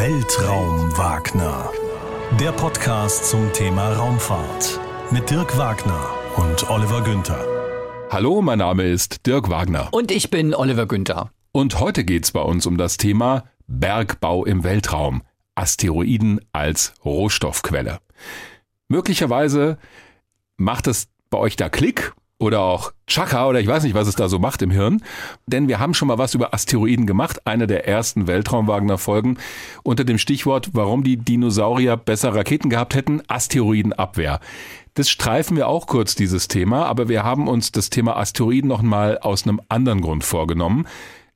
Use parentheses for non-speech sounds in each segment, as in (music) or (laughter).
Weltraum Wagner. Der Podcast zum Thema Raumfahrt mit Dirk Wagner und Oliver Günther. Hallo, mein Name ist Dirk Wagner. Und ich bin Oliver Günther. Und heute geht's bei uns um das Thema Bergbau im Weltraum. Asteroiden als Rohstoffquelle. Möglicherweise macht es bei euch da Klick oder auch Chaka oder ich weiß nicht, was es da so macht im Hirn. Denn wir haben schon mal was über Asteroiden gemacht, eine der ersten Weltraumwagner-Folgen unter dem Stichwort, warum die Dinosaurier besser Raketen gehabt hätten, Asteroidenabwehr. Das streifen wir auch kurz, dieses Thema, aber wir haben uns das Thema Asteroiden noch mal aus einem anderen Grund vorgenommen.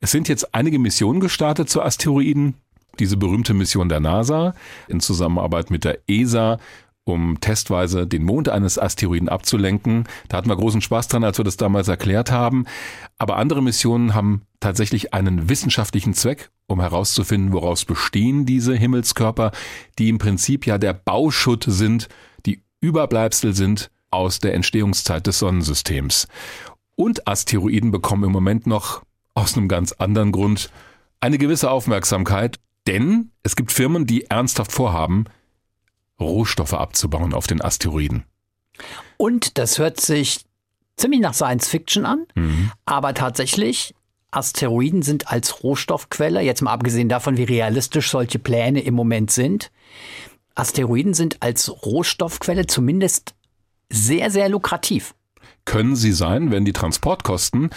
Es sind jetzt einige Missionen gestartet zu Asteroiden. Diese berühmte Mission der NASA in Zusammenarbeit mit der ESA um testweise den Mond eines Asteroiden abzulenken. Da hatten wir großen Spaß dran, als wir das damals erklärt haben. Aber andere Missionen haben tatsächlich einen wissenschaftlichen Zweck, um herauszufinden, woraus bestehen diese Himmelskörper, die im Prinzip ja der Bauschutt sind, die Überbleibsel sind aus der Entstehungszeit des Sonnensystems. Und Asteroiden bekommen im Moment noch aus einem ganz anderen Grund eine gewisse Aufmerksamkeit, denn es gibt Firmen, die ernsthaft vorhaben, Rohstoffe abzubauen auf den Asteroiden. Und das hört sich ziemlich nach Science Fiction an, mhm. aber tatsächlich, Asteroiden sind als Rohstoffquelle, jetzt mal abgesehen davon, wie realistisch solche Pläne im Moment sind, Asteroiden sind als Rohstoffquelle zumindest sehr, sehr lukrativ. Können sie sein, wenn die Transportkosten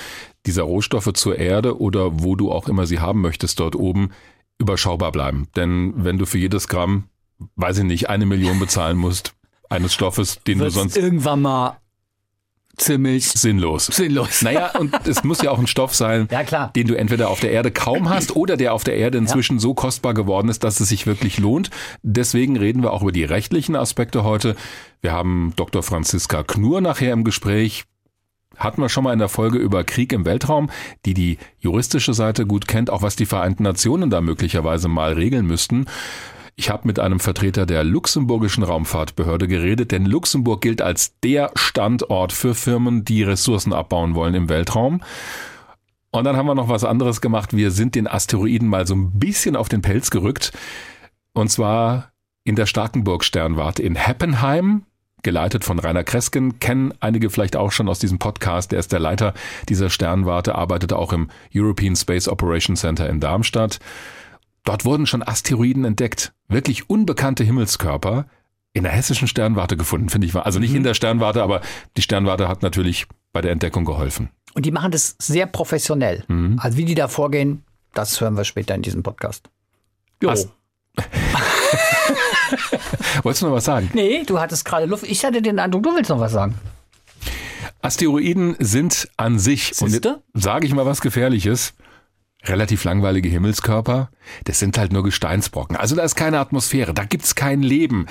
dieser Rohstoffe zur Erde oder wo du auch immer sie haben möchtest dort oben überschaubar bleiben. Denn wenn du für jedes Gramm weiß ich nicht, eine Million bezahlen musst eines Stoffes, den Wird's du sonst irgendwann mal ziemlich sinnlos. Sinnlos. Naja, (laughs) und es muss ja auch ein Stoff sein, ja, den du entweder auf der Erde kaum hast oder der auf der Erde inzwischen ja. so kostbar geworden ist, dass es sich wirklich lohnt. Deswegen reden wir auch über die rechtlichen Aspekte heute. Wir haben Dr. Franziska Knur nachher im Gespräch. Hatten wir schon mal in der Folge über Krieg im Weltraum, die die juristische Seite gut kennt, auch was die Vereinten Nationen da möglicherweise mal regeln müssten. Ich habe mit einem Vertreter der luxemburgischen Raumfahrtbehörde geredet, denn Luxemburg gilt als der Standort für Firmen, die Ressourcen abbauen wollen im Weltraum. Und dann haben wir noch was anderes gemacht. Wir sind den Asteroiden mal so ein bisschen auf den Pelz gerückt. Und zwar in der Starkenburg-Sternwarte in Heppenheim, geleitet von Rainer Kresken, kennen einige vielleicht auch schon aus diesem Podcast. Er ist der Leiter dieser Sternwarte, arbeitet auch im European Space Operation Center in Darmstadt. Dort wurden schon Asteroiden entdeckt, wirklich unbekannte Himmelskörper in der hessischen Sternwarte gefunden, finde ich. Also nicht mhm. in der Sternwarte, aber die Sternwarte hat natürlich bei der Entdeckung geholfen. Und die machen das sehr professionell. Mhm. Also wie die da vorgehen, das hören wir später in diesem Podcast. Jo. Ast (laughs) Wolltest du noch was sagen? Nee, du hattest gerade Luft. Ich hatte den Eindruck, du willst noch was sagen. Asteroiden sind an sich, sage ich mal was Gefährliches, relativ langweilige Himmelskörper. Das sind halt nur Gesteinsbrocken. Also da ist keine Atmosphäre, da gibt's kein Leben.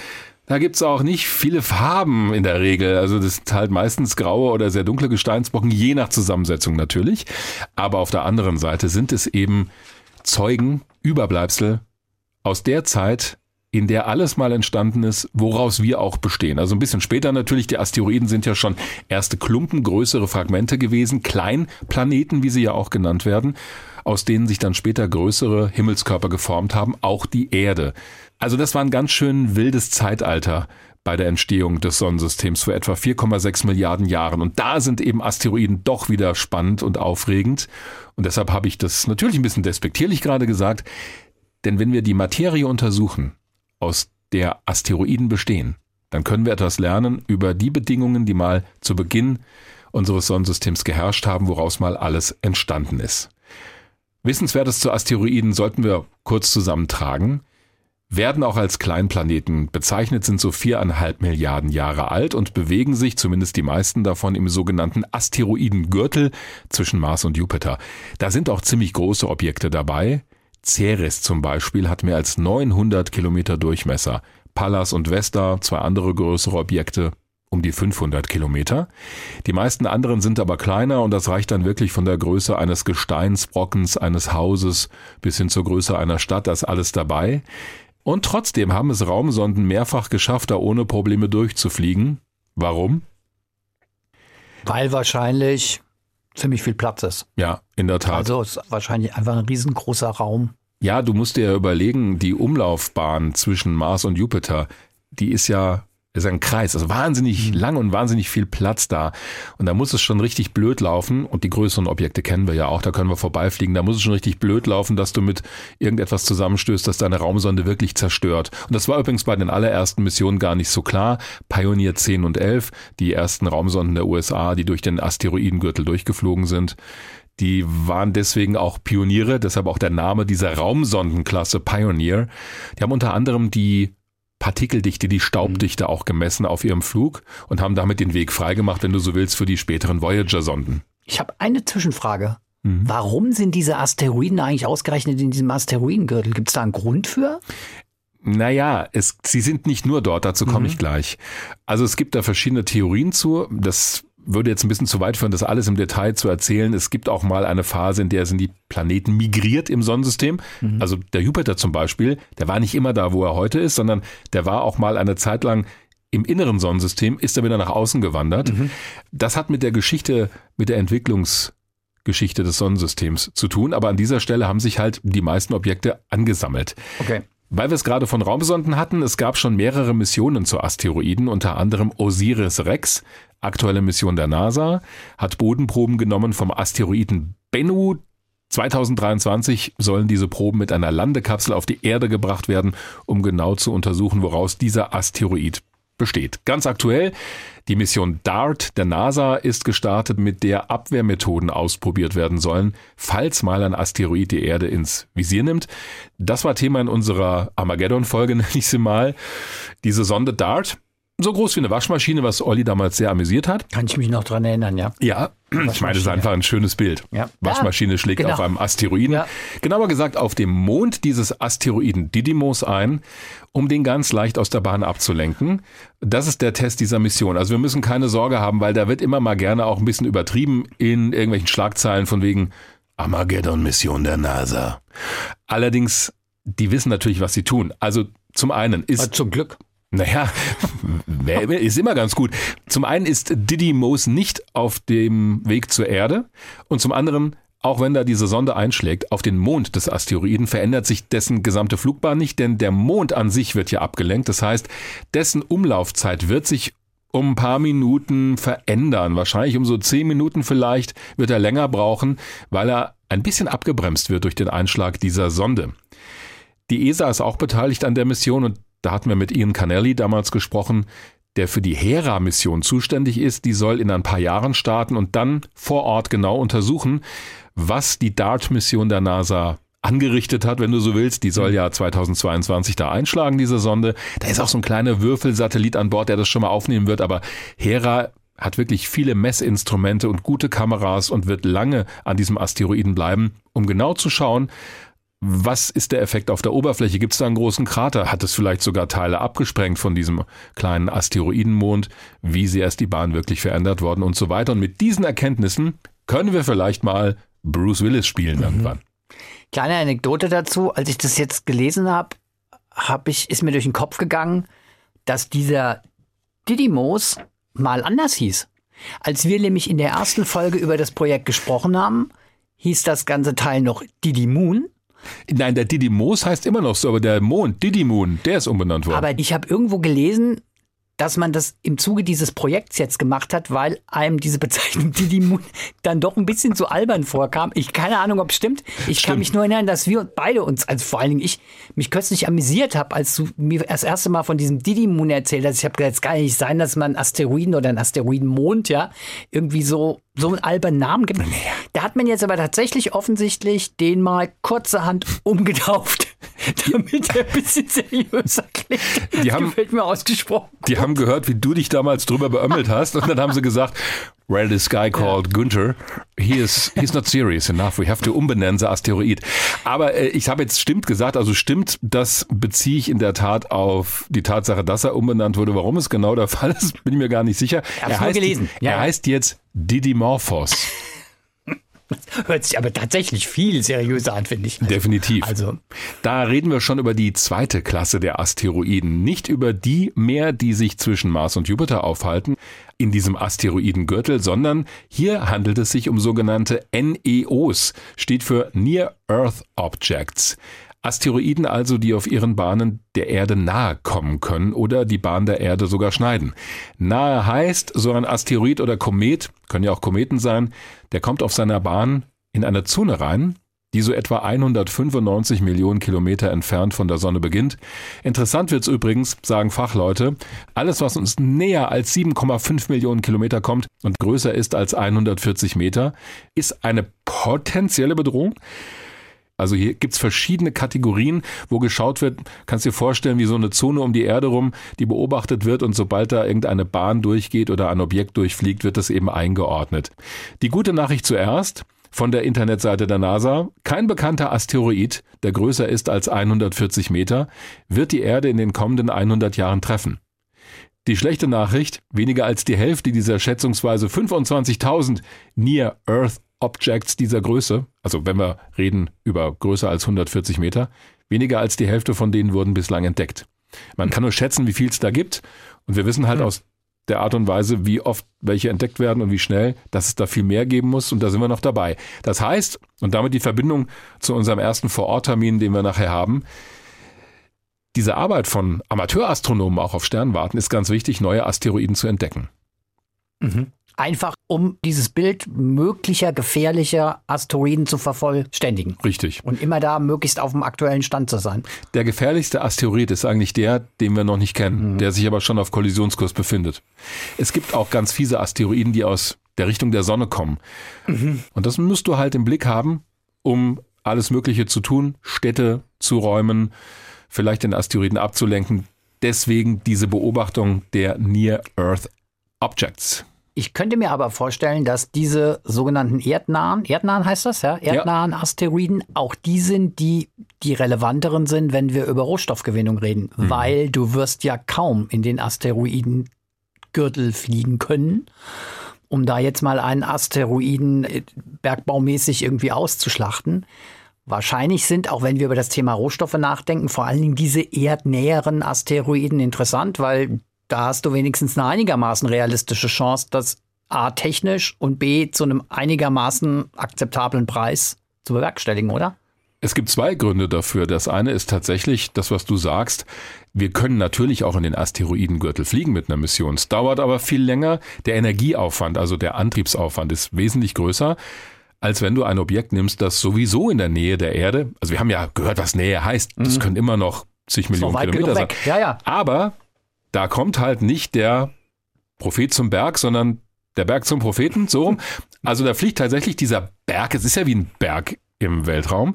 Da gibt's auch nicht viele Farben in der Regel. Also das sind halt meistens graue oder sehr dunkle Gesteinsbrocken, je nach Zusammensetzung natürlich. Aber auf der anderen Seite sind es eben Zeugen, Überbleibsel aus der Zeit, in der alles mal entstanden ist, woraus wir auch bestehen. Also ein bisschen später natürlich, die Asteroiden sind ja schon erste Klumpen, größere Fragmente gewesen, Kleinplaneten, wie sie ja auch genannt werden aus denen sich dann später größere Himmelskörper geformt haben, auch die Erde. Also das war ein ganz schön wildes Zeitalter bei der Entstehung des Sonnensystems vor etwa 4,6 Milliarden Jahren. Und da sind eben Asteroiden doch wieder spannend und aufregend. Und deshalb habe ich das natürlich ein bisschen despektierlich gerade gesagt. Denn wenn wir die Materie untersuchen, aus der Asteroiden bestehen, dann können wir etwas lernen über die Bedingungen, die mal zu Beginn unseres Sonnensystems geherrscht haben, woraus mal alles entstanden ist. Wissenswertes zu Asteroiden sollten wir kurz zusammentragen. Werden auch als Kleinplaneten bezeichnet, sind so viereinhalb Milliarden Jahre alt und bewegen sich, zumindest die meisten davon, im sogenannten Asteroidengürtel zwischen Mars und Jupiter. Da sind auch ziemlich große Objekte dabei. Ceres zum Beispiel hat mehr als 900 Kilometer Durchmesser. Pallas und Vesta, zwei andere größere Objekte, um die 500 Kilometer. Die meisten anderen sind aber kleiner und das reicht dann wirklich von der Größe eines Gesteinsbrockens, eines Hauses bis hin zur Größe einer Stadt, das alles dabei. Und trotzdem haben es Raumsonden mehrfach geschafft, da ohne Probleme durchzufliegen. Warum? Weil wahrscheinlich ziemlich viel Platz ist. Ja, in der Tat. Also es ist wahrscheinlich einfach ein riesengroßer Raum. Ja, du musst dir ja überlegen, die Umlaufbahn zwischen Mars und Jupiter, die ist ja ist ein Kreis, also wahnsinnig mhm. lang und wahnsinnig viel Platz da. Und da muss es schon richtig blöd laufen. Und die größeren Objekte kennen wir ja auch, da können wir vorbeifliegen. Da muss es schon richtig blöd laufen, dass du mit irgendetwas zusammenstößt, das deine Raumsonde wirklich zerstört. Und das war übrigens bei den allerersten Missionen gar nicht so klar. Pioneer 10 und 11, die ersten Raumsonden der USA, die durch den Asteroidengürtel durchgeflogen sind. Die waren deswegen auch Pioniere, deshalb auch der Name dieser Raumsondenklasse Pioneer. Die haben unter anderem die Partikeldichte, die Staubdichte auch gemessen auf ihrem Flug und haben damit den Weg freigemacht, wenn du so willst, für die späteren Voyager-Sonden. Ich habe eine Zwischenfrage. Mhm. Warum sind diese Asteroiden eigentlich ausgerechnet in diesem Asteroidengürtel? Gibt es da einen Grund für? Naja, es, sie sind nicht nur dort, dazu komme mhm. ich gleich. Also es gibt da verschiedene Theorien zu. Das würde jetzt ein bisschen zu weit führen, das alles im Detail zu erzählen. Es gibt auch mal eine Phase, in der sind die Planeten migriert im Sonnensystem. Mhm. Also der Jupiter zum Beispiel, der war nicht immer da, wo er heute ist, sondern der war auch mal eine Zeit lang im inneren Sonnensystem, ist er wieder nach außen gewandert. Mhm. Das hat mit der Geschichte, mit der Entwicklungsgeschichte des Sonnensystems zu tun, aber an dieser Stelle haben sich halt die meisten Objekte angesammelt. Okay. Weil wir es gerade von Raumsonden hatten, es gab schon mehrere Missionen zu Asteroiden, unter anderem Osiris Rex, aktuelle Mission der NASA, hat Bodenproben genommen vom Asteroiden Bennu. 2023 sollen diese Proben mit einer Landekapsel auf die Erde gebracht werden, um genau zu untersuchen, woraus dieser Asteroid besteht. Ganz aktuell, die Mission DART der NASA ist gestartet, mit der Abwehrmethoden ausprobiert werden sollen, falls mal ein Asteroid die Erde ins Visier nimmt. Das war Thema in unserer Armageddon-Folge, (laughs) nenne ich sie mal. Diese Sonde DART so groß wie eine Waschmaschine, was Olli damals sehr amüsiert hat. Kann ich mich noch dran erinnern, ja. Ja, (clears throat) ich meine, das ist einfach ein schönes Bild. Ja. Waschmaschine schlägt genau. auf einem Asteroiden. Ja. Genauer gesagt auf dem Mond dieses Asteroiden Didymos ein, um den ganz leicht aus der Bahn abzulenken. Das ist der Test dieser Mission. Also wir müssen keine Sorge haben, weil da wird immer mal gerne auch ein bisschen übertrieben in irgendwelchen Schlagzeilen von wegen Armageddon-Mission der NASA. Allerdings, die wissen natürlich, was sie tun. Also zum einen ist. Zum Glück. Naja, ist immer ganz gut. Zum einen ist Didymos nicht auf dem Weg zur Erde und zum anderen, auch wenn da diese Sonde einschlägt, auf den Mond des Asteroiden verändert sich dessen gesamte Flugbahn nicht, denn der Mond an sich wird ja abgelenkt. Das heißt, dessen Umlaufzeit wird sich um ein paar Minuten verändern. Wahrscheinlich um so zehn Minuten vielleicht wird er länger brauchen, weil er ein bisschen abgebremst wird durch den Einschlag dieser Sonde. Die ESA ist auch beteiligt an der Mission und da hatten wir mit Ian Canelli damals gesprochen, der für die Hera-Mission zuständig ist. Die soll in ein paar Jahren starten und dann vor Ort genau untersuchen, was die DART-Mission der NASA angerichtet hat, wenn du so willst. Die soll ja 2022 da einschlagen, diese Sonde. Da ist auch so ein kleiner Würfelsatellit an Bord, der das schon mal aufnehmen wird. Aber Hera hat wirklich viele Messinstrumente und gute Kameras und wird lange an diesem Asteroiden bleiben, um genau zu schauen, was ist der Effekt auf der Oberfläche? Gibt es da einen großen Krater? Hat es vielleicht sogar Teile abgesprengt von diesem kleinen Asteroidenmond? Wie sehr ist die Bahn wirklich verändert worden und so weiter? Und mit diesen Erkenntnissen können wir vielleicht mal Bruce Willis spielen mhm. irgendwann. Kleine Anekdote dazu, als ich das jetzt gelesen habe, hab ich, ist mir durch den Kopf gegangen, dass dieser Didymos mal anders hieß. Als wir nämlich in der ersten Folge über das Projekt gesprochen haben, hieß das ganze Teil noch Didi Moon. Nein, der Didymos heißt immer noch so, aber der Mond, Didymoon, der ist umbenannt worden. Aber ich habe irgendwo gelesen, dass man das im Zuge dieses Projekts jetzt gemacht hat, weil einem diese Bezeichnung (laughs) Didi dann doch ein bisschen zu albern vorkam. Ich keine Ahnung, ob es stimmt. Ich stimmt. kann mich nur erinnern, dass wir beide uns, also vor allen Dingen ich, mich kürzlich amüsiert habe, als du mir das erste Mal von diesem Didi Moon erzählt hast. Ich habe gesagt, es kann nicht sein, dass man Asteroiden oder einen Asteroidenmond, ja, irgendwie so so einen albernen Namen gibt. Da hat man jetzt aber tatsächlich offensichtlich den mal kurzerhand umgetauft, (laughs) damit er ein bisschen seriöser klingt. Die haben, gefällt mir ausgesprochen. Die haben gehört, wie du dich damals drüber beömmelt hast und dann haben sie gesagt, well, this guy called. Günther, he is he's not serious enough. We have to umbenennen the Asteroid. Aber äh, ich habe jetzt stimmt gesagt, also stimmt, das beziehe ich in der Tat auf die Tatsache, dass er umbenannt wurde. Warum es genau der (laughs) Fall ist, bin ich mir gar nicht sicher. Er heißt, gelesen. Ja. er heißt jetzt Didymorphos. (laughs) Hört sich aber tatsächlich viel seriöser an, finde ich. Definitiv. Also. Da reden wir schon über die zweite Klasse der Asteroiden. Nicht über die mehr, die sich zwischen Mars und Jupiter aufhalten, in diesem Asteroidengürtel, sondern hier handelt es sich um sogenannte NEOs, steht für Near Earth Objects. Asteroiden also, die auf ihren Bahnen der Erde nahe kommen können oder die Bahn der Erde sogar schneiden. Nahe heißt, so ein Asteroid oder Komet, können ja auch Kometen sein, der kommt auf seiner Bahn in eine Zone rein, die so etwa 195 Millionen Kilometer entfernt von der Sonne beginnt. Interessant wird's übrigens, sagen Fachleute, alles, was uns näher als 7,5 Millionen Kilometer kommt und größer ist als 140 Meter, ist eine potenzielle Bedrohung. Also hier gibt's verschiedene Kategorien, wo geschaut wird, kannst dir vorstellen, wie so eine Zone um die Erde rum, die beobachtet wird und sobald da irgendeine Bahn durchgeht oder ein Objekt durchfliegt, wird das eben eingeordnet. Die gute Nachricht zuerst, von der Internetseite der NASA, kein bekannter Asteroid, der größer ist als 140 Meter, wird die Erde in den kommenden 100 Jahren treffen. Die schlechte Nachricht, weniger als die Hälfte dieser schätzungsweise 25.000 Near Earth Objects dieser Größe, also wenn wir reden über größer als 140 Meter, weniger als die Hälfte von denen wurden bislang entdeckt. Man kann nur schätzen, wie viel es da gibt. Und wir wissen halt mhm. aus der Art und Weise, wie oft welche entdeckt werden und wie schnell, dass es da viel mehr geben muss. Und da sind wir noch dabei. Das heißt, und damit die Verbindung zu unserem ersten Vororttermin, den wir nachher haben, diese Arbeit von Amateurastronomen auch auf Sternwarten ist ganz wichtig, neue Asteroiden zu entdecken. Mhm. Einfach um dieses Bild möglicher gefährlicher Asteroiden zu vervollständigen. Richtig. Und immer da möglichst auf dem aktuellen Stand zu sein. Der gefährlichste Asteroid ist eigentlich der, den wir noch nicht kennen, mhm. der sich aber schon auf Kollisionskurs befindet. Es gibt auch ganz fiese Asteroiden, die aus der Richtung der Sonne kommen. Mhm. Und das musst du halt im Blick haben, um alles Mögliche zu tun, Städte zu räumen, vielleicht den Asteroiden abzulenken. Deswegen diese Beobachtung der Near Earth Objects. Ich könnte mir aber vorstellen, dass diese sogenannten erdnahen, erdnahen heißt das, ja, erdnahen ja. Asteroiden auch die sind, die die relevanteren sind, wenn wir über Rohstoffgewinnung reden, mhm. weil du wirst ja kaum in den Asteroidengürtel fliegen können, um da jetzt mal einen Asteroiden äh, bergbaumäßig irgendwie auszuschlachten. Wahrscheinlich sind, auch wenn wir über das Thema Rohstoffe nachdenken, vor allen Dingen diese erdnäheren Asteroiden interessant, weil da hast du wenigstens eine einigermaßen realistische Chance, das A technisch und B zu einem einigermaßen akzeptablen Preis zu bewerkstelligen, oder? Es gibt zwei Gründe dafür. Das eine ist tatsächlich das, was du sagst. Wir können natürlich auch in den Asteroidengürtel fliegen mit einer Mission. Es dauert aber viel länger. Der Energieaufwand, also der Antriebsaufwand ist wesentlich größer, als wenn du ein Objekt nimmst, das sowieso in der Nähe der Erde, also wir haben ja gehört, was Nähe heißt. Das mhm. können immer noch zig Millionen Kilometer sein. Ja, ja. Aber da kommt halt nicht der Prophet zum Berg, sondern der Berg zum Propheten, so. Also da fliegt tatsächlich dieser Berg, es ist ja wie ein Berg im Weltraum,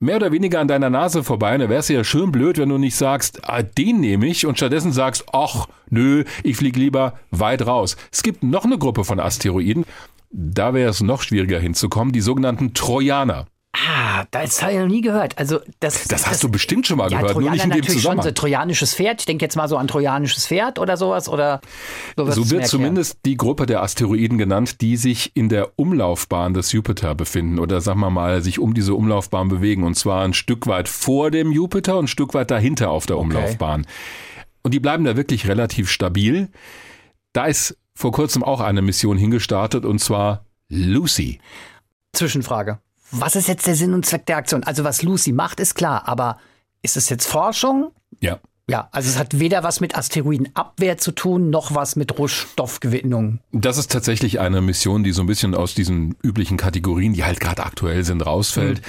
mehr oder weniger an deiner Nase vorbei. Da wär's ja schön blöd, wenn du nicht sagst, ah, den nehme ich und stattdessen sagst, ach, nö, ich fliege lieber weit raus. Es gibt noch eine Gruppe von Asteroiden, da wäre es noch schwieriger hinzukommen, die sogenannten Trojaner. Ah, das habe ich noch nie gehört. Also das, das hast das, du bestimmt schon mal ja, gehört, Trojaner nur nicht in dem natürlich Zusammenhang. Schon so trojanisches Pferd. Ich denke jetzt mal so an trojanisches Pferd oder sowas oder so, so wird zumindest die Gruppe der Asteroiden genannt, die sich in der Umlaufbahn des Jupiter befinden oder sagen wir mal sich um diese Umlaufbahn bewegen und zwar ein Stück weit vor dem Jupiter und ein Stück weit dahinter auf der Umlaufbahn. Okay. Und die bleiben da wirklich relativ stabil. Da ist vor kurzem auch eine Mission hingestartet und zwar Lucy. Zwischenfrage. Was ist jetzt der Sinn und Zweck der Aktion? Also was Lucy macht, ist klar, aber ist es jetzt Forschung? Ja. Ja, also es hat weder was mit Asteroidenabwehr zu tun, noch was mit Rohstoffgewinnung. Das ist tatsächlich eine Mission, die so ein bisschen aus diesen üblichen Kategorien, die halt gerade aktuell sind, rausfällt. Mhm.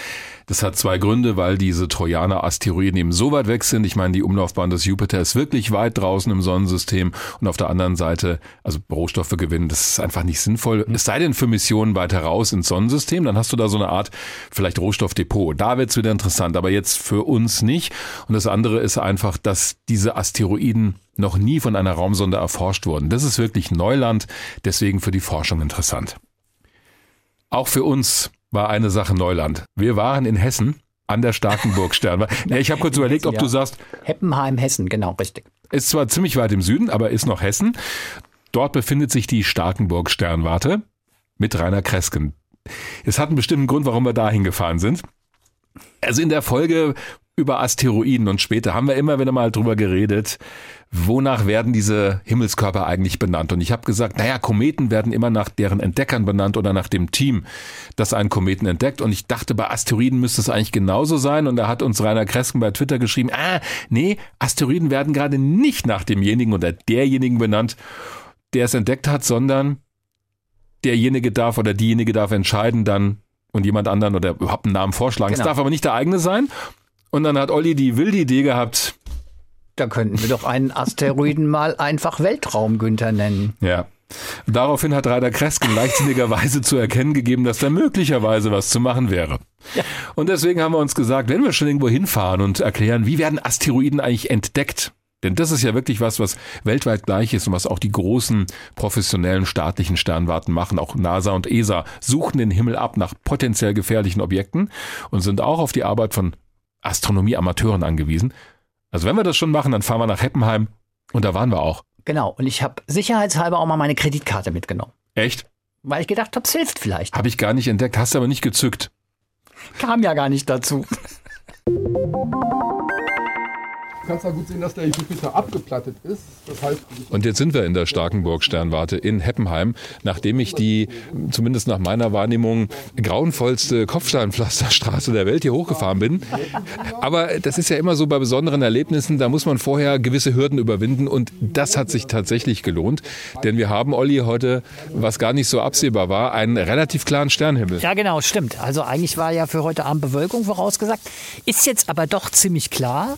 Das hat zwei Gründe, weil diese Trojaner-Asteroiden eben so weit weg sind. Ich meine, die Umlaufbahn des Jupiter ist wirklich weit draußen im Sonnensystem und auf der anderen Seite, also Rohstoffe gewinnen, das ist einfach nicht sinnvoll. Es sei denn für Missionen weiter raus ins Sonnensystem, dann hast du da so eine Art vielleicht Rohstoffdepot. Da wird's wieder interessant, aber jetzt für uns nicht. Und das andere ist einfach, dass diese Asteroiden noch nie von einer Raumsonde erforscht wurden. Das ist wirklich Neuland, deswegen für die Forschung interessant. Auch für uns war eine Sache Neuland. Wir waren in Hessen an der Starkenburgstern. (laughs) ja, ich habe kurz überlegt, ob du sagst. Heppenheim, Hessen, genau, richtig. Ist zwar ziemlich weit im Süden, aber ist noch Hessen. Dort befindet sich die Starkenburg-Sternwarte mit Rainer Kresken. Es hat einen bestimmten Grund, warum wir dahin gefahren sind. Also in der Folge über Asteroiden und später haben wir immer wieder mal drüber geredet, wonach werden diese Himmelskörper eigentlich benannt? Und ich habe gesagt, naja, Kometen werden immer nach deren Entdeckern benannt oder nach dem Team, das einen Kometen entdeckt. Und ich dachte, bei Asteroiden müsste es eigentlich genauso sein. Und da hat uns Rainer Kresken bei Twitter geschrieben, ah, nee, Asteroiden werden gerade nicht nach demjenigen oder derjenigen benannt, der es entdeckt hat, sondern derjenige darf oder diejenige darf entscheiden dann und jemand anderen oder überhaupt einen Namen vorschlagen. Es Genau. darf aber nicht der eigene sein. Und dann hat Olli die wilde Idee gehabt, Da könnten wir doch einen Asteroiden mal einfach Weltraum Günther nennen. Ja. Daraufhin hat Rainer Kresken leichtsinnigerweise zu erkennen gegeben, dass da möglicherweise was zu machen wäre. Und deswegen haben wir uns gesagt, wenn wir schon irgendwo hinfahren und erklären, wie werden Asteroiden eigentlich entdeckt? Denn das ist ja wirklich was, was weltweit gleich ist und was auch die großen professionellen staatlichen Sternwarten machen. Auch NASA und ESA suchen den Himmel ab nach potenziell gefährlichen Objekten und sind auch auf die Arbeit von Astronomieamateuren angewiesen. Also wenn wir das schon machen, dann fahren wir nach Heppenheim und da waren wir auch. Genau. Und ich habe sicherheitshalber auch mal meine Kreditkarte mitgenommen. Echt? Weil ich gedacht habe, es hilft vielleicht. Habe ich gar nicht entdeckt, hast aber nicht gezückt. Kam ja gar nicht dazu. (laughs) Du kannst ja gut sehen, dass der Jupiter abgeplattet ist. Das heißt, Und jetzt sind wir in der Starkenburg Sternwarte in Heppenheim, nachdem ich die, zumindest nach meiner Wahrnehmung, grauenvollste Kopfsteinpflasterstraße der Welt hier hochgefahren bin. Aber das ist ja immer so bei besonderen Erlebnissen, da muss man vorher gewisse Hürden überwinden und das hat sich tatsächlich gelohnt, denn wir haben, Olli, heute, was gar nicht so absehbar war, einen relativ klaren Sternhimmel. Ja, genau, stimmt. Also eigentlich war ja für heute Abend Bewölkung vorausgesagt. Ist jetzt aber doch ziemlich klar.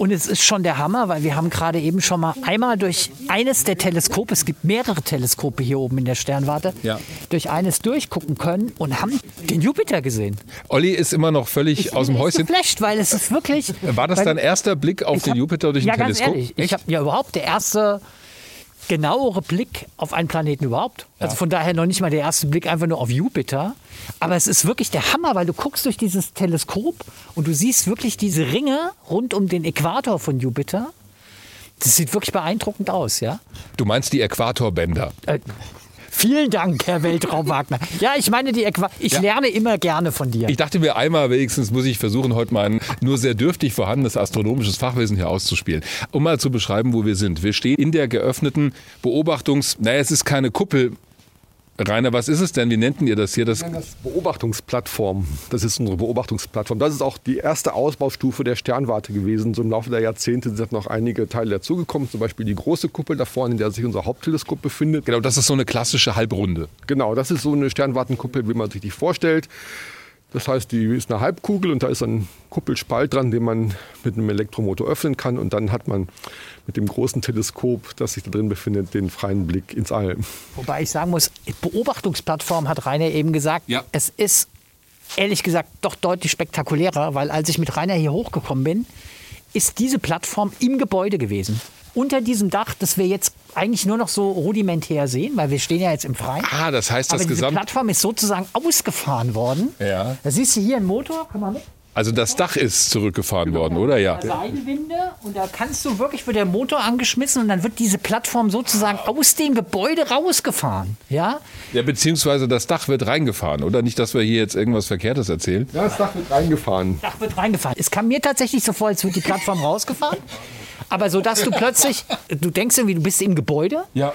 Und es ist schon der Hammer, weil wir haben gerade eben schon mal einmal durch eines der Teleskope, es gibt mehrere Teleskope hier oben in der Sternwarte, Ja. durch eines durchgucken können und haben den Jupiter gesehen. Olli ist immer noch völlig aus dem Häuschen. geflasht, weil es ist wirklich... War das dein erster Blick auf Ich den hab- Jupiter durch ja, ein ganz Teleskop? Ehrlich, ich habe ja überhaupt der erste genauere Blick auf einen Planeten überhaupt. Also von daher noch nicht mal der erste Blick einfach nur auf Jupiter. Aber es ist wirklich der Hammer, weil du guckst durch dieses Teleskop und du siehst wirklich diese Ringe rund um den Äquator von Jupiter. Das sieht wirklich beeindruckend aus, ja. Du meinst die Äquatorbänder. Äh, vielen Dank, Herr Weltraum Wagner. Ja, ich meine die Äquator. Ich lerne immer gerne von dir. Ich dachte mir einmal wenigstens muss ich versuchen, heute mein nur sehr dürftig vorhandenes astronomisches Fachwissen hier auszuspielen. Um mal zu beschreiben, wo wir sind. Wir stehen in der geöffneten Beobachtungs... Naja, es ist keine Kuppel. Rainer, was ist es denn? Wie nennten ihr das hier? Das, das Beobachtungsplattform. Das ist unsere Beobachtungsplattform. Das ist auch die erste Ausbaustufe der Sternwarte gewesen. So im Laufe der Jahrzehnte sind noch einige Teile dazugekommen. Zum Beispiel die große Kuppel da vorne, in der sich unser Hauptteleskop befindet. genau, das ist so eine klassische Halbrunde. Genau, das ist so eine Sternwartenkuppel, wie man sich die vorstellt. Das heißt, die ist eine Halbkugel und da ist ein Kuppelspalt dran, den man mit einem Elektromotor öffnen kann. Und dann hat man mit dem großen Teleskop, das sich da drin befindet, den freien Blick ins All. Wobei ich sagen muss, Beobachtungsplattform hat Rainer eben gesagt, Ja. es ist ehrlich gesagt doch deutlich spektakulärer, weil als ich mit Rainer hier hochgekommen bin, ist diese Plattform im Gebäude gewesen. Unter diesem Dach, das wir jetzt eigentlich nur noch so rudimentär sehen, weil wir stehen ja jetzt im Freien. Ah, das heißt, Aber das diese Gesamt... Plattform ist sozusagen ausgefahren worden. Ja. Da siehst du hier einen Motor, komm mal mit. Also das Dach ist zurückgefahren worden, oder? Ja. Seitenwinde und da kannst du wirklich, wird der Motor angeschmissen und dann wird diese Plattform sozusagen aus dem Gebäude rausgefahren. Ja? ja. Beziehungsweise das Dach wird reingefahren, oder? Nicht, dass wir hier jetzt irgendwas Verkehrtes erzählen. Ja, das Dach wird reingefahren. Dach wird reingefahren. Es kam mir tatsächlich so vor, als wird die Plattform (laughs) rausgefahren. Aber so, dass du plötzlich, du denkst irgendwie, du bist im Gebäude. Ja.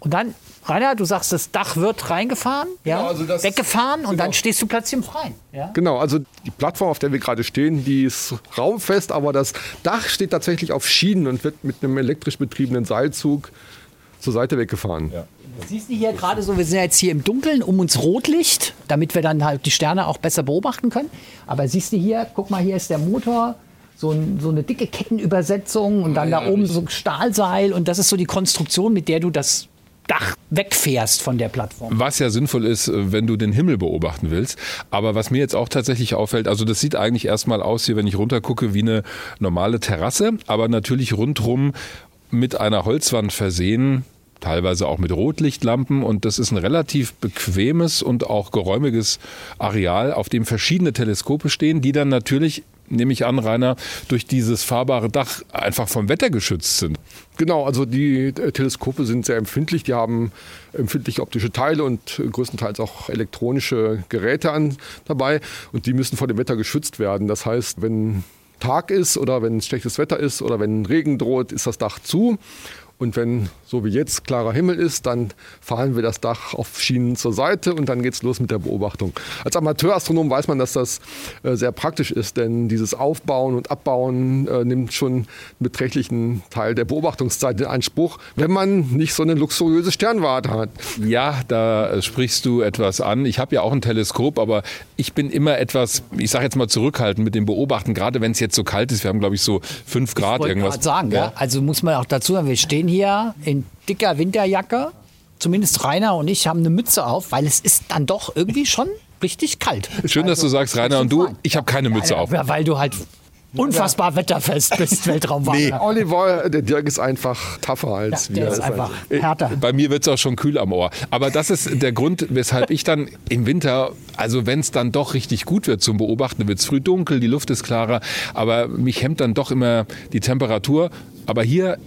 Und dann, Rainer, du sagst, das Dach wird reingefahren, ja, Genau, also das- weggefahren und genau. dann stehst du plötzlich im Freien. Ja? Genau, also die Plattform, auf der wir gerade stehen, die ist raumfest, aber das Dach steht tatsächlich auf Schienen und wird mit einem elektrisch betriebenen Seilzug zur Seite weggefahren. Siehst du hier gerade so, wir sind ja jetzt hier im Dunkeln, um uns Rotlicht, damit wir dann halt die Sterne auch besser beobachten können. Aber siehst du hier, guck mal, hier ist der Motor, so, ein, so eine dicke Kettenübersetzung und dann da oben so ein Stahlseil und das ist so die Konstruktion, mit der du das Dach wegfährst von der Plattform. Was ja sinnvoll ist, äh, wenn du den Himmel beobachten willst. Aber was mir jetzt auch tatsächlich auffällt, also das sieht eigentlich erstmal aus hier, wenn ich runtergucke, wie eine normale Terrasse, aber natürlich rundrum mit einer Holzwand versehen, teilweise auch mit Rotlichtlampen und das ist ein relativ bequemes und auch geräumiges Areal, auf dem verschiedene Teleskope stehen, die dann natürlich, nehme ich an, Rainer, durch dieses fahrbare Dach einfach vom Wetter geschützt sind. Genau, also die äh, Teleskope sind sehr empfindlich. Die haben empfindliche optische Teile und größtenteils auch elektronische Geräte an, dabei. Und die müssen vor dem Wetter geschützt werden. Das heißt, wenn Tag ist oder wenn es schlechtes Wetter ist oder wenn Regen droht, ist das Dach zu. Und wenn, so wie jetzt, klarer Himmel ist, dann fahren wir das Dach auf Schienen zur Seite und dann geht es los mit der Beobachtung. Als Amateurastronom weiß man, dass das äh, sehr praktisch ist, denn dieses Aufbauen und Abbauen äh, nimmt schon einen beträchtlichen Teil der Beobachtungszeit in Anspruch, wenn man nicht so eine luxuriöse Sternwarte hat. Ja, da sprichst du etwas an. Ich habe ja auch ein Teleskop, aber ich bin immer etwas, ich sage jetzt mal zurückhaltend mit dem Beobachten, gerade wenn es jetzt so kalt ist. Wir haben, glaube ich, so fünf Grad Ich irgendwas. sagen, ja. also muss man auch dazu sagen, wir stehen hier in dicker Winterjacke. Zumindest Rainer und ich haben eine Mütze auf, weil es ist dann doch irgendwie schon richtig kalt. Schön, dass du sagst, Rainer, und du, ich habe keine Mütze auf. Weil du halt unfassbar wetterfest bist, (laughs) Weltraumwandler. Oliver, der Dirk ist einfach tougher als Ja, wir. der ist einfach härter. Bei mir wird es auch schon kühl am Ohr. Aber das ist der Grund, weshalb ich dann im Winter, also wenn es dann doch richtig gut wird zum Beobachten, wird es früh dunkel, die Luft ist klarer, aber mich hemmt dann doch immer die Temperatur. Aber hier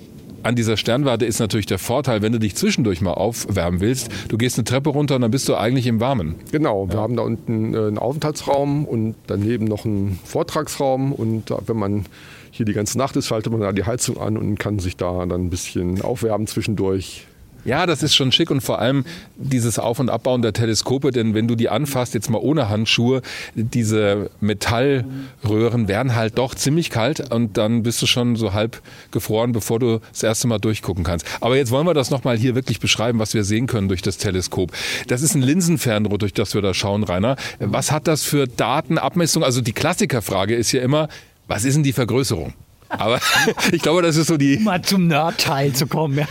an dieser Sternwarte ist natürlich der Vorteil, wenn du dich zwischendurch mal aufwärmen willst, du gehst eine Treppe runter und dann bist du eigentlich im Warmen. Genau, wir haben da unten äh, einen Aufenthaltsraum und daneben noch einen Vortragsraum. Und wenn man hier die ganze Nacht ist, schaltet man da die Heizung an und kann sich da dann ein bisschen aufwärmen zwischendurch. Ja, das ist schon schick und vor allem dieses Auf- und Abbauen der Teleskope, denn wenn du die anfasst, jetzt mal ohne Handschuhe, diese Metallröhren werden halt doch ziemlich kalt und dann bist du schon so halb gefroren, bevor du das erste Mal durchgucken kannst. Aber jetzt wollen wir das nochmal hier wirklich beschreiben, was wir sehen können durch das Teleskop. Das ist ein Linsenfernrohr, durch das wir da schauen, Rainer. Was hat das für Datenabmessung? Also die Klassikerfrage ist ja immer, was ist denn die Vergrößerung? Aber (laughs) ich glaube, das ist so die, Um mal zum Nerd-Teil zu kommen. Ja.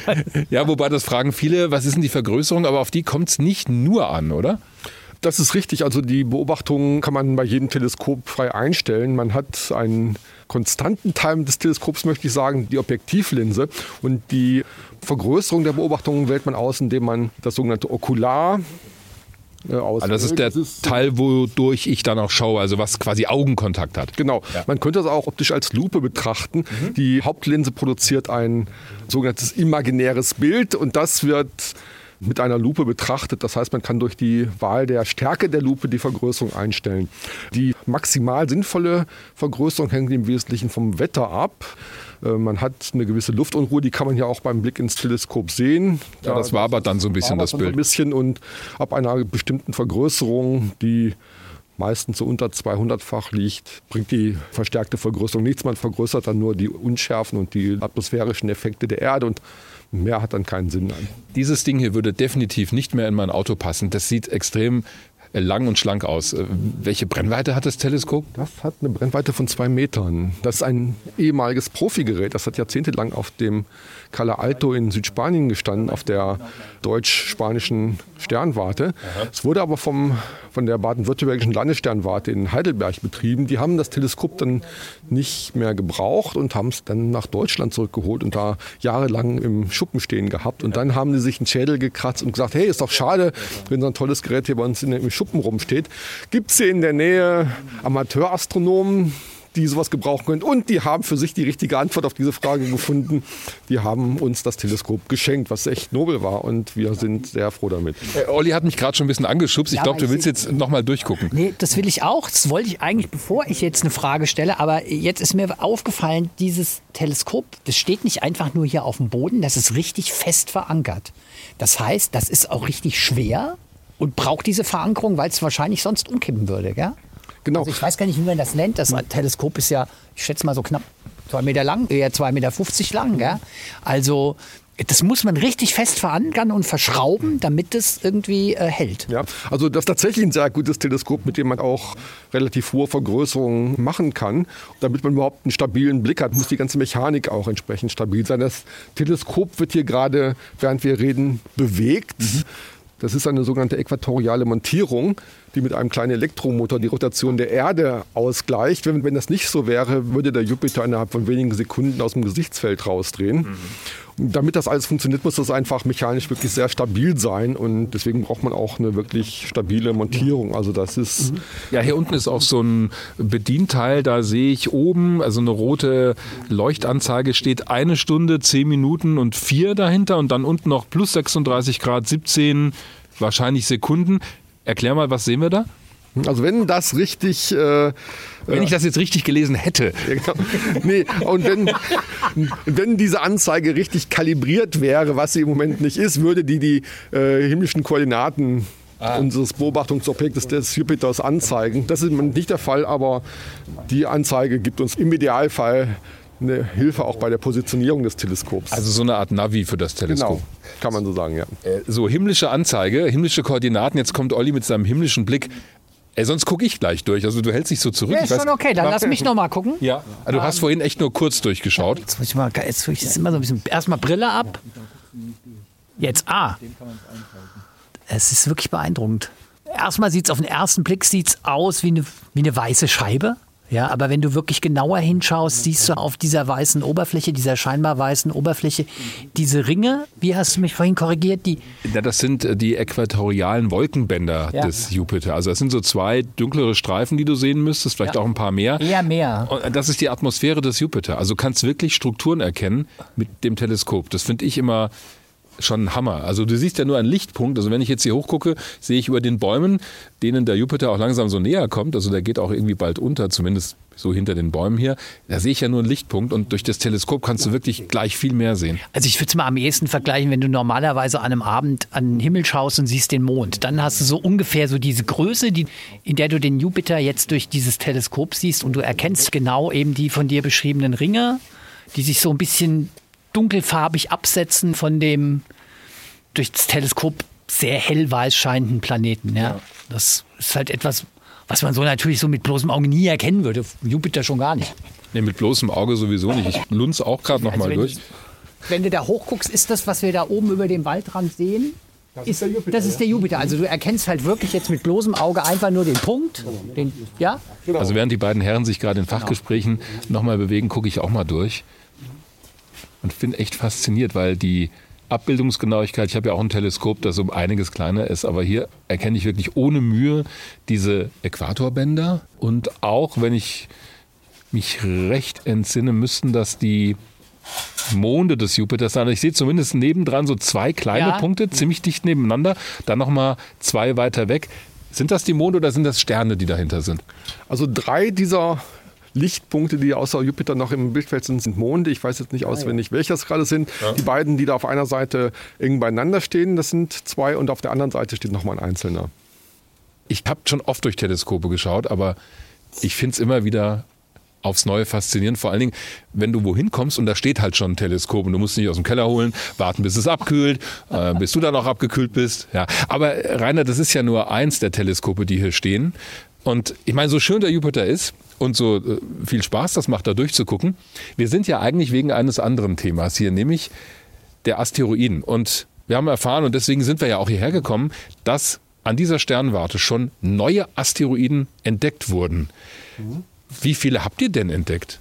ja, wobei das fragen viele, was ist denn die Vergrößerung? Aber auf die kommt es nicht nur an, oder? Das ist richtig. Also die Beobachtungen kann man bei jedem Teleskop frei einstellen. Man hat einen konstanten Teil des Teleskops, möchte ich sagen, die Objektivlinse. Und die Vergrößerung der Beobachtungen wählt man aus, indem man das sogenannte Okular äh, auswählt. Also das ist der Teil, wodurch ich dann auch schaue, also was quasi Augenkontakt hat. Genau. Man könnte das auch optisch als Lupe betrachten. Die Hauptlinse produziert ein sogenanntes imaginäres Bild und das wird mit einer Lupe betrachtet. Das heißt, man kann durch die Wahl der Stärke der Lupe die Vergrößerung einstellen. Die maximal sinnvolle Vergrößerung hängt im Wesentlichen vom Wetter ab. Äh, Man hat eine gewisse Luftunruhe, die kann man ja auch beim Blick ins Teleskop sehen. Ja, das war aber dann so ein bisschen das wabert dann so ein Bild. bisschen und ab einer bestimmten Vergrößerung, die meistens so unter 200-fach liegt, bringt die verstärkte Vergrößerung nichts. Man vergrößert dann nur die Unschärfen und die atmosphärischen Effekte der Erde und mehr hat dann keinen Sinn. Dieses Ding hier würde definitiv nicht mehr in mein Auto passen. Das sieht extrem äh, lang und schlank aus. Äh, Welche Brennweite hat das Teleskop? Das hat eine Brennweite von zwei Metern. Das ist ein ehemaliges Profigerät. Das hat jahrzehntelang auf dem Cala Alto in Südspanien gestanden, auf der deutsch-spanischen Sternwarte. Es wurde aber vom, von der baden-württembergischen Landessternwarte in Heidelberg betrieben. Die haben das Teleskop dann nicht mehr gebraucht und haben es dann nach Deutschland zurückgeholt und da jahrelang im Schuppen stehen gehabt. Und dann haben die sich einen Schädel gekratzt und gesagt, hey, ist doch schade, wenn so ein tolles Gerät hier bei uns in, im Schuppen rumsteht. Gibt es hier in der Nähe Amateurastronomen, die sowas gebrauchen können. Und die haben für sich die richtige Antwort auf diese Frage gefunden. Die haben uns das Teleskop geschenkt, was echt nobel war. Und wir sind sehr froh damit. Äh, Olli hat mich gerade schon ein bisschen angeschubst. Ich Ja, glaube, du willst jetzt nochmal durchgucken. Nee, das will ich auch. Das wollte ich eigentlich, bevor ich jetzt eine Frage stelle. Aber jetzt ist mir aufgefallen, dieses Teleskop, das steht nicht einfach nur hier auf dem Boden, das ist richtig fest verankert. Das heißt, das ist auch richtig schwer und braucht diese Verankerung, weil es wahrscheinlich sonst umkippen würde. Gell? Genau. Also ich weiß gar nicht, wie man das nennt. Das Teleskop ist ja, ich schätze mal so knapp zwei Meter lang, eher zwei Meter fünfzig lang. Gell? Also das muss man richtig fest verankern und verschrauben, damit es irgendwie äh, hält. Ja, also das ist tatsächlich ein sehr gutes Teleskop, mit dem man auch relativ hohe Vergrößerungen machen kann. Damit man überhaupt einen stabilen Blick hat, muss die ganze Mechanik auch entsprechend stabil sein. Das Teleskop wird hier gerade, während wir reden, bewegt. Das ist eine sogenannte äquatoriale Montierung, die mit einem kleinen Elektromotor die Rotation der Erde ausgleicht. Wenn, wenn das nicht so wäre, würde der Jupiter innerhalb von wenigen Sekunden aus dem Gesichtsfeld rausdrehen. Und damit das alles funktioniert, muss das einfach mechanisch wirklich sehr stabil sein und deswegen braucht man auch eine wirklich stabile Montierung. Also das ist Ja, hier unten ist auch so ein Bedienteil, da sehe ich oben, also eine rote Leuchtanzeige steht eine Stunde, zehn Minuten und vier dahinter und dann unten noch plus 36 Grad, 17 wahrscheinlich Sekunden. Erklär mal, was sehen wir da? Also wenn das richtig äh, Wenn ich das jetzt richtig gelesen hätte. Ja, genau. nee, und wenn, wenn diese Anzeige richtig kalibriert wäre, was sie im Moment nicht ist, würde die die äh, himmlischen Koordinaten ah. unseres Beobachtungsobjektes des Jupiters anzeigen. Das ist nicht der Fall, aber die Anzeige gibt uns im Idealfall eine Hilfe auch bei der Positionierung des Teleskops. Also so eine Art Navi für das Teleskop. Genau, kann man so sagen, ja. Äh, so, himmlische Anzeige, himmlische Koordinaten. Jetzt kommt Olli mit seinem himmlischen Blick. Ey, sonst gucke ich gleich durch. Also du hältst dich so zurück. Ja, ist schon okay, dann lass mich noch mal gucken. Ja. Also, du hast vorhin echt nur kurz durchgeschaut. Jetzt muss ich mal, jetzt muss ich immer so ein bisschen, erstmal Brille ab. Jetzt A. Es ist wirklich beeindruckend. Erstmal sieht es auf den ersten Blick sieht's aus wie eine, wie eine weiße Scheibe. Ja, aber wenn du wirklich genauer hinschaust, siehst du auf dieser weißen Oberfläche, dieser scheinbar weißen Oberfläche, diese Ringe, wie hast du mich vorhin korrigiert? Die ja, das sind äh, die äquatorialen Wolkenbänder ja. des Jupiter. Also es sind so zwei dunklere Streifen, die du sehen müsstest, vielleicht ja. auch ein paar mehr. Eher mehr. Und das ist die Atmosphäre des Jupiter. Also du kannst wirklich Strukturen erkennen mit dem Teleskop. Das finde ich immer schon ein Hammer. Also du siehst ja nur einen Lichtpunkt. Also wenn ich jetzt hier hochgucke, sehe ich über den Bäumen, denen der Jupiter auch langsam so näher kommt. Also der geht auch irgendwie bald unter, zumindest so hinter den Bäumen hier. Da sehe ich ja nur einen Lichtpunkt und durch das Teleskop kannst du wirklich gleich viel mehr sehen. Also ich würde es mal am ehesten vergleichen, wenn du normalerweise an einem Abend an den Himmel schaust und siehst den Mond. Dann hast du so ungefähr so diese Größe, die, in der du den Jupiter jetzt durch dieses Teleskop siehst und du erkennst genau eben die von dir beschriebenen Ringe, die sich so ein bisschen dunkelfarbig absetzen von dem durch das Teleskop sehr hellweiß scheinenden Planeten. Ja. ja. Das ist halt etwas, was man so natürlich so mit bloßem Auge nie erkennen würde. Jupiter schon gar nicht. Nee, mit bloßem Auge sowieso nicht. Ich lunze auch gerade also, noch mal durch. Du, wenn du da hochguckst, ist das, was wir da oben über dem Waldrand sehen, das ist, der Jupiter. Das ist der Jupiter. Also du erkennst halt wirklich jetzt mit bloßem Auge einfach nur den Punkt. Den, ja? Also während die beiden Herren sich gerade in Fachgesprächen genau. nochmal bewegen, gucke ich auch mal durch und bin echt fasziniert, weil die Abbildungsgenauigkeit, ich habe ja auch ein Teleskop, das um einiges kleiner ist, aber hier erkenne ich wirklich ohne Mühe diese Äquatorbänder und auch, wenn ich mich recht entsinne, müssten das die Monde des Jupiters sein. Ich sehe zumindest nebendran so zwei kleine ja. Punkte, ziemlich dicht nebeneinander, dann nochmal zwei weiter weg. Sind das die Monde oder sind das Sterne, die dahinter sind? Also drei dieser Lichtpunkte, die außer Jupiter noch im Bildfeld sind, sind Monde. Ich weiß jetzt nicht auswendig, welche das gerade sind. Ja. Die beiden, die da auf einer Seite eng beieinander stehen, das sind zwei und auf der anderen Seite steht nochmal ein einzelner. Ich habe schon oft durch Teleskope geschaut, aber ich finde es immer wieder aufs Neue faszinierend. Vor allen Dingen, wenn du wohin kommst und da steht halt schon ein Teleskop und du musst nicht aus dem Keller holen, warten, bis es abkühlt, äh, bis du dann auch abgekühlt bist. Ja. Aber Rainer, das ist ja nur eins der Teleskope, die hier stehen. Und ich meine, so schön der Jupiter ist und so äh, viel Spaß das macht, da durchzugucken, wir sind ja eigentlich wegen eines anderen Themas hier, nämlich der Asteroiden. Und wir haben erfahren, und deswegen sind wir ja auch hierher gekommen, dass an dieser Sternwarte schon neue Asteroiden entdeckt wurden. Wie viele habt ihr denn entdeckt?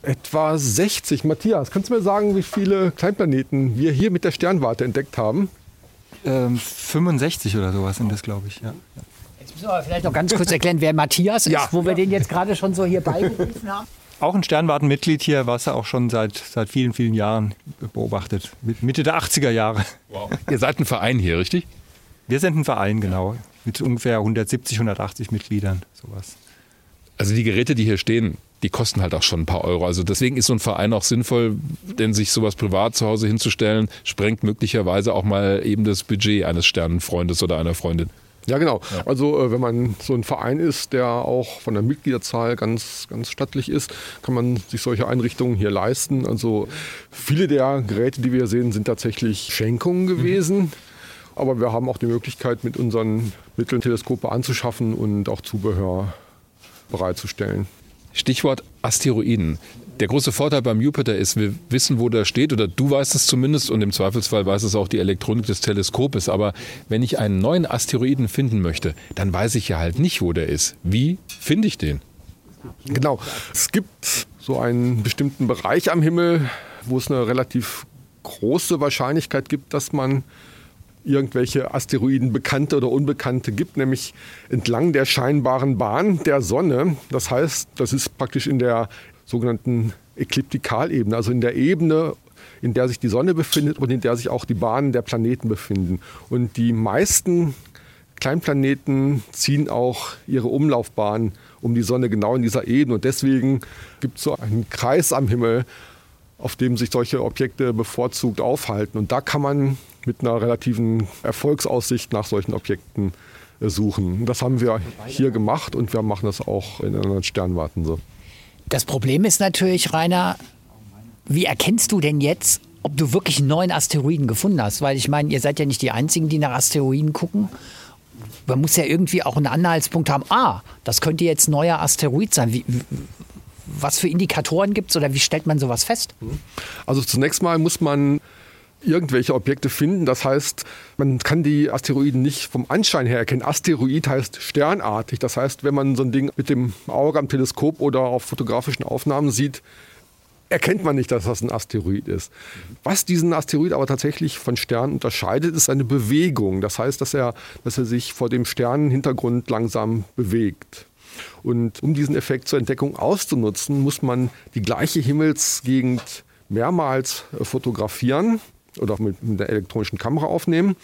Etwa 60. Matthias, kannst du mir sagen, wie viele Kleinplaneten wir hier mit der Sternwarte entdeckt haben? Ähm, 65 oder sowas sind das, glaube ich. Ja. Müssen wir vielleicht noch ganz kurz erklären, wer Matthias ist, ja. wo wir den jetzt gerade schon so hier beigerufen haben? (laughs) Auch ein Sternwartenmitglied hier, was er auch schon seit, seit vielen, vielen Jahren beobachtet. Mitte der 80er Jahre. Wow. Ihr seid ein Verein hier, richtig? Wir sind ein Verein, genau. Mit ungefähr 170, 180 Mitgliedern, sowas. Also die Geräte, die hier stehen, die kosten halt auch schon ein paar Euro. Also deswegen ist so ein Verein auch sinnvoll, denn sich sowas privat zu Hause hinzustellen, sprengt möglicherweise auch mal eben das Budget eines Sternenfreundes oder einer Freundin. Ja, genau. Ja. Also äh, wenn man so ein Verein ist, der auch von der Mitgliederzahl ganz, ganz stattlich ist, kann man sich solche Einrichtungen hier leisten. Also viele der Geräte, die wir sehen, sind tatsächlich Schenkungen mhm. gewesen. Mhm. Aber wir haben auch die Möglichkeit, mit unseren Mitteln Teleskope anzuschaffen und auch Zubehör bereitzustellen. Stichwort Asteroiden. Der große Vorteil beim Jupiter ist, wir wissen, wo der steht, oder du weißt es zumindest, und im Zweifelsfall weiß es auch die Elektronik des Teleskopes. Aber wenn ich einen neuen Asteroiden finden möchte, dann weiß ich ja halt nicht, wo der ist. Wie finde ich den? Genau. Es gibt so einen bestimmten Bereich am Himmel, wo es eine relativ große Wahrscheinlichkeit gibt, dass man irgendwelche Asteroiden, bekannte oder unbekannte gibt, nämlich entlang der scheinbaren Bahn der Sonne. Das heißt, das ist praktisch in der sogenannten Ekliptikalebene, also in der Ebene, in der sich die Sonne befindet und in der sich auch die Bahnen der Planeten befinden. Und die meisten Kleinplaneten ziehen auch ihre Umlaufbahn um die Sonne genau in dieser Ebene. Und deswegen gibt es so einen Kreis am Himmel, auf dem sich solche Objekte bevorzugt aufhalten. Und da kann man mit einer relativen Erfolgsaussicht nach solchen Objekten äh, suchen. Das haben wir hier gemacht und wir machen das auch in anderen Sternwarten so. Das Problem ist natürlich, Rainer, wie erkennst du denn jetzt, ob du wirklich einen neuen Asteroiden gefunden hast? Weil ich meine, ihr seid ja nicht die Einzigen, die nach Asteroiden gucken. Man muss ja irgendwie auch einen Anhaltspunkt haben, ah, das könnte jetzt ein neuer Asteroid sein. Wie, was für Indikatoren gibt es oder wie stellt man sowas fest? Also zunächst mal muss man irgendwelche Objekte finden. Das heißt, man kann die Asteroiden nicht vom Anschein her erkennen. Asteroid heißt sternartig. Das heißt, wenn man so ein Ding mit dem Auge am Teleskop oder auf fotografischen Aufnahmen sieht, erkennt man nicht, dass das ein Asteroid ist. Was diesen Asteroid aber tatsächlich von Sternen unterscheidet, ist seine Bewegung. Das heißt, dass er, dass er sich vor dem Sternenhintergrund langsam bewegt. Und um diesen Effekt zur Entdeckung auszunutzen, muss man die gleiche Himmelsgegend mehrmals äh, fotografieren oder mit, mit der elektronischen Kamera aufnehmen.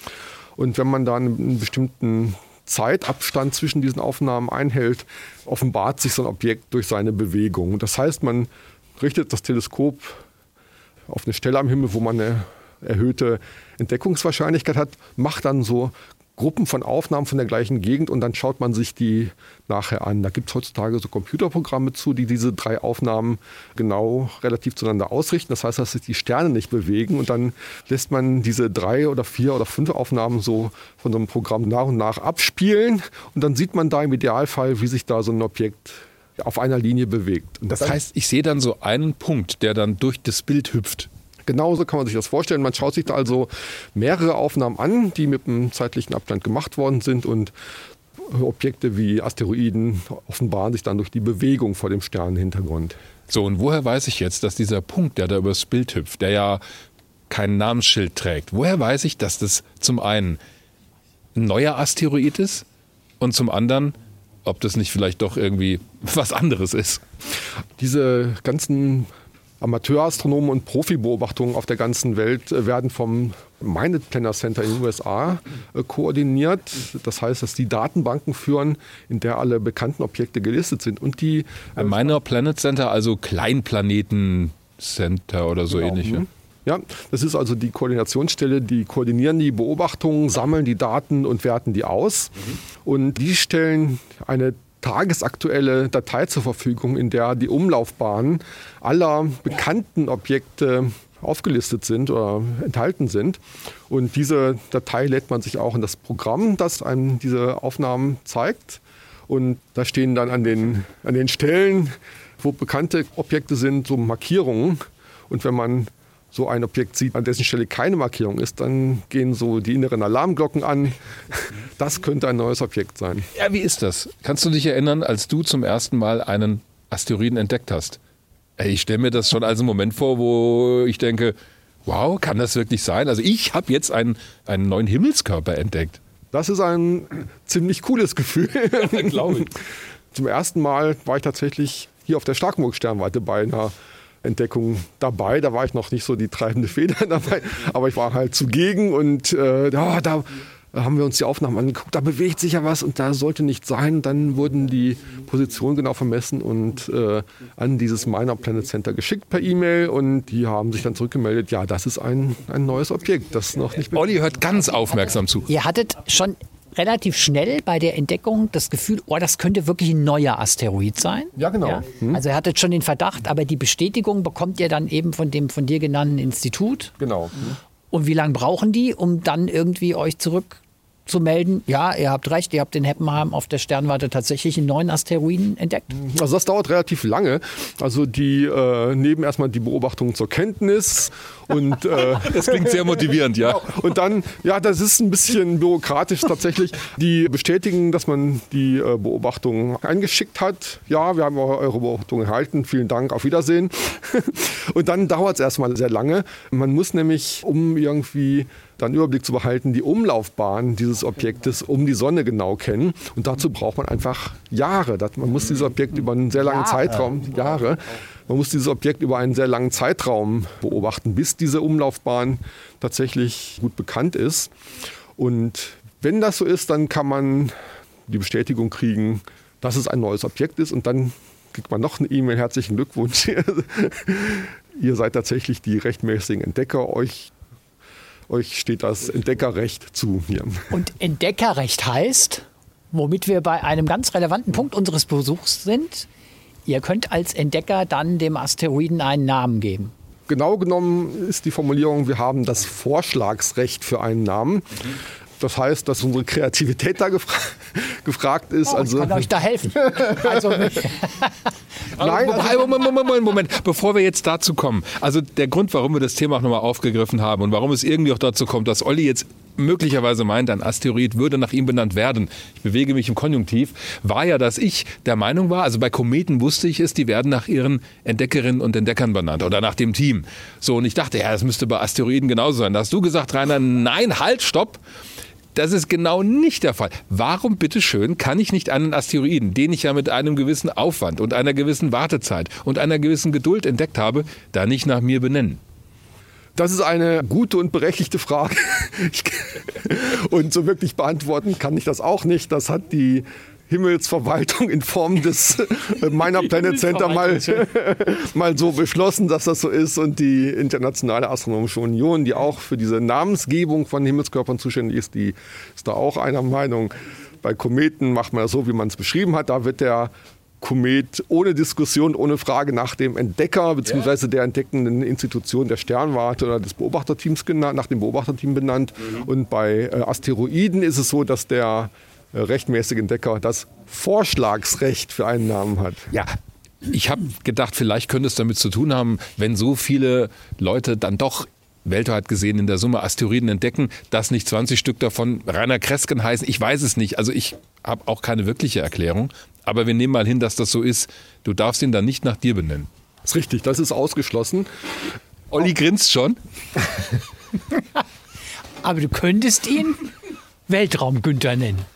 Und wenn man dann einen bestimmten Zeitabstand zwischen diesen Aufnahmen einhält, offenbart sich so ein Objekt durch seine Bewegung. Das heißt, man richtet das Teleskop auf eine Stelle am Himmel, wo man eine erhöhte Entdeckungswahrscheinlichkeit hat, macht dann so Gruppen von Aufnahmen von der gleichen Gegend und dann schaut man sich die nachher an. Da gibt es heutzutage so Computerprogramme zu, die diese drei Aufnahmen genau relativ zueinander ausrichten. Das heißt, dass sich die Sterne nicht bewegen und dann lässt man diese drei oder vier oder fünf Aufnahmen so von so einem Programm nach und nach abspielen und dann sieht man da im Idealfall, wie sich da so ein Objekt auf einer Linie bewegt. Und das heißt, ich sehe dann so einen Punkt, der dann durch das Bild hüpft. Genauso kann man sich das vorstellen. Man schaut sich da also mehrere Aufnahmen an, die mit einem zeitlichen Abstand gemacht worden sind und Objekte wie Asteroiden offenbaren sich dann durch die Bewegung vor dem Sternenhintergrund. So, und woher weiß ich jetzt, dass dieser Punkt, der da übers Bild hüpft, der ja kein Namensschild trägt, woher weiß ich, dass das zum einen ein neuer Asteroid ist und zum anderen, ob das nicht vielleicht doch irgendwie was anderes ist? Diese ganzen Amateurastronomen und Profibeobachtungen auf der ganzen Welt äh, werden vom Minded Planner Center in den USA äh, koordiniert. Das heißt, dass die Datenbanken führen, in der alle bekannten Objekte gelistet sind. Und die Ein Minor Planet Center, also Kleinplaneten Center oder so genau. ähnlich. Mhm. Ja, das ist also die Koordinationsstelle, die koordinieren die Beobachtungen, sammeln die Daten und werten die aus. Mhm. Und die stellen eine tagesaktuelle Datei zur Verfügung, in der die Umlaufbahnen aller bekannten Objekte aufgelistet sind oder enthalten sind. Und diese Datei lädt man sich auch in das Programm, das einem diese Aufnahmen zeigt. Und da stehen dann an den, an den Stellen, wo bekannte Objekte sind, so Markierungen. Und wenn man so ein Objekt sieht, an dessen Stelle keine Markierung ist, dann gehen so die inneren Alarmglocken an. Das könnte ein neues Objekt sein. Ja, wie ist das? Kannst du dich erinnern, als du zum ersten Mal einen Asteroiden entdeckt hast? Ich stelle mir das schon als einen Moment vor, wo ich denke, wow, kann das wirklich sein? Also ich habe jetzt einen, einen neuen Himmelskörper entdeckt. Das ist ein ziemlich cooles Gefühl. (laughs) Ja, glaube ich. Zum ersten Mal war ich tatsächlich hier auf der Starkburg-Sternwarte bei einer Entdeckung dabei. Da war ich noch nicht so die treibende Feder (laughs) dabei, aber ich war halt zugegen und äh, ja, da haben wir uns die Aufnahmen angeguckt, da bewegt sich ja was und da sollte nicht sein. Dann wurden die Positionen genau vermessen und äh, an dieses Minor Planet Center geschickt per E-Mail und die haben sich dann zurückgemeldet, ja, das ist ein, ein neues Objekt, das noch nicht... Olli hört ganz aufmerksam zu. Ihr hattet schon relativ schnell bei der Entdeckung das Gefühl, oh, das könnte wirklich ein neuer Asteroid sein. Ja, genau. Ja? Hm. Also er hatte schon den Verdacht, aber die Bestätigung bekommt ihr dann eben von dem von dir genannten Institut. Genau. Hm. Und wie lange brauchen die, um dann irgendwie euch zurück zu melden, ja, ihr habt recht, ihr habt in Heppenheim auf der Sternwarte tatsächlich einen neuen Asteroiden entdeckt? Also das dauert relativ lange. Also die äh, nehmen erstmal die Beobachtungen zur Kenntnis und äh, (laughs) das klingt sehr motivierend, ja. Genau. Und dann, ja, das ist ein bisschen bürokratisch tatsächlich. Die bestätigen, dass man die äh, Beobachtungen eingeschickt hat. Ja, wir haben eure Beobachtungen erhalten. Vielen Dank, auf Wiedersehen. (laughs) und dann dauert es erstmal sehr lange. Man muss nämlich, um irgendwie dann Überblick zu behalten, die Umlaufbahn dieses Objektes um die Sonne genau kennen. Und dazu braucht man einfach Jahre. Man muss dieses Objekt über einen sehr langen Zeitraum, Jahre, man muss dieses Objekt über einen sehr langen Zeitraum beobachten, bis diese Umlaufbahn tatsächlich gut bekannt ist. Und Wenn das so ist, dann kann man die Bestätigung kriegen, dass es ein neues Objekt ist und dann kriegt man noch eine E-Mail, herzlichen Glückwunsch. (laughs) Ihr seid tatsächlich die rechtmäßigen Entdecker. Euch, euch steht das Entdeckerrecht zu hier. Und Entdeckerrecht heißt, womit wir bei einem ganz relevanten Punkt unseres Besuchs sind, ihr könnt als Entdecker dann dem Asteroiden einen Namen geben. Genau genommen ist die Formulierung, wir haben das Vorschlagsrecht für einen Namen. Das heißt, dass unsere Kreativität da gefra (laughs) gefragt ist. Oh, also, ich kann euch da helfen. (laughs) Also, (laughs) Nein, Wobei, Moment, Moment, Moment, Moment, bevor wir jetzt dazu kommen. Also der Grund, warum wir das Thema auch nochmal aufgegriffen haben und warum es irgendwie auch dazu kommt, dass Olli jetzt möglicherweise meint, ein Asteroid würde nach ihm benannt werden. Ich bewege mich im Konjunktiv. War ja, dass ich der Meinung war, also bei Kometen wusste ich es, die werden nach ihren Entdeckerinnen und Entdeckern benannt oder nach dem Team. So, und ich dachte, ja, das müsste bei Asteroiden genauso sein. Da hast du gesagt, Rainer, nein, halt, stopp. Das ist genau nicht der Fall. Warum bitteschön kann ich nicht einen Asteroiden, den ich ja mit einem gewissen Aufwand und einer gewissen Wartezeit und einer gewissen Geduld entdeckt habe, da nicht nach mir benennen? Das ist eine gute und berechtigte Frage. (laughs) Und so wirklich beantworten kann ich das auch nicht. Das hat die Himmelsverwaltung in Form des äh, Meiner (laughs) Planet Center mal, (laughs) mal so beschlossen, dass das so ist. Und die Internationale Astronomische Union, die auch für diese Namensgebung von Himmelskörpern zuständig ist, die ist da auch einer Meinung. Bei Kometen macht man das so, wie man es beschrieben hat. Da wird der Komet ohne Diskussion, ohne Frage nach dem Entdecker bzw. der entdeckenden Institution der Sternwarte oder des Beobachterteams genannt, nach dem Beobachterteam benannt. Und bei äh, Asteroiden ist es so, dass der äh, rechtmäßige Entdecker das Vorschlagsrecht für einen Namen hat. Ja, ich habe gedacht, vielleicht könnte es damit zu tun haben, wenn so viele Leute dann doch weltweit gesehen in der Summe Asteroiden entdecken, dass nicht 20 Stück davon Rainer Kresken heißen. Ich weiß es nicht. Also ich habe auch keine wirkliche Erklärung. Aber wir nehmen mal hin, dass das so ist. Du darfst ihn dann nicht nach dir benennen. ist richtig, das ist ausgeschlossen. Olli grinst schon. (laughs) aber du könntest ihn Weltraum-Günther nennen.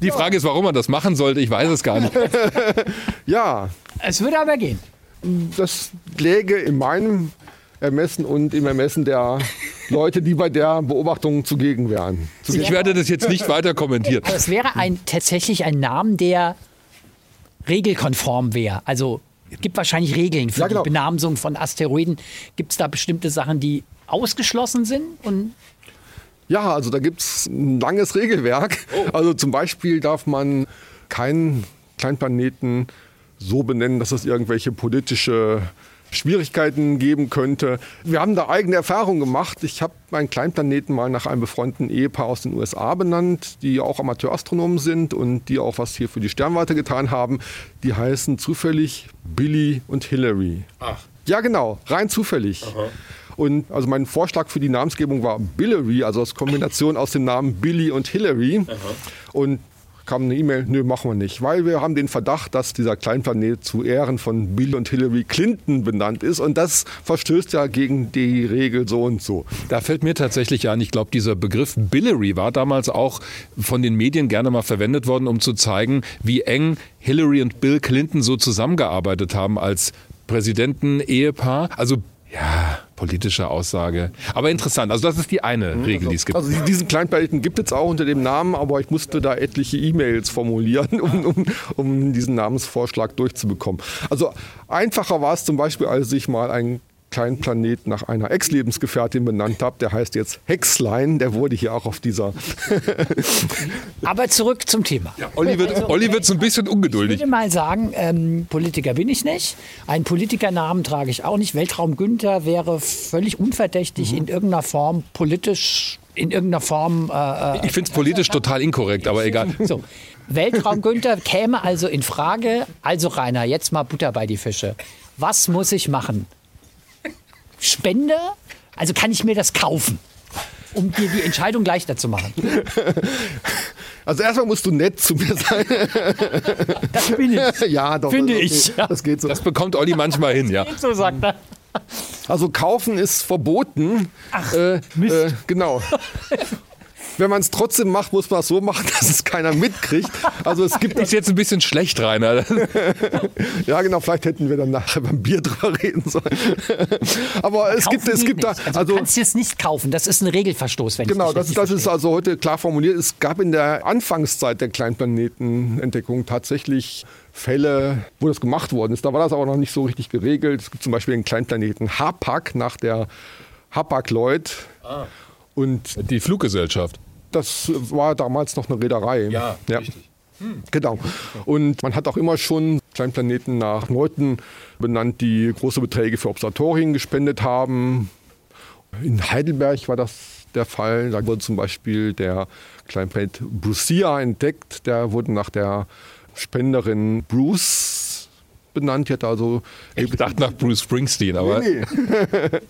Die Frage ist, warum man das machen sollte. Ich weiß es gar nicht. (laughs) Ja, Es würde aber gehen. das läge in meinem Ermessen und im Ermessen der Leute, die bei der Beobachtung zugegen wären. Ich werde das jetzt nicht (laughs) weiter kommentieren. Es wäre ein, tatsächlich ein Name, der regelkonform wäre. Also es gibt wahrscheinlich Regeln für Ja, genau. die Benamsung von Asteroiden. Gibt es da bestimmte Sachen, die ausgeschlossen sind? Und Ja, also da gibt es ein langes Regelwerk. Also zum Beispiel darf man keinen Kleinplaneten so benennen, dass es irgendwelche politische Schwierigkeiten geben könnte. Wir haben da eigene Erfahrungen gemacht. Ich habe meinen Kleinplaneten mal nach einem befreundeten Ehepaar aus den USA benannt, die auch Amateurastronomen sind und die auch was hier für die Sternwarte getan haben. Die heißen zufällig Billy und Hillary. Ach. Ja, genau, rein zufällig. Und also mein Vorschlag für die Namensgebung war Billary, also aus Kombination aus dem Namen Billy und Hillary. Und kam eine E-Mail, nö, machen wir nicht, weil wir haben den Verdacht, dass dieser Kleinplanet zu Ehren von Bill und Hillary Clinton benannt ist und das verstößt ja gegen die Regel so und so. Da fällt mir tatsächlich ein, ich glaube, dieser Begriff Billary war damals auch von den Medien gerne mal verwendet worden, um zu zeigen, wie eng Hillary und Bill Clinton so zusammengearbeitet haben als Präsidenten-Ehepaar. Also, ja, politische Aussage. Aber interessant. Also, das ist die eine Regel, die es gibt. Also diesen Kleinplaneten gibt es auch unter dem Namen, aber ich musste da etliche E-Mails formulieren, (laughs) um, um, um diesen Namensvorschlag durchzubekommen. Also einfacher war es zum Beispiel, als ich mal einen kleinen Planet nach einer Ex-Lebensgefährtin benannt habe. Der heißt jetzt Hexlein. Der wurde hier auch auf dieser (laughs) aber zurück zum Thema. Olli wird, Olli wird so ein bisschen Ich ungeduldig. würde mal sagen, ähm, Politiker bin ich nicht. Einen Politikernamen trage ich auch nicht. Weltraum Günther wäre völlig unverdächtig in irgendeiner Form politisch, in irgendeiner Form. Äh, Ich finde es politisch total inkorrekt, aber egal. so. Weltraum Günther käme also in Frage. Also Rainer, jetzt mal Butter bei die Fische. Was muss ich machen? Spende? Also kann ich mir das kaufen? Um dir die Entscheidung leichter zu machen. Also erstmal musst du nett zu mir sein. Das bin ich. (laughs) ja, doch. Finde okay. ich. Das geht so. Das bekommt Olli manchmal hin, ja. So sagt er. Also kaufen ist verboten. Ach, äh, Mist. Äh, genau. (laughs) wenn man es trotzdem macht, muss man es so machen, (laughs) dass es keiner mitkriegt. Also es gibt Ist jetzt ein bisschen schlecht, Rainer. (laughs) ja genau, vielleicht hätten wir dann nachher beim Bier drüber reden sollen. (laughs) Aber es gibt, es gibt da, nicht. also, also du kannst es nicht kaufen. Das ist ein Regelverstoß, wenn Genau, ich das, dich das richtig ist also heute klar formuliert. Es gab in der Anfangszeit der Kleinplanetenentdeckung tatsächlich Fälle, wo das gemacht worden ist. Da war das aber noch nicht so richtig geregelt. Es gibt zum Beispiel den Kleinplaneten Hapag nach der Hapag-Lloyd. Ah. Und Die Fluggesellschaft. Das war damals noch eine Reederei. Ja, richtig. Genau. Und man hat auch immer schon Kleinplaneten nach Leuten benannt, die große Beträge für Observatorien gespendet haben. In Heidelberg war das der Fall. Da wurde zum Beispiel der Kleinplanet Brucia entdeckt. Der wurde nach der Spenderin Bruce benannt. Die hat also Ich dachte nach Bruce Springsteen, aber. Nee, (laughs)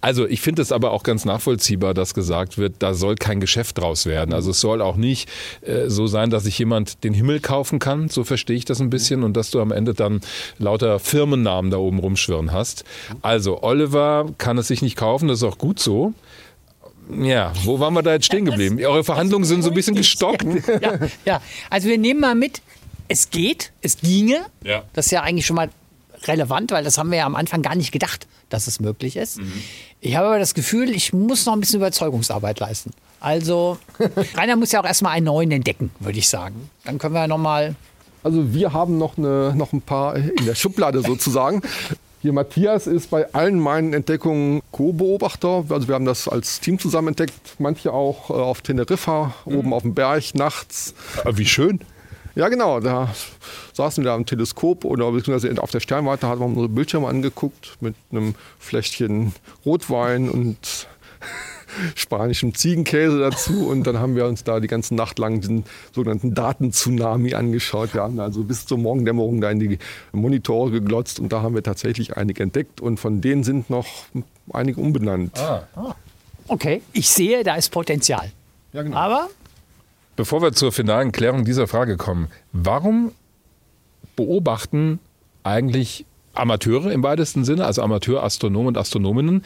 Also ich finde es aber auch ganz nachvollziehbar, dass gesagt wird, da soll kein Geschäft draus werden. Also es soll auch nicht äh, so sein, dass sich jemand den Himmel kaufen kann, so verstehe ich das ein bisschen, und dass du am Ende dann lauter Firmennamen da oben rumschwirren hast. Also Oliver kann es sich nicht kaufen, das ist auch gut so. Ja, wo waren wir da jetzt stehen geblieben? Eure Verhandlungen sind so ein bisschen gestockt. (laughs) Ja, ja, also wir nehmen mal mit, es geht, es ginge. Ja. Das ist ja eigentlich schon mal relevant, weil das haben wir ja am Anfang gar nicht gedacht, dass es möglich ist. Ich habe aber das Gefühl, ich muss noch ein bisschen Überzeugungsarbeit leisten. Also, (laughs) Rainer muss ja auch erstmal einen neuen entdecken, würde ich sagen. Dann können wir ja noch mal Also wir haben noch, eine, noch ein paar in der Schublade (laughs) sozusagen. Hier Matthias ist bei allen meinen Entdeckungen Co-Beobachter. Also wir haben das als Team zusammen entdeckt. Manche auch äh, auf Teneriffa, oben auf dem Berg, nachts. Aber Wie schön. Ja genau, da saßen wir am Teleskop oder beziehungsweise auf der Sternwarte haben wir unsere Bildschirme angeguckt mit einem Fläschchen Rotwein und (laughs) spanischem Ziegenkäse dazu und dann haben wir uns da die ganze Nacht lang den sogenannten Daten-Tsunami angeschaut. Wir haben also bis zur Morgendämmerung da in die Monitore geglotzt und da haben wir tatsächlich einige entdeckt und von denen sind noch einige unbenannt. Okay, ich sehe, da ist Potenzial. Ja, genau. Aber Bevor wir zur finalen Klärung dieser Frage kommen, warum beobachten eigentlich Amateure im weitesten Sinne, also Amateurastronomen und Astronominnen,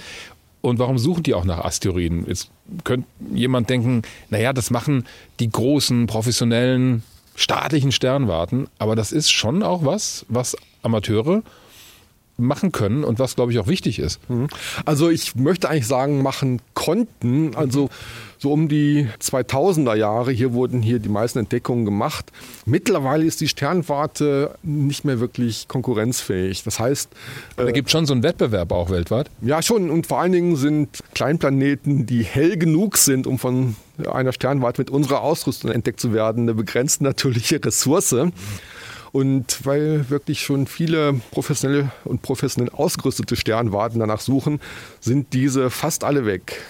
und warum suchen die auch nach Asteroiden? Jetzt könnte jemand denken, naja, das machen die großen, professionellen, staatlichen Sternwarten, aber das ist schon auch was, was Amateure machen können und was, glaube ich, auch wichtig ist. Also ich möchte eigentlich sagen, machen konnten. Also so um die 2000er Jahre, hier wurden hier die meisten Entdeckungen gemacht. Mittlerweile ist die Sternwarte nicht mehr wirklich konkurrenzfähig. Das heißt, Da gibt es schon so einen Wettbewerb auch weltweit. ja schon und vor allen Dingen sind Kleinplaneten, die hell genug sind, um von einer Sternwarte mit unserer Ausrüstung entdeckt zu werden, eine begrenzte natürliche Ressource. Und weil wirklich schon viele professionelle und professionell ausgerüstete Sternwarten danach suchen, sind diese fast alle weg.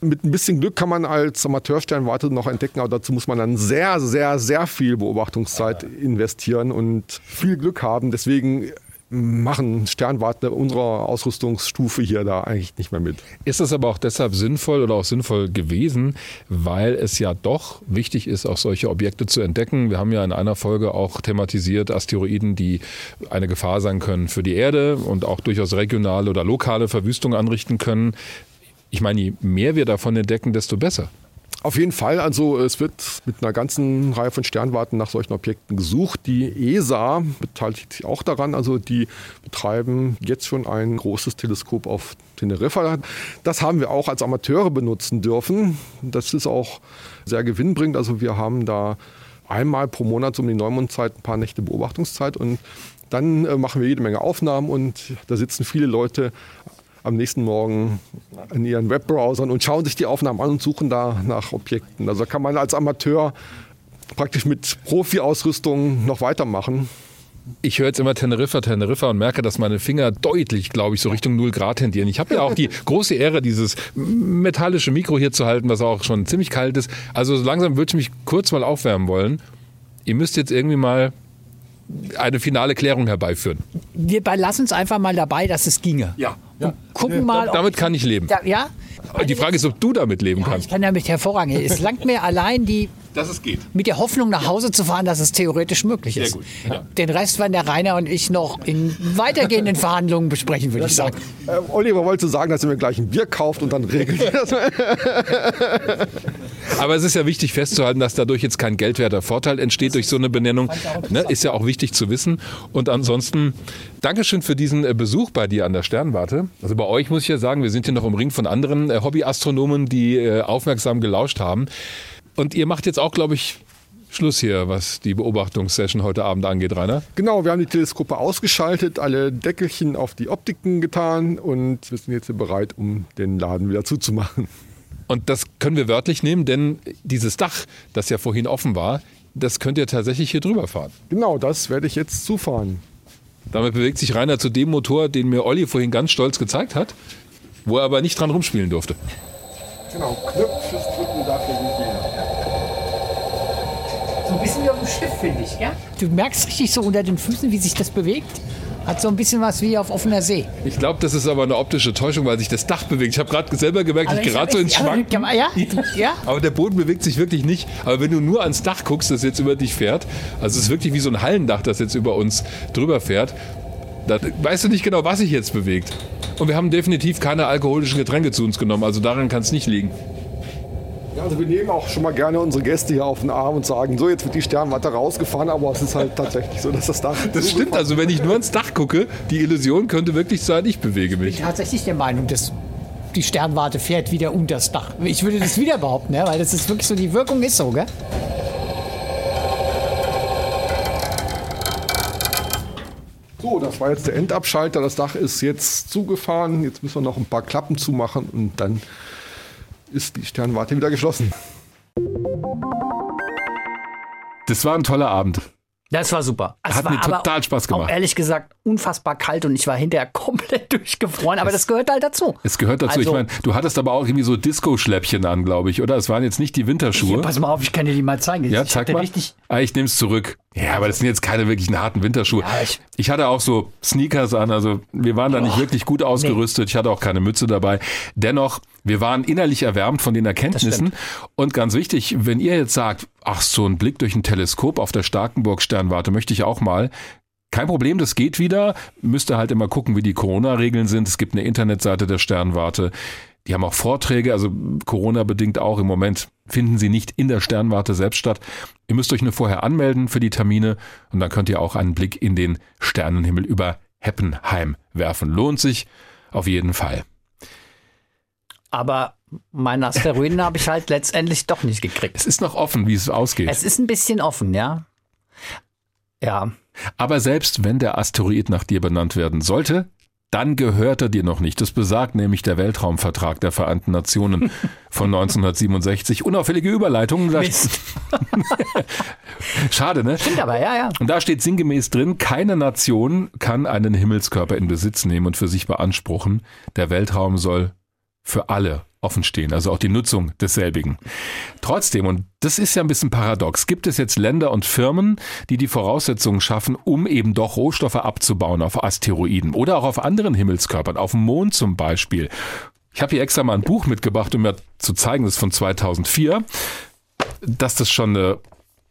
Mit ein bisschen Glück kann man als Amateursternwarte noch entdecken, aber dazu muss man dann sehr, sehr, sehr viel Beobachtungszeit investieren und viel Glück haben. Deswegen machen Sternwarten unserer Ausrüstungsstufe hier da eigentlich nicht mehr mit. Ist es aber auch deshalb sinnvoll oder auch sinnvoll gewesen, weil es ja doch wichtig ist, auch solche Objekte zu entdecken. Wir haben ja in einer Folge auch thematisiert Asteroiden, die eine Gefahr sein können für die Erde und auch durchaus regionale oder lokale Verwüstungen anrichten können. Ich meine, je mehr wir davon entdecken, desto besser. Auf jeden Fall, also es wird mit einer ganzen Reihe von Sternwarten nach solchen Objekten gesucht. Die ESA beteiligt sich auch daran, also die betreiben jetzt schon ein großes Teleskop auf Teneriffa. Das haben wir auch als Amateure benutzen dürfen. Das ist auch sehr gewinnbringend. Also wir haben da einmal pro Monat so um die Neumondzeit ein paar Nächte Beobachtungszeit und dann äh, machen wir jede Menge Aufnahmen und da sitzen viele Leute am nächsten Morgen in ihren Webbrowsern und schauen sich die Aufnahmen an und suchen da nach Objekten. Also kann man als Amateur praktisch mit Profi-Ausrüstung noch weitermachen. Ich höre jetzt immer Teneriffa, Teneriffa und merke, dass meine Finger deutlich, glaube ich, so Richtung 0 Grad tendieren. Ich habe ja auch die (laughs) große Ehre, dieses metallische Mikro hier zu halten, was auch schon ziemlich kalt ist. Also so langsam würde ich mich kurz mal aufwärmen wollen. Ihr müsst jetzt irgendwie mal eine finale Klärung herbeiführen. wir lassen es einfach mal dabei, dass es ginge. Ja. Und gucken mal, ob, Damit kann ich leben. ja, ja? Die Frage ist, ob du damit leben Ich kannst. kann damit hervorragend. Es langt mir allein die Dass es geht. mit der Hoffnung nach Hause zu fahren, dass es theoretisch möglich ist. gut, ja. Den Rest werden der Rainer und ich noch in weitergehenden Verhandlungen besprechen, würde ich sagen. Äh, Oliver wollte sagen, dass er mir gleich ein Bier kauft und dann regelt er das. (laughs) Aber es ist ja wichtig festzuhalten, dass dadurch jetzt kein geldwerter Vorteil entsteht durch so eine Benennung. Ne, ist ja auch wichtig zu wissen. Und ansonsten, Dankeschön für diesen äh, Besuch bei dir an der Sternwarte. Also bei euch muss ich ja sagen, wir sind hier noch umringt von anderen äh, Hobbyastronomen, die äh, aufmerksam gelauscht haben. Und ihr macht jetzt auch, glaube ich, Schluss hier, was die Beobachtungssession heute Abend angeht, Rainer. Genau, wir haben die Teleskope ausgeschaltet, alle Deckelchen auf die Optiken getan und wir sind jetzt bereit, um den Laden wieder zuzumachen. Und das können wir wörtlich nehmen, denn dieses Dach, das ja vorhin offen war, das könnt ihr tatsächlich hier drüber fahren. Genau, das werde ich jetzt zufahren. Damit bewegt sich Rainer zu dem Motor, den mir Olli vorhin ganz stolz gezeigt hat, wo er aber nicht dran rumspielen durfte. Genau, Knöpfchen drücken darf ja nicht jeder. So ein bisschen wie auf dem Schiff, finde ich, ja? Du merkst richtig so unter den Füßen, wie sich das bewegt. Hat so ein bisschen was wie auf offener See. Ich glaube, das ist aber eine optische Täuschung, weil sich das Dach bewegt. Ich habe gerade selber gemerkt, ich gerate so ins (laughs) Schwanken. Ja, (laughs) ja. Aber der Boden bewegt sich wirklich nicht. Aber wenn du nur ans Dach guckst, das jetzt über dich fährt, also es ist wirklich wie so ein Hallendach, das jetzt über uns drüber fährt, da weißt du nicht genau, was sich jetzt bewegt. Und wir haben definitiv keine alkoholischen Getränke zu uns genommen, also daran kann es nicht liegen. Ja, also wir nehmen auch schon mal gerne unsere Gäste hier auf den Arm und sagen, so jetzt wird die Sternwarte rausgefahren, aber es ist halt tatsächlich so, dass das Dach... Das stimmt, also wenn ich nur ans Dach gucke, die Illusion könnte wirklich sein, ich bewege Ich mich. bin tatsächlich der Meinung, dass die Sternwarte fährt wieder unter das Dach. Ich würde das wieder behaupten, ne? weil das ist wirklich so, die Wirkung ist so, gell? So, das war jetzt der Endabschalter. Das Dach ist jetzt zugefahren. Jetzt müssen wir noch ein paar Klappen zumachen und dann ist die Sternwarte wieder geschlossen. Das war ein toller Abend. Das war super. Es Hat war mir aber total Spaß gemacht. Auch ehrlich gesagt unfassbar kalt und ich war hinterher (laughs) komplett durchgefroren, aber das gehört halt dazu. Es gehört dazu. Also- ich meine, du hattest aber auch irgendwie so Disco-Schläppchen an, glaube ich, oder? Es waren jetzt nicht die Winterschuhe. Hier, pass mal auf, ich kann dir die mal zeigen. Ja, ich zeig mal. Richtig, ah, ich nehme es zurück. Ja, aber das sind jetzt keine wirklichen harten Winterschuhe. Ja, ich- ich hatte auch so Sneakers an, also wir waren da nicht wirklich gut ausgerüstet. Ich hatte auch keine Mütze dabei. Dennoch, wir waren innerlich erwärmt von den Erkenntnissen. Und ganz wichtig, wenn ihr jetzt sagt, ach, so ein Blick durch ein Teleskop auf der Starkenburg-Sternwarte möchte ich auch mal. Kein Problem, das geht wieder. Müsst ihr halt immer gucken, wie die Corona-Regeln sind. Es gibt eine Internetseite der Sternwarte. Die haben auch Vorträge, also Corona-bedingt auch. Im Moment finden sie nicht in der Sternwarte selbst statt. Ihr müsst euch nur vorher anmelden für die Termine und dann könnt ihr auch einen Blick in den Sternenhimmel über Heppenheim werfen. Lohnt sich auf jeden Fall. aber meine Asteroiden habe ich halt letztendlich doch nicht gekriegt. Es ist noch offen, wie es ausgeht. Es ist ein bisschen offen, ja. Ja, Aber selbst wenn der Asteroid nach dir benannt werden sollte, dann gehört er dir noch nicht. Das besagt nämlich der Weltraumvertrag der Vereinten Nationen von (laughs) 1967. Unauffällige Überleitung. (laughs) Schade, ne? Stimmt aber, ja, ja. Und da steht sinngemäß drin, keine Nation kann einen Himmelskörper in Besitz nehmen und für sich beanspruchen. Der Weltraum soll für alle offen stehen, also auch die Nutzung desselbigen. Trotzdem, und das ist ja ein bisschen paradox, gibt es jetzt Länder und Firmen, die die Voraussetzungen schaffen, um eben doch Rohstoffe abzubauen auf Asteroiden oder auch auf anderen Himmelskörpern, auf dem Mond zum Beispiel. Ich habe hier extra mal ein Buch mitgebracht, um mir zu zeigen, das ist von 2004, dass das schon eine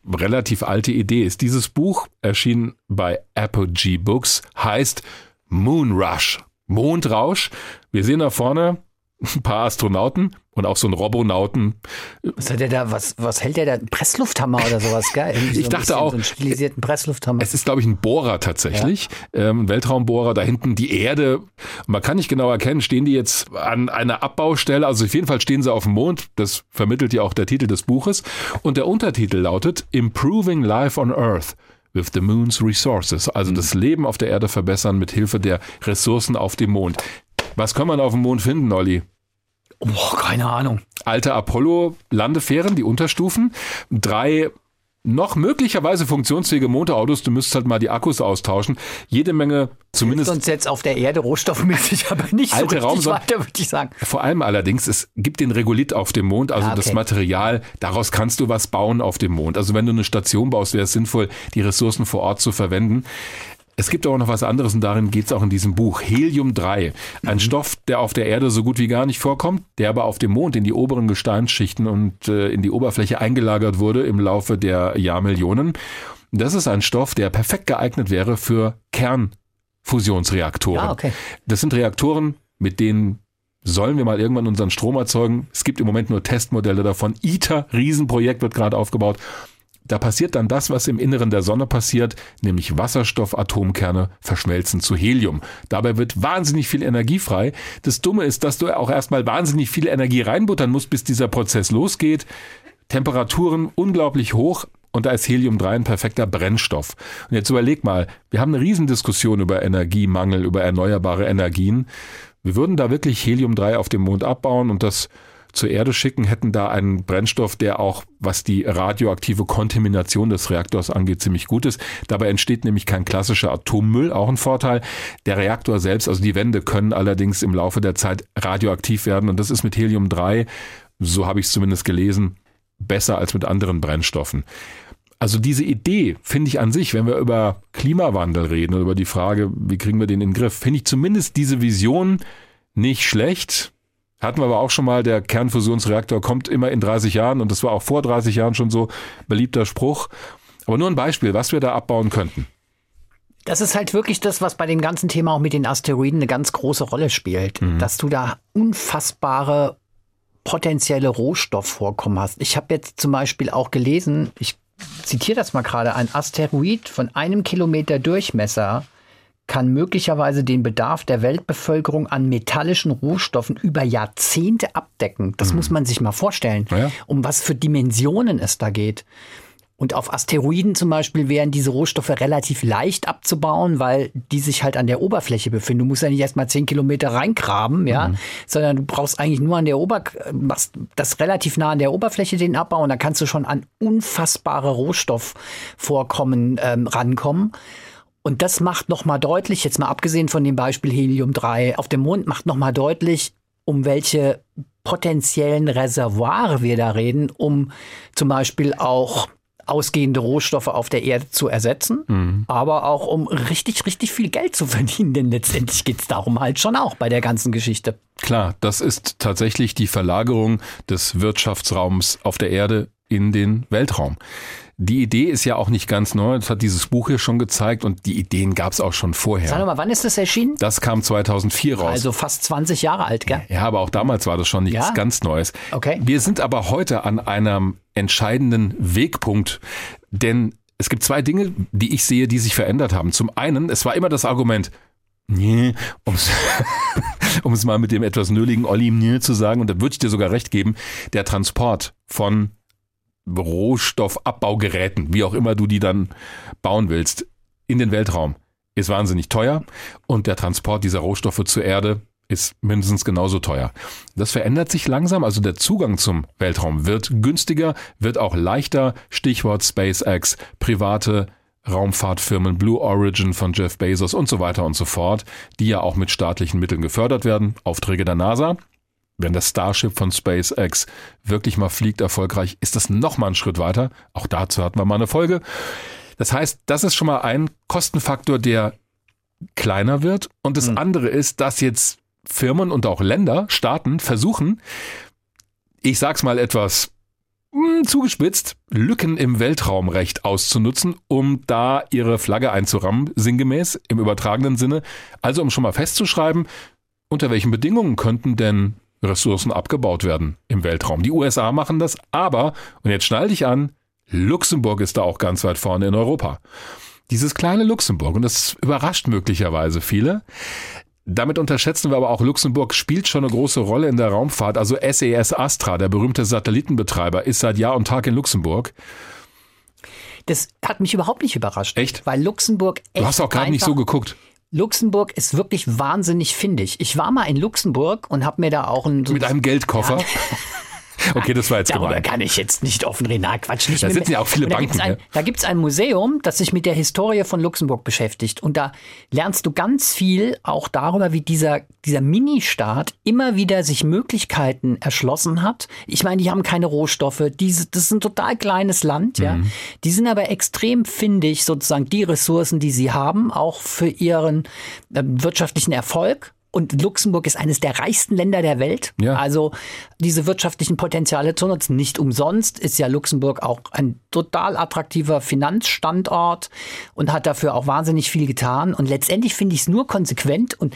relativ alte Idee ist. Dieses Buch erschien bei Apogee Books, heißt Moon Rush, Mondrausch. Wir sehen da vorne ein paar Astronauten und auch so einen Robonauten. Was, hat der da, was, was hält der da? Ein Presslufthammer oder sowas, gell? Irgendwie so Ich ein dachte bisschen auch, So einen stilisierten Presslufthammer. Es ist, glaube ich, ein Bohrer tatsächlich, ähm, ein Weltraumbohrer. Da hinten die Erde. Man kann nicht genau erkennen, stehen die jetzt an einer Abbaustelle. Also auf jeden Fall stehen sie auf dem Mond. Das vermittelt ja auch der Titel des Buches. Und der Untertitel lautet Improving Life on Earth. With the Moon's Resources, also das Leben auf der Erde verbessern mit Hilfe der Ressourcen auf dem Mond. Was kann man auf dem Mond finden, Olli? Boah, keine Ahnung. alte Apollo-Landefähren, die Unterstufen, drei noch möglicherweise funktionsfähige Motorautos, du müsstest halt mal die Akkus austauschen, jede Menge, zumindest Sonst jetzt auf der Erde rohstoffmäßig, (laughs) aber nicht so Alte richtig Raumsonde- weiter, würde ich sagen. vor allem allerdings, es gibt den Regolith auf dem Mond, also Ah, okay. das Material, daraus kannst du was bauen auf dem Mond. Also wenn du eine Station baust, wäre es sinnvoll, die Ressourcen vor Ort zu verwenden. Es gibt aber noch was anderes und darin geht es auch in diesem Buch. Helium-3, ein Stoff, der auf der Erde so gut wie gar nicht vorkommt, der aber auf dem Mond in die oberen Gesteinsschichten und äh, in die Oberfläche eingelagert wurde im Laufe der Jahrmillionen. Das ist ein Stoff, der perfekt geeignet wäre für Kernfusionsreaktoren. Ah, okay. Das sind Reaktoren, mit denen sollen wir mal irgendwann unseren Strom erzeugen? Es gibt im Moment nur Testmodelle davon. ITER, Riesenprojekt wird gerade aufgebaut. Da passiert dann das, was im Inneren der Sonne passiert, nämlich Wasserstoffatomkerne verschmelzen zu Helium. Dabei wird wahnsinnig viel Energie frei. Das Dumme ist, dass du auch erstmal wahnsinnig viel Energie reinbuttern musst, bis dieser Prozess losgeht. Temperaturen unglaublich hoch, und da ist Helium-3 ein perfekter Brennstoff. Und jetzt überleg mal, wir haben eine Riesendiskussion über Energiemangel, über erneuerbare Energien. Wir würden da wirklich Helium-3 auf dem Mond abbauen und das zur Erde schicken, hätten da einen Brennstoff, der auch, was die radioaktive Kontamination des Reaktors angeht, ziemlich gut ist. Dabei entsteht nämlich kein klassischer Atommüll, auch ein Vorteil. Der Reaktor selbst, also die Wände können allerdings im Laufe der Zeit radioaktiv werden und das ist mit Helium 3, so habe ich es zumindest gelesen, besser als mit anderen Brennstoffen. Also diese Idee finde ich an sich, wenn wir über Klimawandel reden oder über die Frage, wie kriegen wir den in den Griff, finde ich zumindest diese Vision nicht schlecht. Hatten wir aber auch schon mal, der Kernfusionsreaktor kommt immer in 30 Jahren und das war auch vor 30 Jahren schon so beliebter Spruch. Aber nur ein Beispiel, was wir da abbauen könnten. Das ist halt wirklich das, was bei dem ganzen Thema auch mit den Asteroiden eine ganz große Rolle spielt. Mhm. Dass du da unfassbare potenzielle Rohstoffvorkommen hast. Ich habe jetzt zum Beispiel auch gelesen, ich zitiere das mal gerade, ein Asteroid von einem Kilometer Durchmesser kann möglicherweise den Bedarf der Weltbevölkerung an metallischen Rohstoffen über Jahrzehnte abdecken. Das mhm. muss man sich mal vorstellen, ja. um was für Dimensionen es da geht. Und auf Asteroiden zum Beispiel wären diese Rohstoffe relativ leicht abzubauen, weil die sich halt an der Oberfläche befinden. Du musst ja nicht erst mal zehn Kilometer reingraben, ja, mhm. sondern du brauchst eigentlich nur an der Ober, machst das relativ nah an der Oberfläche den Abbau und dann kannst du schon an unfassbare Rohstoffvorkommen ähm, rankommen. Und das macht nochmal deutlich, jetzt mal abgesehen von dem Beispiel Helium-3 auf dem Mond, macht nochmal deutlich, um welche potenziellen Reservoire wir da reden, um zum Beispiel auch ausgehende Rohstoffe auf der Erde zu ersetzen, mhm. aber auch um richtig, richtig viel Geld zu (laughs) verdienen, denn letztendlich geht es darum halt schon auch bei der ganzen Geschichte. Klar, das ist tatsächlich die Verlagerung des Wirtschaftsraums auf der Erde in den Weltraum. Die Idee ist ja auch nicht ganz neu, das hat dieses Buch hier schon gezeigt und die Ideen gab es auch schon vorher. Sag mal, wann ist das erschienen? Das kam 2004 raus. Also fast 20 Jahre alt, gell? Ja, aber auch damals war das schon nichts ja? ganz Neues. Okay. Wir sind aber heute an einem entscheidenden Wegpunkt, denn es gibt zwei Dinge, die ich sehe, die sich verändert haben. Zum einen, es war immer das Argument, Nee, um's, (laughs) um es mal mit dem etwas nöligen Olli nee zu sagen, und da würde ich dir sogar recht geben, der Transport von Rohstoffabbaugeräten, wie auch immer du die dann bauen willst, in den Weltraum, ist wahnsinnig teuer und der Transport dieser Rohstoffe zur Erde ist mindestens genauso teuer. Das verändert sich langsam, also der Zugang zum Weltraum wird günstiger, wird auch leichter. Stichwort SpaceX, private Raumfahrtfirmen Blue Origin von Jeff Bezos und so weiter und so fort, die ja auch mit staatlichen Mitteln gefördert werden, Aufträge der NASA wenn das Starship von SpaceX wirklich mal fliegt erfolgreich, ist das nochmal ein Schritt weiter. Auch dazu hatten wir mal eine Folge. Das heißt, das ist schon mal ein Kostenfaktor, der kleiner wird. Und das mhm. andere ist, dass jetzt Firmen und auch Länder, Staaten versuchen, ich sag's mal etwas mh, hm, zugespitzt, Lücken im Weltraumrecht auszunutzen, um da ihre Flagge einzurammen, sinngemäß im übertragenen Sinne. Also um schon mal festzuschreiben, unter welchen Bedingungen könnten denn Ressourcen abgebaut werden im Weltraum. Die USA machen das, aber, und jetzt schnall dich an, Luxemburg ist da auch ganz weit vorne in Europa. Dieses kleine Luxemburg, und das überrascht möglicherweise viele, damit unterschätzen wir aber auch, Luxemburg spielt schon eine große Rolle in der Raumfahrt. Also SES e Astra, der berühmte Satellitenbetreiber, ist seit Jahr und Tag in Luxemburg. Das hat mich überhaupt nicht überrascht. Echt? Weil Luxemburg echt. Du hast auch gerade nicht so geguckt. Luxemburg ist wirklich wahnsinnig findig. Ich war mal in Luxemburg und habe mir da auch ein... So Mit einem Geldkoffer? Ja. (laughs) Okay, das war jetzt Darüber gemein. kann ich jetzt nicht offen reden. Na, Quatsch, nicht Da sitzen ja auch viele da Banken. Gibt's ein, da gibt es ein Museum, das sich mit der Historie von Luxemburg beschäftigt. Und da lernst du ganz viel auch darüber, wie dieser, dieser Mini-Staat immer wieder sich Möglichkeiten erschlossen hat. Ich meine, die haben keine Rohstoffe. Diese, das ist ein total kleines Land, ja. Mhm. Die sind aber extrem findig, sozusagen die Ressourcen, die sie haben, auch für ihren äh, wirtschaftlichen Erfolg und Luxemburg ist eines der reichsten Länder der Welt. Ja. Also diese wirtschaftlichen Potenziale zu nutzen. Nicht umsonst ist ja Luxemburg auch ein total attraktiver Finanzstandort und hat dafür auch wahnsinnig viel getan. Und letztendlich finde ich es nur konsequent und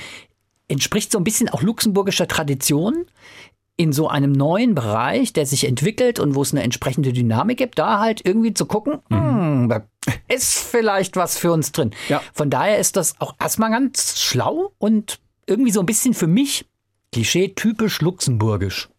entspricht so ein bisschen auch luxemburgischer Tradition, in so einem neuen Bereich, der sich entwickelt und wo es eine entsprechende Dynamik gibt, da halt irgendwie zu gucken, mhm. mh, da ist vielleicht was für uns drin. Ja. Von daher ist das auch erstmal ganz schlau und irgendwie so ein bisschen für mich klischee-typisch luxemburgisch.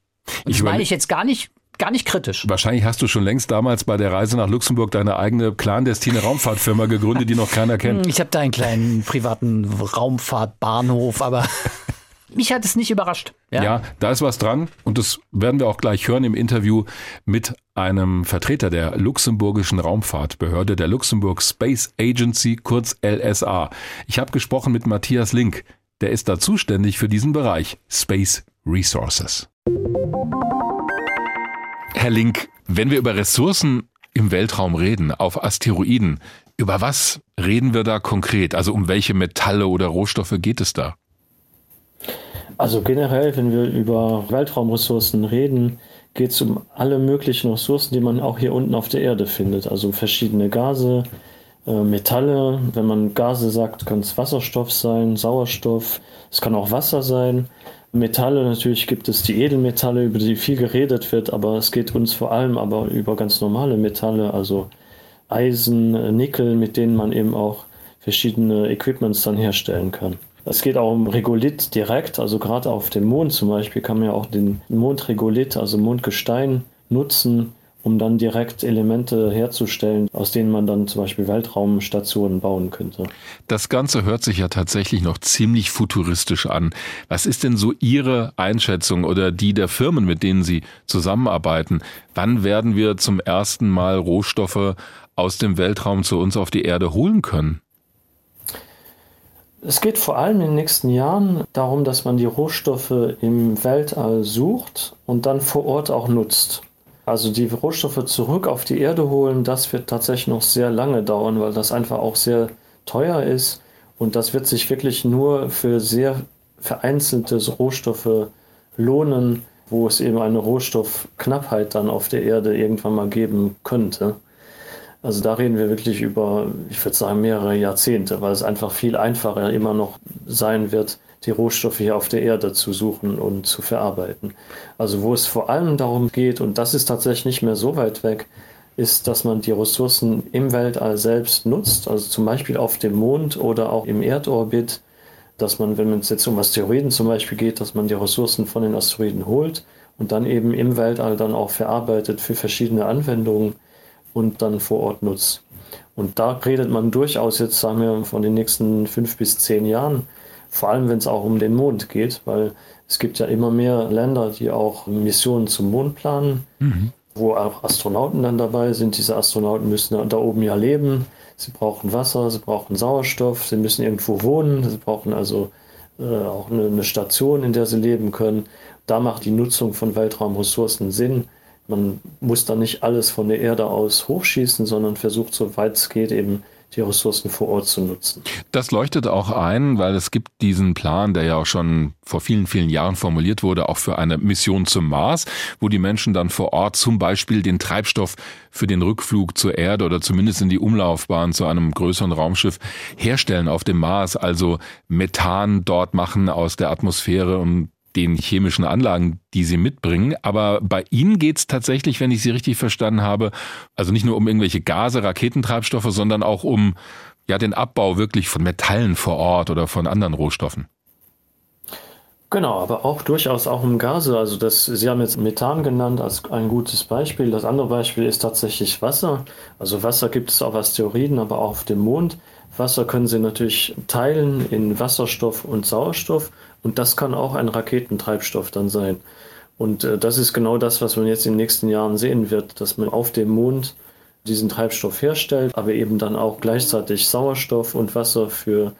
Und Ich das meine ich jetzt gar nicht, gar nicht kritisch. Wahrscheinlich hast du schon längst damals bei der Reise nach Luxemburg deine eigene clandestine Raumfahrtfirma gegründet, die noch keiner kennt. Ich habe da einen kleinen privaten Raumfahrtbahnhof, aber (laughs) mich hat es nicht überrascht. Ja. da ist was dran und das werden wir auch gleich hören im Interview mit einem Vertreter der luxemburgischen Raumfahrtbehörde, der Luxemburg Space Agency, kurz LSA. Ich habe gesprochen mit Matthias Link, der ist da zuständig für diesen Bereich Space Resources. Herr Link, wenn wir über Ressourcen im Weltraum reden, auf Asteroiden, über was reden wir da konkret? Also um welche Metalle oder Rohstoffe geht es da? Also generell, wenn wir über Weltraumressourcen reden, geht es um alle möglichen Ressourcen, die man auch hier unten auf der Erde findet. Also verschiedene Gase, äh, Metalle. Wenn man Gase sagt, kann es Wasserstoff sein, Sauerstoff. Es kann auch Wasser sein. Metalle, natürlich gibt es die Edelmetalle, über die viel geredet wird, aber es geht uns vor allem aber über ganz normale Metalle, also Eisen, äh, Nickel, mit denen man eben auch verschiedene Equipments dann herstellen kann. Es geht auch um Regolith direkt, also gerade auf dem Mond zum Beispiel kann man ja auch den Mondregolith, also Mondgestein, nutzen, um dann direkt Elemente herzustellen, aus denen man dann zum Beispiel Weltraumstationen bauen könnte. Das Ganze hört sich ja tatsächlich noch ziemlich futuristisch an. Was ist denn so Ihre Einschätzung oder die der Firmen, mit denen Sie zusammenarbeiten? Wann werden wir zum ersten Mal Rohstoffe aus dem Weltraum zu uns auf die Erde holen können? Es geht vor allem in den nächsten Jahren darum, dass man die Rohstoffe im Weltall sucht und dann vor Ort auch nutzt. Also die Rohstoffe zurück auf die Erde holen, das wird tatsächlich noch sehr lange dauern, weil das einfach auch sehr teuer ist und das wird sich wirklich nur für sehr vereinzelte Rohstoffe lohnen, wo es eben eine Rohstoffknappheit dann auf der Erde irgendwann mal geben könnte. Also da reden wir wirklich über, ich würde sagen, mehrere Jahrzehnte, weil es einfach viel einfacher immer noch sein wird, die Rohstoffe hier auf der Erde zu suchen und zu verarbeiten. Also wo es vor allem darum geht, und das ist tatsächlich nicht mehr so weit weg, ist, dass man die Ressourcen im Weltall selbst nutzt, also zum Beispiel auf dem Mond oder auch im Erdorbit, dass man, wenn es jetzt um Asteroiden zum Beispiel geht, dass man die Ressourcen von den Asteroiden holt und dann eben im Weltall dann auch verarbeitet für verschiedene Anwendungen und dann vor Ort nutzt. Und da redet man durchaus jetzt, sagen wir, von den nächsten fünf bis zehn Jahren, vor allem wenn es auch um den Mond geht, weil es gibt ja immer mehr Länder, die auch Missionen zum Mond planen, wo auch Astronauten dann dabei sind. Diese Astronauten müssen da oben ja leben. Sie brauchen Wasser, sie brauchen Sauerstoff, sie müssen irgendwo wohnen, sie brauchen also äh, auch eine, eine Station, in der sie leben können. Da macht die Nutzung von Weltraumressourcen Sinn. Man muss da nicht alles von der Erde aus hochschießen, sondern versucht, soweit es geht, eben die Ressourcen vor Ort zu nutzen. Das leuchtet auch ein, weil es gibt diesen Plan, der ja auch schon vor vielen, vielen Jahren formuliert wurde, auch für eine Mission zum Mars, wo die Menschen dann vor Ort zum Beispiel den Treibstoff für den Rückflug zur Erde oder zumindest in die Umlaufbahn zu einem größeren Raumschiff herstellen auf dem Mars, also Methan dort machen aus der Atmosphäre und den chemischen Anlagen, die sie mitbringen. Aber bei Ihnen geht es tatsächlich, wenn ich Sie richtig verstanden habe, also nicht nur um irgendwelche Gase, Raketentreibstoffe, sondern auch um ja den Abbau wirklich von Metallen vor Ort oder von anderen Rohstoffen. Genau, aber auch durchaus auch um Gase. Also das, Sie haben jetzt Methan genannt als ein gutes Beispiel. Das andere Beispiel ist tatsächlich Wasser. Also Wasser gibt es auf Asteroiden, aber auch auf dem Mond. Wasser können Sie natürlich teilen in Wasserstoff und Sauerstoff und das kann auch ein Raketentreibstoff dann sein. Und äh, das ist genau das, was man jetzt in den nächsten Jahren sehen wird, dass man auf dem Mond diesen Treibstoff herstellt, aber eben dann auch gleichzeitig Sauerstoff und Wasser für,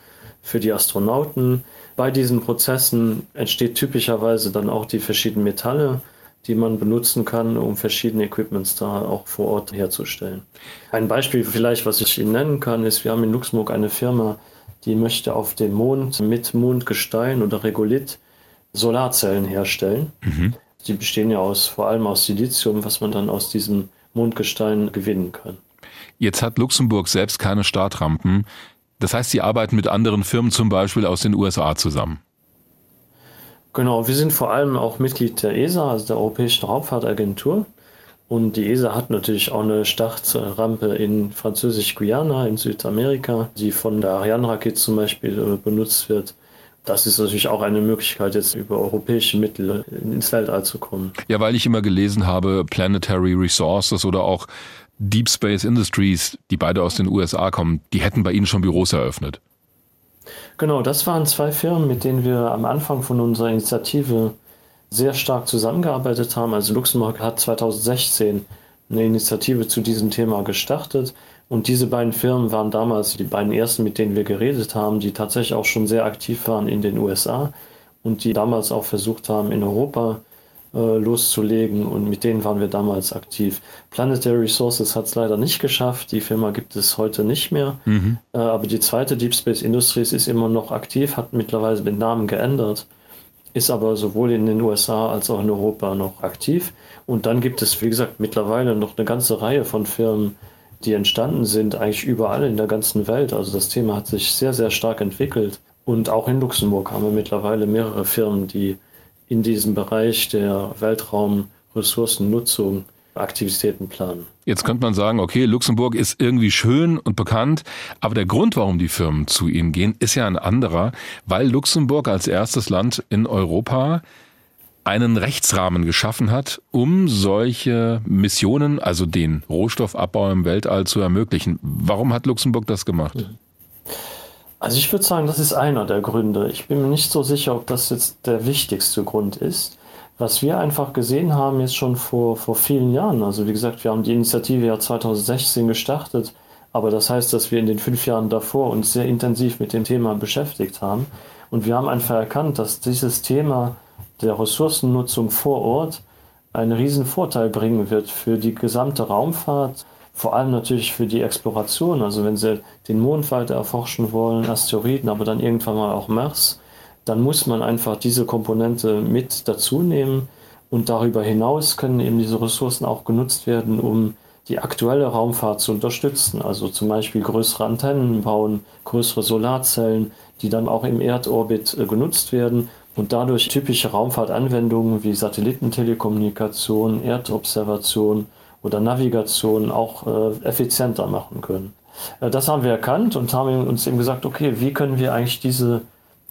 für die Astronauten. Bei diesen Prozessen entsteht typischerweise dann auch die verschiedenen Metalle, die man benutzen kann, um verschiedene Equipments da auch vor Ort herzustellen. Ein Beispiel vielleicht, was ich Ihnen nennen kann, ist, wir haben in Luxemburg eine Firma, die möchte auf dem Mond mit Mondgestein oder Regolith Solarzellen herstellen. Die bestehen ja aus, vor allem aus Silizium, was man dann aus diesem Mondgestein gewinnen kann. Jetzt hat Luxemburg selbst keine Startrampen. Das heißt, Sie arbeiten mit anderen Firmen zum Beispiel aus den USA zusammen. Genau, wir sind vor allem auch Mitglied der ESA, also der Europäischen Raumfahrtagentur. Und die ESA hat natürlich auch eine Startrampe in Französisch-Guyana in Südamerika, die von der Ariane-Rakete zum Beispiel äh, benutzt wird. Das ist natürlich auch eine Möglichkeit, jetzt über europäische Mittel ins Weltall zu kommen. Ja, weil ich immer gelesen habe, Planetary Resources oder auch Deep Space Industries, die beide aus den USA kommen, die hätten bei Ihnen schon Büros eröffnet. Genau, das waren zwei Firmen, mit denen wir am Anfang von unserer Initiative sehr stark zusammengearbeitet haben. Also Luxemburg hat 2016 eine Initiative zu diesem Thema gestartet. Und diese beiden Firmen waren damals die beiden ersten, mit denen wir geredet haben, die tatsächlich auch schon sehr aktiv waren in den USA und die damals auch versucht haben, in Europa äh, loszulegen. Und mit denen waren wir damals aktiv. Planetary Resources hat es leider nicht geschafft. Die Firma gibt es heute nicht mehr. Mhm. Äh, aber die zweite Deep Space Industries ist immer noch aktiv, hat mittlerweile den Namen geändert ist aber sowohl in den USA als auch in Europa noch aktiv. Und dann gibt es, wie gesagt, mittlerweile noch eine ganze Reihe von Firmen, die entstanden sind, eigentlich überall in der ganzen Welt. Also das Thema hat sich sehr, sehr stark entwickelt. Und auch in Luxemburg haben wir mittlerweile mehrere Firmen, die in diesem Bereich der Weltraumressourcennutzung Aktivitäten planen. Jetzt könnte man sagen, okay, Luxemburg ist irgendwie schön und bekannt, aber der Grund, warum die Firmen zu ihnen gehen, ist ja ein anderer, weil Luxemburg als erstes Land in Europa einen Rechtsrahmen geschaffen hat, um solche Missionen, also den Rohstoffabbau im Weltall zu ermöglichen. Warum hat Luxemburg das gemacht? Also ich würde sagen, das ist einer der Gründe. Ich bin mir nicht so sicher, ob das jetzt der wichtigste Grund ist. Was wir einfach gesehen haben, ist schon vor, vor vielen Jahren. Also wie gesagt, wir haben die Initiative ja 2016 gestartet, aber das heißt, dass wir in den fünf Jahren davor uns sehr intensiv mit dem Thema beschäftigt haben. Und wir haben einfach erkannt, dass dieses Thema der Ressourcennutzung vor Ort einen riesen Vorteil bringen wird für die gesamte Raumfahrt, vor allem natürlich für die Exploration. Also wenn Sie den Mond weiter erforschen wollen, Asteroiden, aber dann irgendwann mal auch Mars, dann muss man einfach diese Komponente mit dazu nehmen. Und darüber hinaus können eben diese Ressourcen auch genutzt werden, um die aktuelle Raumfahrt zu unterstützen. Also zum Beispiel größere Antennen bauen, größere Solarzellen, die dann auch im Erdorbit äh, genutzt werden und dadurch typische Raumfahrtanwendungen wie Satellitentelekommunikation, Erdobservation oder Navigation auch äh, effizienter machen können. Äh, das haben wir erkannt und haben uns eben gesagt, okay, wie können wir eigentlich diese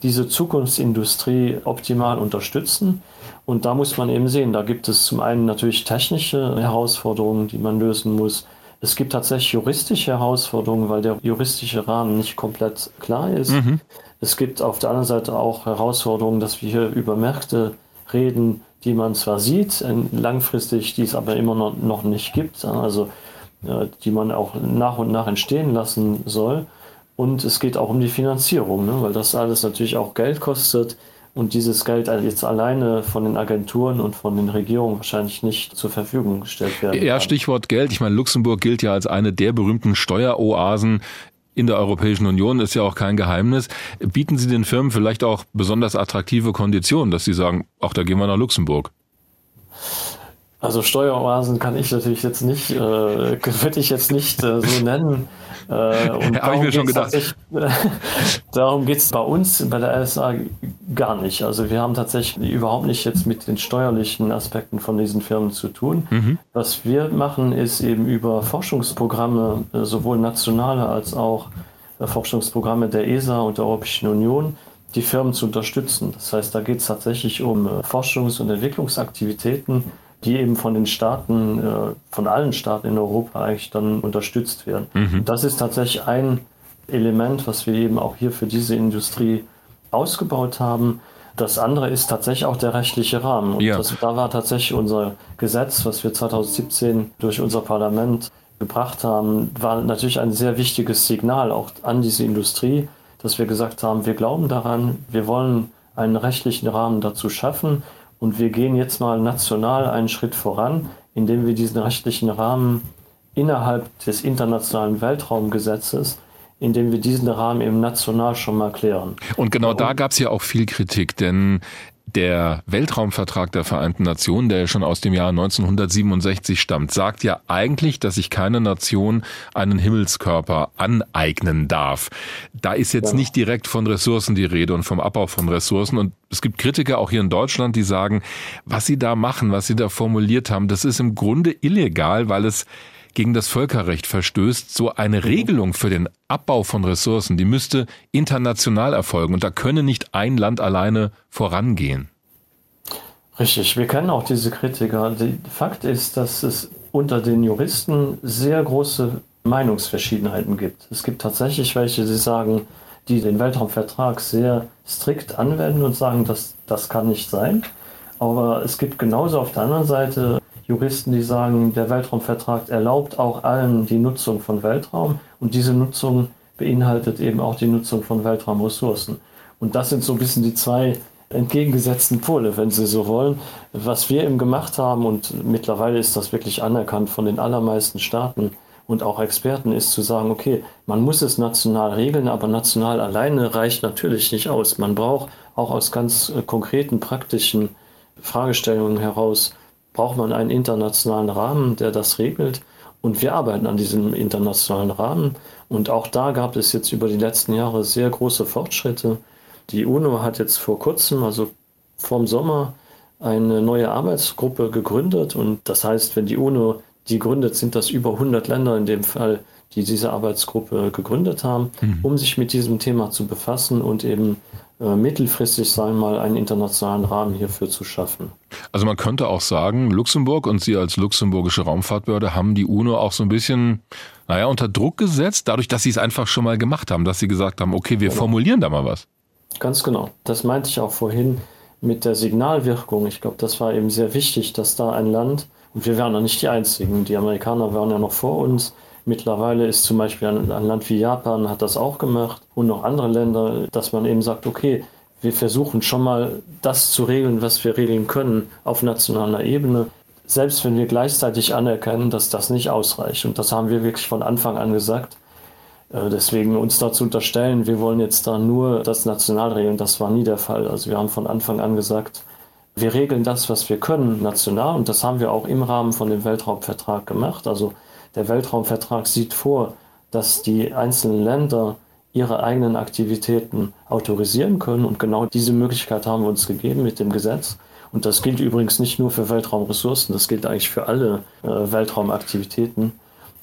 diese Zukunftsindustrie optimal unterstützen. Und da muss man eben sehen, da gibt es zum einen natürlich technische Herausforderungen, die man lösen muss. Es gibt tatsächlich juristische Herausforderungen, weil der juristische Rahmen nicht komplett klar ist. Mhm. Es gibt auf der anderen Seite auch Herausforderungen, dass wir hier über Märkte reden, die man zwar sieht, langfristig, die es aber immer noch nicht gibt, also äh, die man auch nach und nach entstehen lassen soll. Und es geht auch um die Finanzierung, ne? weil das alles natürlich auch Geld kostet und dieses Geld jetzt alleine von den Agenturen und von den Regierungen wahrscheinlich nicht zur Verfügung gestellt werden. Ja, Stichwort Geld. Ich meine, Luxemburg gilt ja als eine der berühmten Steueroasen in der Europäischen Union, ist ja auch kein Geheimnis. Bieten Sie den Firmen vielleicht auch besonders attraktive Konditionen, dass sie sagen, auch da gehen wir nach Luxemburg? Also Steueroasen kann ich natürlich jetzt nicht, äh, (laughs) würde ich jetzt nicht äh, so nennen. Äh, (laughs) Habe ich mir schon gedacht. (laughs) darum geht es bei uns bei der LSA gar nicht. Also wir haben tatsächlich überhaupt nicht jetzt mit den steuerlichen Aspekten von diesen Firmen zu tun. Mhm. Was wir machen, ist eben über Forschungsprogramme, äh, sowohl nationale als auch äh, Forschungsprogramme der ESA und der Europäischen Union, die Firmen zu unterstützen. Das heißt, da geht es tatsächlich um äh, Forschungs- und Entwicklungsaktivitäten die eben von den Staaten, äh, von allen Staaten in Europa eigentlich dann unterstützt werden. Mhm. Das ist tatsächlich ein Element, was wir eben auch hier für diese Industrie ausgebaut haben. Das andere ist tatsächlich auch der rechtliche Rahmen. Und ja. das, da war tatsächlich unser Gesetz, was wir 2017 durch unser Parlament gebracht haben, war natürlich ein sehr wichtiges Signal auch an diese Industrie, dass wir gesagt haben, wir glauben daran, wir wollen einen rechtlichen Rahmen dazu schaffen, und wir gehen jetzt mal national einen Schritt voran, indem wir diesen rechtlichen Rahmen innerhalb des internationalen Weltraumgesetzes indem wir diesen Rahmen eben national schon mal klären. Und genau da gab es ja auch viel Kritik, denn Der Weltraumvertrag der Vereinten Nationen, der schon aus dem Jahr 1967 stammt, sagt ja eigentlich, dass sich keine Nation einen Himmelskörper aneignen darf. Da ist jetzt ja. nicht direkt von Ressourcen die Rede und vom Abbau von Ressourcen. Und es gibt Kritiker auch hier in Deutschland, die sagen, was sie da machen, was sie da formuliert haben, das ist im Grunde illegal, weil es gegen das Völkerrecht verstößt, so eine Regelung für den Abbau von Ressourcen, die müsste international erfolgen und da könne nicht ein Land alleine vorangehen. Richtig, wir kennen auch diese Kritiker. Der Fakt ist, dass es unter den Juristen sehr große Meinungsverschiedenheiten gibt. Es gibt tatsächlich welche, die sagen, die den Weltraumvertrag sehr strikt anwenden und sagen, dass das kann nicht sein. Aber es gibt genauso auf der anderen Seite Juristen, die sagen, der Weltraumvertrag erlaubt auch allen die Nutzung von Weltraum und diese Nutzung beinhaltet eben auch die Nutzung von Weltraumressourcen. Und das sind so ein bisschen die zwei entgegengesetzten Pole, wenn Sie so wollen. Was wir eben gemacht haben, und mittlerweile ist das wirklich anerkannt von den allermeisten Staaten und auch Experten, ist zu sagen, okay, man muss es national regeln, aber national alleine reicht natürlich nicht aus. Man braucht auch aus ganz äh, konkreten, praktischen Fragestellungen heraus braucht man einen internationalen Rahmen, der das regelt. Und wir arbeiten an diesem internationalen Rahmen. Und auch da gab es jetzt über die letzten Jahre sehr große Fortschritte. Die UNO hat jetzt vor kurzem, also vorm Sommer, eine neue Arbeitsgruppe gegründet. Und das heißt, wenn die UNO die gründet, sind das über 100 Länder in dem Fall, die diese Arbeitsgruppe gegründet haben, mhm. um sich mit diesem Thema zu befassen und eben mittelfristig, sagen wir mal, einen internationalen Rahmen hierfür zu schaffen. Also man könnte auch sagen, Luxemburg und Sie als luxemburgische Raumfahrtbehörde haben die UNO auch so ein bisschen, naja, unter Druck gesetzt, dadurch, dass Sie es einfach schon mal gemacht haben, dass Sie gesagt haben, okay, wir genau. formulieren da mal was. Ganz genau. Das meinte ich auch vorhin mit der Signalwirkung. Ich glaube, das war eben sehr wichtig, dass da ein Land, und wir waren ja nicht die Einzigen, die Amerikaner waren ja noch vor uns, Mittlerweile ist zum Beispiel ein, ein, Land wie Japan hat das auch gemacht und noch andere Länder, dass man eben sagt, okay, wir versuchen schon mal das zu regeln, was wir regeln können auf nationaler Ebene, selbst wenn wir gleichzeitig anerkennen, dass das nicht ausreicht. Und das haben wir wirklich von Anfang an gesagt. Äh, deswegen uns da zu unterstellen, wir wollen jetzt da nur das national regeln, das war nie der Fall. Also wir haben von Anfang an gesagt, wir regeln das, was wir können, national. Und das haben wir auch im Rahmen von dem Weltraumvertrag gemacht. Also der Weltraumvertrag sieht vor, dass die einzelnen Länder ihre eigenen Aktivitäten autorisieren können. Und genau diese Möglichkeit haben wir uns gegeben mit dem Gesetz. Und das gilt übrigens nicht nur für Weltraumressourcen, das gilt eigentlich für alle äh, Weltraumaktivitäten.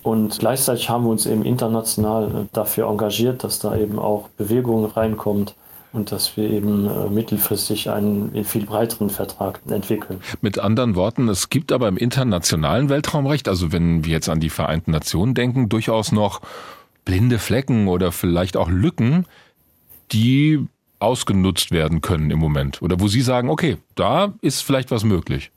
Und gleichzeitig haben wir uns eben international äh, dafür engagiert, dass da eben auch Bewegung reinkommt und dass wir eben äh, mittelfristig einen viel breiteren Vertrag entwickeln. Mit anderen Worten, es gibt aber im internationalen Weltraumrecht, also wenn wir jetzt an die Vereinten Nationen denken, durchaus noch blinde Flecken oder vielleicht auch Lücken, die ausgenutzt werden können im Moment. Oder wo Sie sagen, okay, da ist vielleicht was möglich.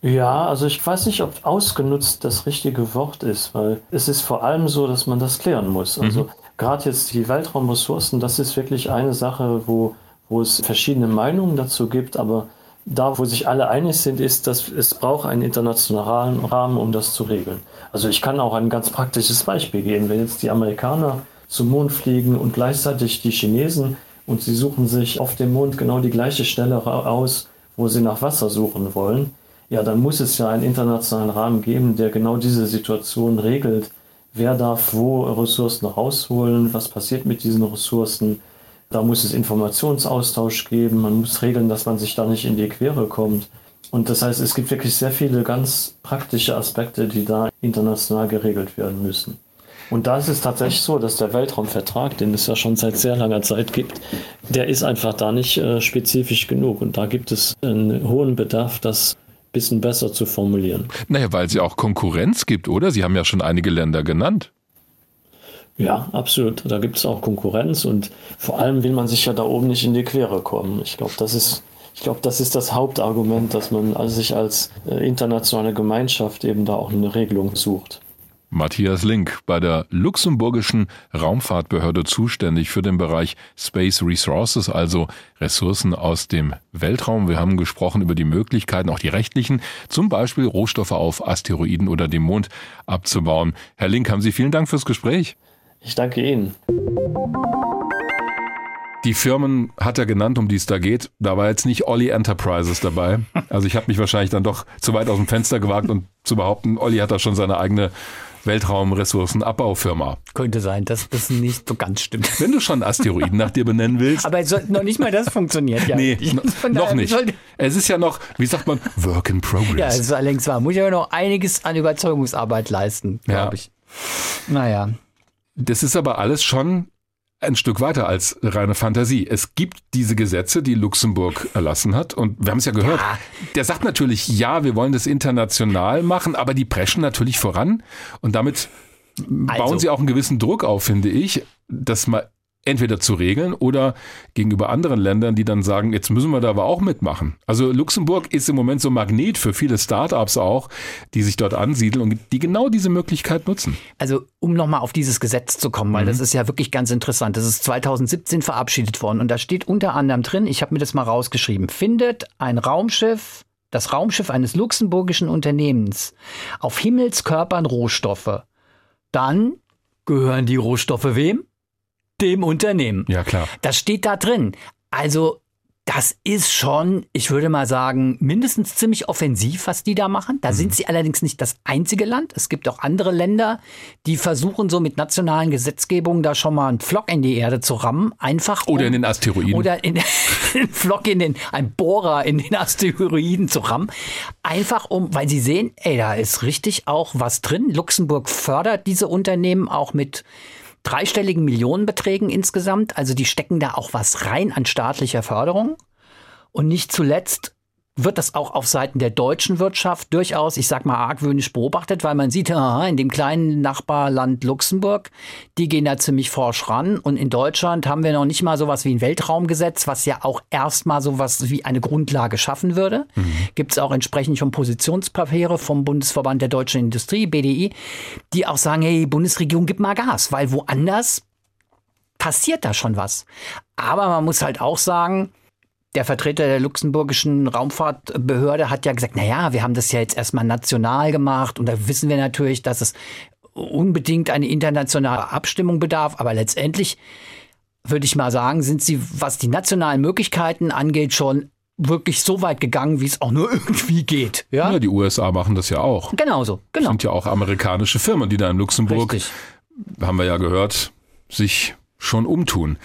Ja, also ich weiß nicht, ob ausgenutzt das richtige Wort ist, weil es ist vor allem so, dass man das klären muss. Also mhm gerade jetzt die Weltraumressourcen, das ist wirklich eine Sache, wo, wo es verschiedene Meinungen dazu gibt, aber da, wo sich alle einig sind, ist, dass es braucht einen internationalen Rahmen, um das zu regeln. Also ich kann auch ein ganz praktisches Beispiel geben. Wenn jetzt die Amerikaner zum Mond fliegen und gleichzeitig die Chinesen und sie suchen sich auf dem Mond genau die gleiche Stelle aus, wo sie nach Wasser suchen wollen, ja, dann muss es ja einen internationalen Rahmen geben, der genau diese Situation regelt wer darf wo Ressourcen rausholen, was passiert mit diesen Ressourcen. Da muss es Informationsaustausch geben, man muss regeln, dass man sich da nicht in die Quere kommt. Und das heißt, es gibt wirklich sehr viele ganz praktische Aspekte, die da international geregelt werden müssen. Und da ist es tatsächlich so, dass der Weltraumvertrag, den es ja schon seit sehr langer Zeit gibt, der ist einfach da nicht äh, spezifisch genug. Und da gibt es einen hohen Bedarf, das bisschen besser zu formulieren. Naja, weil es ja auch Konkurrenz gibt, oder? Sie haben ja schon einige Länder genannt. Ja, absolut. Da gibt es auch Konkurrenz und vor allem will man sich ja da oben nicht in die Quere kommen. Ich glaube, das ist, ich glaube, das ist das Hauptargument, dass man sich als äh, internationale Gemeinschaft eben da auch eine Regelung sucht. Matthias Link, bei der luxemburgischen Raumfahrtbehörde zuständig für den Bereich Space Resources, also Ressourcen aus dem Weltraum. Wir haben gesprochen über die Möglichkeiten, auch die rechtlichen, zum Beispiel Rohstoffe auf Asteroiden oder dem Mond abzubauen. Herr Link, haben Sie vielen Dank fürs Gespräch. Ich danke Ihnen. Die Firmen hat er genannt, um die es da geht. Da war jetzt nicht Olli Enterprises dabei. (laughs) Also ich habe mich wahrscheinlich dann doch zu weit aus dem Fenster gewagt und zu behaupten, Olli hat da schon seine eigene Weltraumressourcenabbaufirma. Könnte sein, dass das nicht so ganz stimmt. Wenn du schon Asteroiden nach dir benennen willst. Aber es noch nicht mal das funktioniert. Ja. nee, noch nicht. Es ist ja noch, wie sagt man, Work in Ja, Progress. es ist allerdings wahr. Muss ich aber noch einiges an Überzeugungsarbeit leisten, Ja. glaube ich. Naja. Das ist aber alles schon ein Stück weiter als reine Fantasie. Es gibt diese Gesetze, die Luxemburg erlassen hat. Und wir haben es ja gehört. Ja. Der sagt natürlich, ja, wir wollen das international machen, aber die preschen natürlich voran. Und damit bauen Also. sie auch einen gewissen Druck auf, finde ich, das mal entweder zu regeln oder gegenüber anderen Ländern, die dann sagen, jetzt müssen wir da aber auch mitmachen. Also Luxemburg ist im Moment so Magnet für viele Startups auch, die sich dort ansiedeln und die genau diese Möglichkeit nutzen. Also, um nochmal auf dieses Gesetz zu kommen, weil das ist ja wirklich ganz interessant. Das ist 2017 verabschiedet worden und da steht unter anderem drin, ich habe mir das mal rausgeschrieben, findet ein Raumschiff, das Raumschiff eines luxemburgischen Unternehmens auf Himmelskörpern Rohstoffe, dann gehören die Rohstoffe wem? Dem Unternehmen. Ja, klar. Das steht da drin. Also, das ist schon, ich würde mal sagen, mindestens ziemlich offensiv, was die da machen. Da sind sie allerdings nicht das einzige Land. Es gibt auch andere Länder, die versuchen so mit nationalen Gesetzgebungen da schon mal einen Flock in die Erde zu rammen. Einfach Oder um, in den Asteroiden. oder in (laughs) einen Flock in den, ein Bohrer in den Asteroiden zu rammen. Einfach um, weil sie sehen, ey, da ist richtig auch was drin. Luxemburg fördert diese Unternehmen auch mit dreistelligen Millionenbeträgen insgesamt. Also die stecken da auch was rein an staatlicher Förderung. Und nicht zuletzt wird das auch auf Seiten der deutschen Wirtschaft durchaus, ich sag mal, argwöhnisch beobachtet, weil man sieht, aha, in dem kleinen Nachbarland Luxemburg, die gehen da ziemlich forsch ran. Und in Deutschland haben wir noch nicht mal sowas wie ein Weltraumgesetz, was ja auch erstmal sowas wie eine Grundlage schaffen würde. Gibt es auch entsprechend schon Positionspapiere vom Bundesverband der deutschen Industrie, BDI, die auch sagen, hey, Bundesregierung, gib mal Gas, weil woanders passiert da schon was. Aber man muss halt auch sagen, der Vertreter der luxemburgischen Raumfahrtbehörde hat ja gesagt, na ja, wir haben das ja jetzt erstmal national gemacht und da wissen wir natürlich, dass es unbedingt eine internationale Abstimmung bedarf, aber letztendlich würde ich mal sagen, sind sie, was die nationalen Möglichkeiten angeht, schon wirklich so weit gegangen, wie es auch nur (laughs) irgendwie geht. Ja, Ja, die USA machen das ja auch. genauso, genau. Sind ja auch amerikanische Firmen, die da in Luxemburg, Richtig. haben wir ja gehört, sich schon umtun.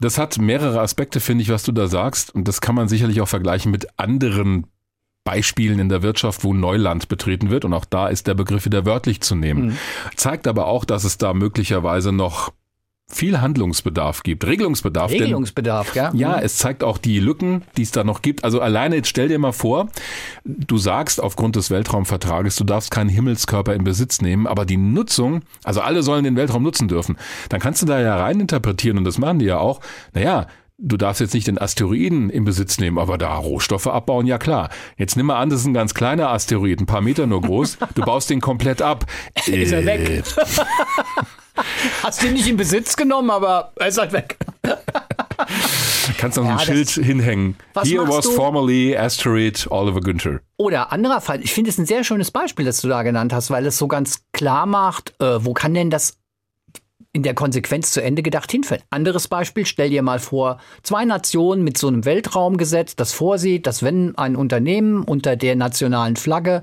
Das hat mehrere Aspekte, finde ich, was du da sagst. Und das kann man sicherlich auch vergleichen mit anderen Beispielen in der Wirtschaft, wo Neuland betreten wird. Und auch da ist der Begriff wieder wörtlich zu nehmen. Zeigt aber auch, dass es da möglicherweise noch viel Handlungsbedarf gibt, Regelungsbedarf. denn- Regelungsbedarf, ja. Ja, es zeigt auch die Lücken, die es da noch gibt. Also alleine jetzt stell dir mal vor, du sagst aufgrund des Weltraumvertrages, du darfst keinen Himmelskörper in Besitz nehmen, aber die Nutzung, also alle sollen den Weltraum nutzen dürfen. Dann kannst du da ja rein interpretieren und das machen die ja auch. Naja, du darfst jetzt nicht den Asteroiden in Besitz nehmen, aber da Rohstoffe abbauen, ja klar. Jetzt nimm mal an, das ist ein ganz kleiner Asteroid, ein paar Meter nur groß. (laughs) Du baust den komplett ab. Ist er Äh, weg. Hast du ihn nicht in Besitz genommen, aber er ist halt weg. (laughs) Kannst dann so ein Ja, Schild hinhängen. Here was du? formerly Asteroid Oliver Günther. Oder anderer Fall, ich finde es ein sehr schönes Beispiel, das du da genannt hast, weil es so ganz klar macht, äh, wo kann denn das in der Konsequenz zu Ende gedacht hinführen. Anderes Beispiel, stell dir mal vor, zwei Nationen mit so einem Weltraumgesetz, das vorsieht, dass wenn ein Unternehmen unter der nationalen Flagge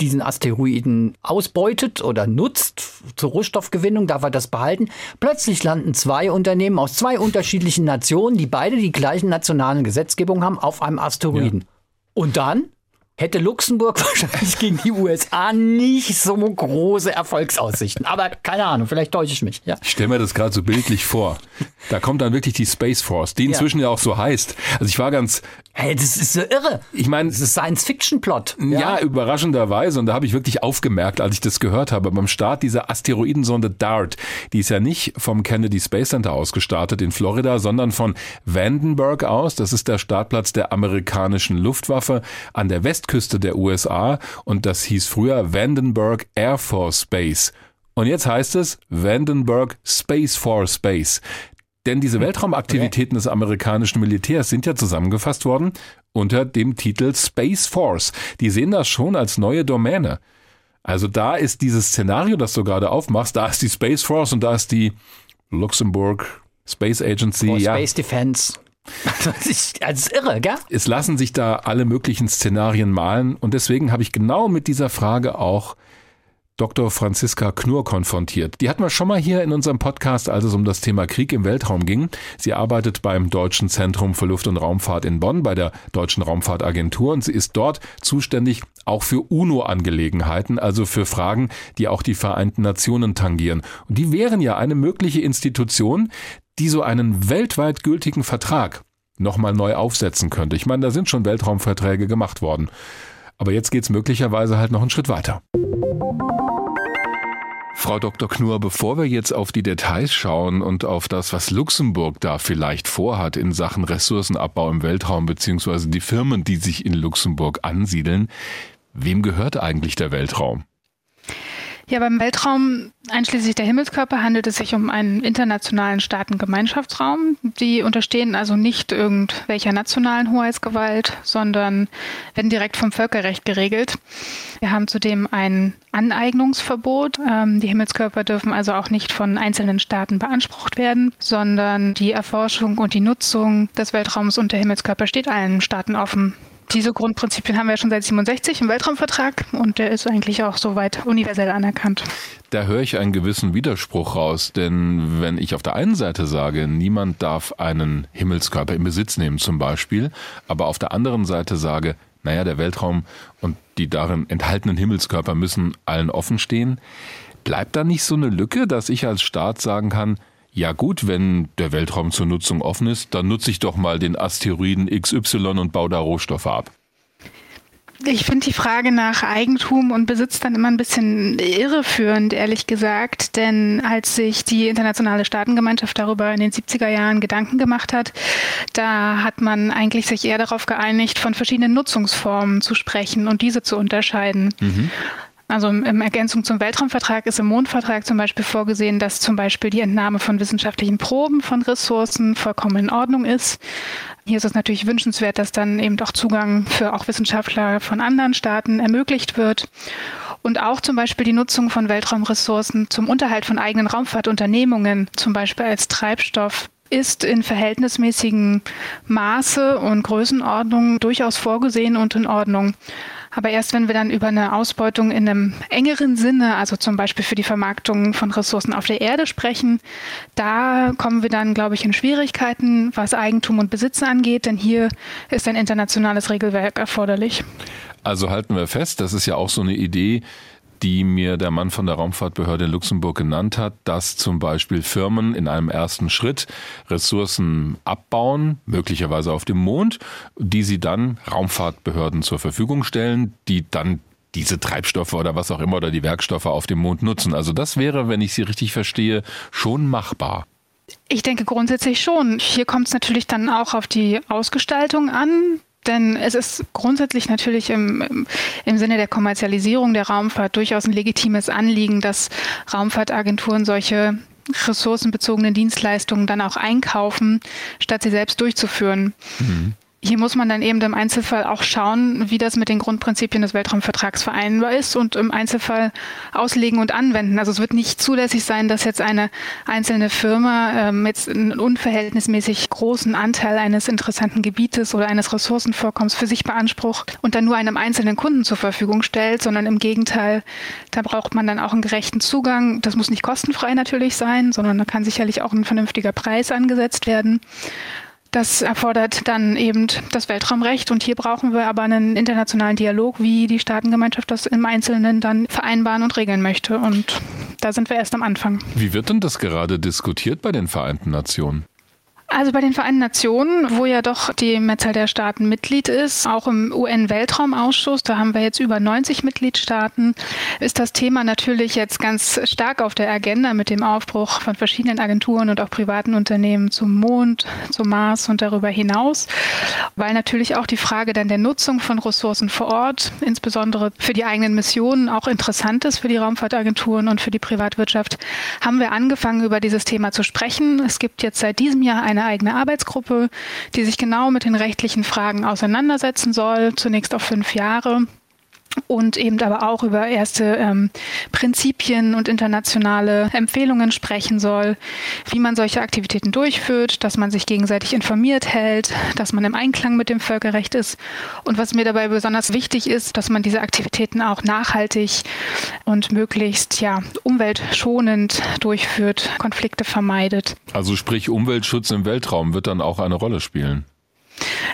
diesen Asteroiden ausbeutet oder nutzt zur Rohstoffgewinnung, darf er das behalten. Plötzlich landen zwei Unternehmen aus zwei unterschiedlichen Nationen, die beide die gleichen nationalen Gesetzgebungen haben, auf einem Asteroiden. Und dann hätte Luxemburg (laughs) wahrscheinlich gegen die USA nicht so große Erfolgsaussichten. Aber keine Ahnung, vielleicht täusche ich mich. Ja. Ich stelle mir das gerade so bildlich vor. Da kommt dann wirklich die Space Force, die inzwischen ja, auch so heißt. Also ich war ganz, Hey, das ist so irre. ich meine, Das ist Science-Fiction-Plot. ja. überraschenderweise, und da habe ich wirklich aufgemerkt, als ich das gehört habe, beim Start dieser Asteroidensonde DART, die ist ja nicht vom Kennedy Space Center aus gestartet in Florida, sondern von Vandenberg aus. Das ist der Startplatz der amerikanischen Luftwaffe an der Westküste der USA und das hieß früher Vandenberg Air Force Base. Und jetzt heißt es Vandenberg Space Force Base. Denn diese Weltraumaktivitäten des amerikanischen Militärs sind ja zusammengefasst worden unter dem Titel Space Force. Die sehen das schon als neue Domäne. Also da ist dieses Szenario, das du gerade aufmachst, da ist die Space Force und da ist die Luxemburg Space Agency, Oh, ja. Space Defense. (laughs) Das ist, das ist irre, gell? Es lassen sich da alle möglichen Szenarien malen und deswegen habe ich genau mit dieser Frage auch Dr. Franziska Knur konfrontiert. Die hatten wir schon mal hier in unserem Podcast, als es um das Thema Krieg im Weltraum ging. Sie arbeitet beim Deutschen Zentrum für Luft- und Raumfahrt in Bonn, bei der Deutschen Raumfahrtagentur und sie ist dort zuständig auch für UNO-Angelegenheiten, also für Fragen, die auch die Vereinten Nationen tangieren. Und die wären ja eine mögliche Institution, die so einen weltweit gültigen Vertrag nochmal neu aufsetzen könnte. Ich meine, da sind schon Weltraumverträge gemacht worden. Aber jetzt geht's möglicherweise halt noch einen Schritt weiter. Frau Dr. Knur, bevor wir jetzt auf die Details schauen und auf das, was Luxemburg da vielleicht vorhat in Sachen Ressourcenabbau im Weltraum, beziehungsweise die Firmen, die sich in Luxemburg ansiedeln, wem gehört eigentlich der Weltraum? Ja, beim Weltraum, einschließlich der Himmelskörper, handelt es sich um einen internationalen Staatengemeinschaftsraum. Die unterstehen also nicht irgendwelcher nationalen Hoheitsgewalt, sondern werden direkt vom Völkerrecht geregelt. Wir haben zudem ein Aneignungsverbot. Ähm, die Himmelskörper dürfen also auch nicht von einzelnen Staaten beansprucht werden, sondern die Erforschung und die Nutzung des Weltraums und der Himmelskörper steht allen Staaten offen. Diese Grundprinzipien haben wir schon seit 67 im Weltraumvertrag und der ist eigentlich auch soweit universell anerkannt. Da höre ich einen gewissen Widerspruch raus, denn wenn ich auf der einen Seite sage, niemand darf einen Himmelskörper in Besitz nehmen zum Beispiel, aber auf der anderen Seite sage, naja, der Weltraum und die darin enthaltenen Himmelskörper müssen allen offen stehen, bleibt da nicht so eine Lücke, dass ich als Staat sagen kann, ja gut, wenn der Weltraum zur Nutzung offen ist, dann nutze ich doch mal den Asteroiden XY und baue da Rohstoffe ab. Ich finde die Frage nach Eigentum und Besitz dann immer ein bisschen irreführend, ehrlich gesagt. Denn als sich die internationale Staatengemeinschaft darüber in den 70er Jahren Gedanken gemacht hat, da hat man eigentlich sich eher darauf geeinigt, von verschiedenen Nutzungsformen zu sprechen und diese zu unterscheiden. Mhm. Also in Ergänzung zum Weltraumvertrag ist im Mondvertrag zum Beispiel vorgesehen, dass zum Beispiel die Entnahme von wissenschaftlichen Proben von Ressourcen vollkommen in Ordnung ist. Hier ist es natürlich wünschenswert, dass dann eben auch Zugang für auch Wissenschaftler von anderen Staaten ermöglicht wird. Und auch zum Beispiel die Nutzung von Weltraumressourcen zum Unterhalt von eigenen Raumfahrtunternehmungen, zum Beispiel als Treibstoff, ist in verhältnismäßigem Maße und Größenordnung durchaus vorgesehen und in Ordnung. Aber erst wenn wir dann über eine Ausbeutung in einem engeren Sinne, also zum Beispiel für die Vermarktung von Ressourcen auf der Erde sprechen, da kommen wir dann, glaube ich, in Schwierigkeiten, was Eigentum und Besitz angeht, denn hier ist ein internationales Regelwerk erforderlich. Also halten wir fest, das ist ja auch so eine Idee, die mir der Mann von der Raumfahrtbehörde in Luxemburg genannt hat, dass zum Beispiel Firmen in einem ersten Schritt Ressourcen abbauen, möglicherweise auf dem Mond, die sie dann Raumfahrtbehörden zur Verfügung stellen, die dann diese Treibstoffe oder was auch immer oder die Werkstoffe auf dem Mond nutzen. Also das wäre, wenn ich Sie richtig verstehe, schon machbar. Ich denke grundsätzlich schon. Hier kommt es natürlich dann auch auf die Ausgestaltung an. Denn es ist grundsätzlich natürlich im, im Sinne der Kommerzialisierung der Raumfahrt durchaus ein legitimes Anliegen, dass Raumfahrtagenturen solche ressourcenbezogenen Dienstleistungen dann auch einkaufen, statt sie selbst durchzuführen. Mhm. Hier muss man dann eben im Einzelfall auch schauen, wie das mit den Grundprinzipien des Weltraumvertrags vereinbar ist und im Einzelfall auslegen und anwenden. Also es wird nicht zulässig sein, dass jetzt eine einzelne Firma ähm, jetzt einen unverhältnismäßig großen Anteil eines interessanten Gebietes oder eines Ressourcenvorkommens für sich beansprucht und dann nur einem einzelnen Kunden zur Verfügung stellt, sondern im Gegenteil, da braucht man dann auch einen gerechten Zugang. Das muss nicht kostenfrei natürlich sein, sondern da kann sicherlich auch ein vernünftiger Preis angesetzt werden. Das erfordert dann eben das Weltraumrecht und hier brauchen wir aber einen internationalen Dialog, wie die Staatengemeinschaft das im Einzelnen dann vereinbaren und regeln möchte. Und da sind wir erst am Anfang. Wie wird denn das gerade diskutiert bei den Vereinten Nationen? Also bei den Vereinten Nationen, wo ja doch die Mehrzahl der Staaten Mitglied ist, auch im UN-Weltraumausschuss, da haben wir jetzt über 90 Mitgliedstaaten, ist das Thema natürlich jetzt ganz stark auf der Agenda mit dem Aufbruch von verschiedenen Agenturen und auch privaten Unternehmen zum Mond, zum Mars und darüber hinaus, weil natürlich auch die Frage dann der Nutzung von Ressourcen vor Ort, insbesondere für die eigenen Missionen, auch interessant ist für die Raumfahrtagenturen und für die Privatwirtschaft, haben wir angefangen, über dieses Thema zu sprechen. Es gibt jetzt seit diesem Jahr eine eigene Arbeitsgruppe, die sich genau mit den rechtlichen Fragen auseinandersetzen soll, zunächst auf fünf Jahre. Und eben aber auch über erste ähm, Prinzipien und internationale Empfehlungen sprechen soll, wie man solche Aktivitäten durchführt, dass man sich gegenseitig informiert hält, dass man im Einklang mit dem Völkerrecht ist. Und was mir dabei besonders wichtig ist, dass man diese Aktivitäten auch nachhaltig und möglichst ja, umweltschonend durchführt, Konflikte vermeidet. Also sprich Umweltschutz im Weltraum wird dann auch eine Rolle spielen.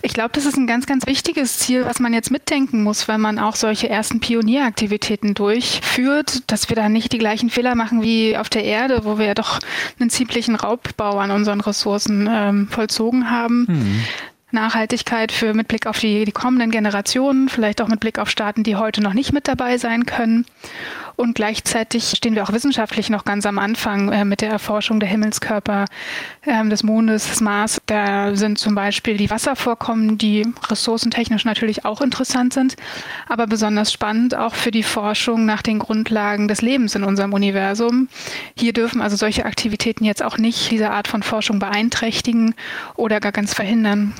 Ich glaube, das ist ein ganz, ganz wichtiges Ziel, was man jetzt mitdenken muss, wenn man auch solche ersten Pionieraktivitäten durchführt, dass wir da nicht die gleichen Fehler machen wie auf der Erde, wo wir ja doch einen ziemlichen Raubbau an unseren Ressourcen ähm, vollzogen haben. Mhm. Nachhaltigkeit für mit Blick auf die, die kommenden Generationen, vielleicht auch mit Blick auf Staaten, die heute noch nicht mit dabei sein können. Und gleichzeitig stehen wir auch wissenschaftlich noch ganz am Anfang äh, mit der Erforschung der Himmelskörper äh, des Mondes, des Mars. Da sind zum Beispiel die Wasservorkommen, die ressourcentechnisch natürlich auch interessant sind, aber besonders spannend auch für die Forschung nach den Grundlagen des Lebens in unserem Universum. Hier dürfen also solche Aktivitäten jetzt auch nicht diese Art von Forschung beeinträchtigen oder gar ganz verhindern.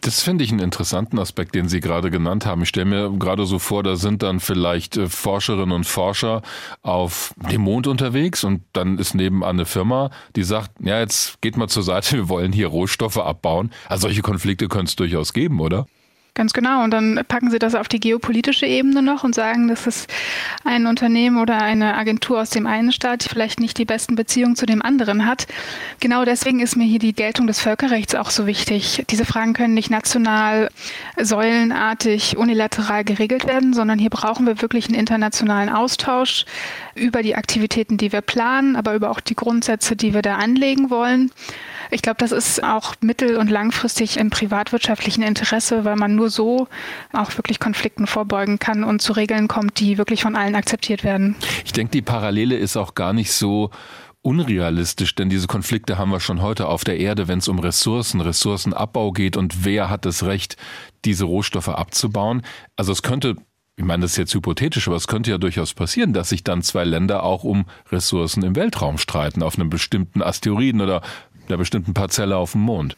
Das finde ich einen interessanten Aspekt, den Sie gerade genannt haben. Ich stelle mir gerade so vor, da sind dann vielleicht äh, Forscherinnen und Forscher auf dem Mond unterwegs und dann ist nebenan eine Firma, die sagt, ja, jetzt geht mal zur Seite, (laughs) wir wollen hier Rohstoffe abbauen. Also solche Konflikte könnte es durchaus geben, oder? Ganz genau. Und dann packen sie das auf die geopolitische Ebene noch und sagen, dass es ein Unternehmen oder eine Agentur aus dem einen Staat vielleicht nicht die besten Beziehungen zu dem anderen hat. Genau deswegen ist mir hier die Geltung des Völkerrechts auch so wichtig. Diese Fragen können nicht national, säulenartig, unilateral geregelt werden, sondern hier brauchen wir wirklich einen internationalen Austausch über die Aktivitäten, die wir planen, aber über auch die Grundsätze, die wir da anlegen wollen. Ich glaube, das ist auch mittel- und langfristig im privatwirtschaftlichen Interesse, weil man nur so auch wirklich Konflikten vorbeugen kann und zu Regeln kommt, die wirklich von allen akzeptiert werden. Ich denke, die Parallele ist auch gar nicht so unrealistisch, denn diese Konflikte haben wir schon heute auf der Erde, wenn es um Ressourcen, Ressourcenabbau geht und wer hat das Recht, diese Rohstoffe abzubauen. Also es könnte ich meine, das ist jetzt hypothetisch, aber es könnte ja durchaus passieren, dass sich dann zwei Länder auch um Ressourcen im Weltraum streiten, auf einem bestimmten Asteroiden oder einer bestimmten Parzelle auf dem Mond.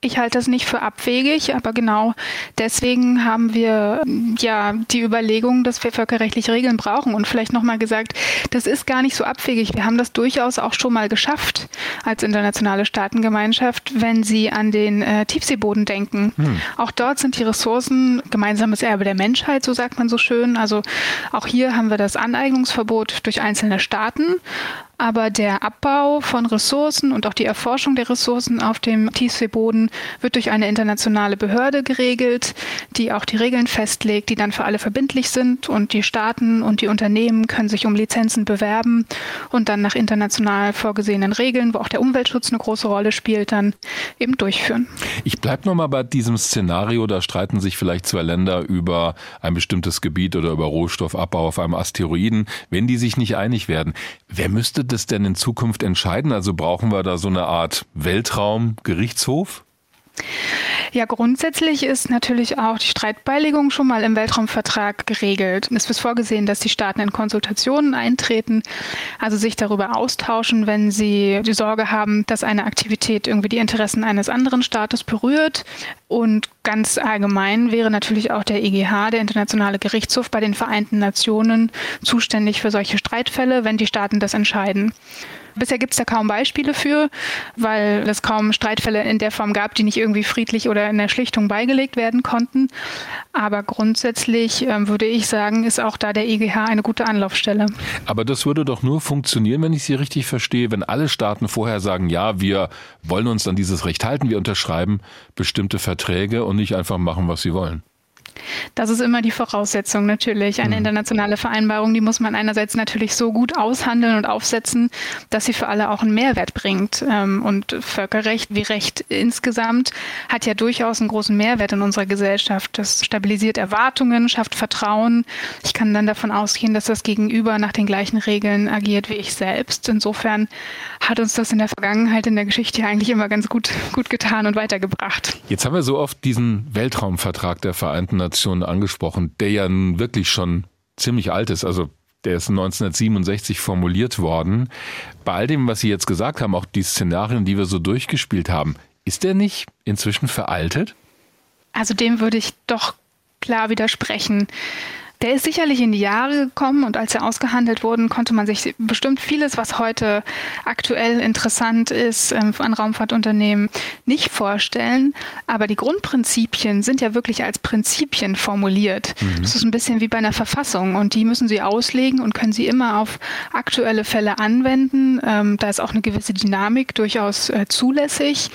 Ich halte das nicht für abwegig, aber genau deswegen haben wir ja die Überlegung, dass wir völkerrechtliche Regeln brauchen. Und vielleicht nochmal gesagt, das ist gar nicht so abwegig. Wir haben das durchaus auch schon mal geschafft als internationale Staatengemeinschaft, wenn Sie an den äh, Tiefseeboden denken. Hm. Auch dort sind die Ressourcen gemeinsames Erbe der Menschheit, so sagt man so schön. Also auch hier haben wir das Aneignungsverbot durch einzelne Staaten. Aber der Abbau von Ressourcen und auch die Erforschung der Ressourcen auf dem Tiefseeboden wird durch eine internationale Behörde geregelt, die auch die Regeln festlegt, die dann für alle verbindlich sind. Und die Staaten und die Unternehmen können sich um Lizenzen bewerben und dann nach international vorgesehenen Regeln, wo auch der Umweltschutz eine große Rolle spielt, dann eben durchführen. Ich bleibe nochmal bei diesem Szenario. Da streiten sich vielleicht zwei Länder über ein bestimmtes Gebiet oder über Rohstoffabbau auf einem Asteroiden. Wenn die sich nicht einig werden, wer müsste das denn in Zukunft entscheiden? Also brauchen wir da so eine Art Weltraumgerichtshof? Ja, grundsätzlich ist natürlich auch die Streitbeilegung schon mal im Weltraumvertrag geregelt. Es wird vorgesehen, dass die Staaten in Konsultationen eintreten, also sich darüber austauschen, wenn sie die Sorge haben, dass eine Aktivität irgendwie die Interessen eines anderen Staates berührt. Und ganz allgemein wäre natürlich auch der EGH, der Internationale Gerichtshof bei den Vereinten Nationen, zuständig für solche Streitfälle, wenn die Staaten das entscheiden. Bisher gibt es da kaum Beispiele für, weil es kaum Streitfälle in der Form gab, die nicht irgendwie friedlich oder in der Schlichtung beigelegt werden konnten. Aber grundsätzlich äh, würde ich sagen, ist auch da der EGH eine gute Anlaufstelle. Aber das würde doch nur funktionieren, wenn ich Sie richtig verstehe, wenn alle Staaten vorher sagen, ja, wir wollen uns an dieses Recht halten, wir unterschreiben bestimmte Verträge und nicht einfach machen, was sie wollen. Das ist immer die Voraussetzung natürlich. Eine mhm. internationale Vereinbarung, die muss man einerseits natürlich so gut aushandeln und aufsetzen, dass sie für alle auch einen Mehrwert bringt. Ähm, und Völkerrecht wie Recht insgesamt hat ja durchaus einen großen Mehrwert in unserer Gesellschaft. Das stabilisiert Erwartungen, schafft Vertrauen. Ich kann dann davon ausgehen, dass das Gegenüber nach den gleichen Regeln agiert wie ich selbst. Insofern hat uns das in der Vergangenheit, in der Geschichte eigentlich immer ganz gut, gut getan und weitergebracht. Jetzt haben wir so oft diesen Weltraumvertrag der Vereinten Nationen Generation angesprochen, der ja nun wirklich schon ziemlich alt ist. Also der ist 1967 formuliert worden. Bei all dem, was Sie jetzt gesagt haben, auch die Szenarien, die wir so durchgespielt haben, ist der nicht inzwischen veraltet? Also dem würde ich doch klar widersprechen. Der ist sicherlich in die Jahre gekommen und als er ausgehandelt wurde, konnte man sich bestimmt vieles, was heute aktuell interessant ist ähm, an Raumfahrtunternehmen, nicht vorstellen. Aber die Grundprinzipien sind ja wirklich als Prinzipien formuliert. Mhm. Das ist ein bisschen wie bei einer Verfassung und die müssen sie auslegen und können sie immer auf aktuelle Fälle anwenden. Ähm, da ist auch eine gewisse Dynamik durchaus äh, zulässig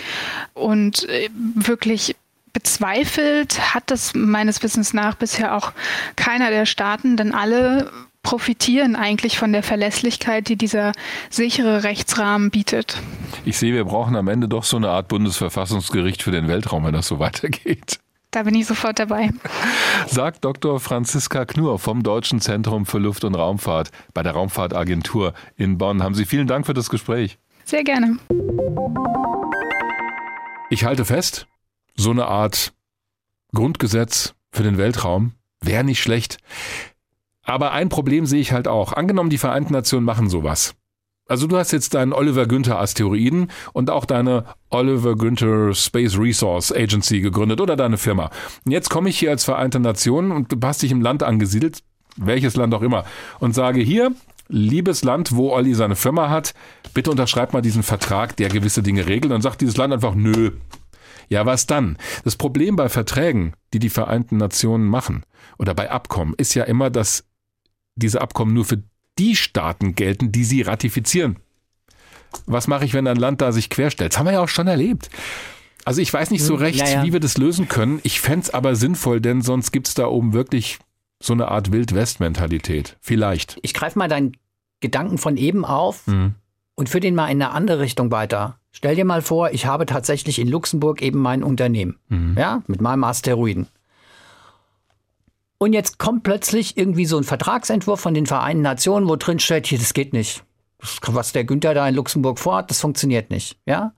und äh, wirklich bezweifelt hat das meines Wissens nach bisher auch keiner der Staaten, denn alle profitieren eigentlich von der Verlässlichkeit, die dieser sichere Rechtsrahmen bietet. Ich sehe, wir brauchen am Ende doch so eine Art Bundesverfassungsgericht für den Weltraum, wenn das so (laughs) weitergeht. Da bin ich sofort dabei. Sagt Dr. Franziska Knur vom Deutschen Zentrum für Luft- und Raumfahrt bei der Raumfahrtagentur in Bonn. Haben Sie vielen Dank für das Gespräch. Sehr gerne. Ich halte fest, so eine Art Grundgesetz für den Weltraum wäre nicht schlecht. Aber ein Problem sehe ich halt auch. Angenommen, die Vereinten Nationen machen sowas. Also du hast jetzt deinen Oliver Günther Asteroiden und auch deine Oliver Günther Space Resource Agency gegründet oder deine Firma. Und jetzt komme ich hier als Vereinte Nationen und du hast dich im Land angesiedelt, welches Land auch immer, und sage hier, liebes Land, wo Olli seine Firma hat, bitte unterschreib mal diesen Vertrag, der gewisse Dinge regelt. Und sagt dieses Land einfach, nö, ja, was dann? Das Problem bei Verträgen, die die Vereinten Nationen machen oder bei Abkommen, ist ja immer, dass diese Abkommen nur für die Staaten gelten, die sie ratifizieren. Was mache ich, wenn ein Land da sich querstellt? Das haben wir ja auch schon erlebt. Also ich weiß nicht so hm, recht, naja. wie wir das lösen können. Ich fände es aber sinnvoll, denn sonst gibt es da oben wirklich so eine Art Wild-West-Mentalität. Vielleicht. Ich greife mal deinen Gedanken von eben auf mhm. Und führe den mal in eine andere Richtung weiter. Stell dir mal vor, ich habe tatsächlich in Luxemburg eben mein Unternehmen, mhm. ja, mit meinem Asteroiden. Und jetzt kommt plötzlich irgendwie so ein Vertragsentwurf von den Vereinten Nationen, wo drin steht, hier, das geht nicht. Was der Günther da in Luxemburg vorhat, das funktioniert nicht, ja?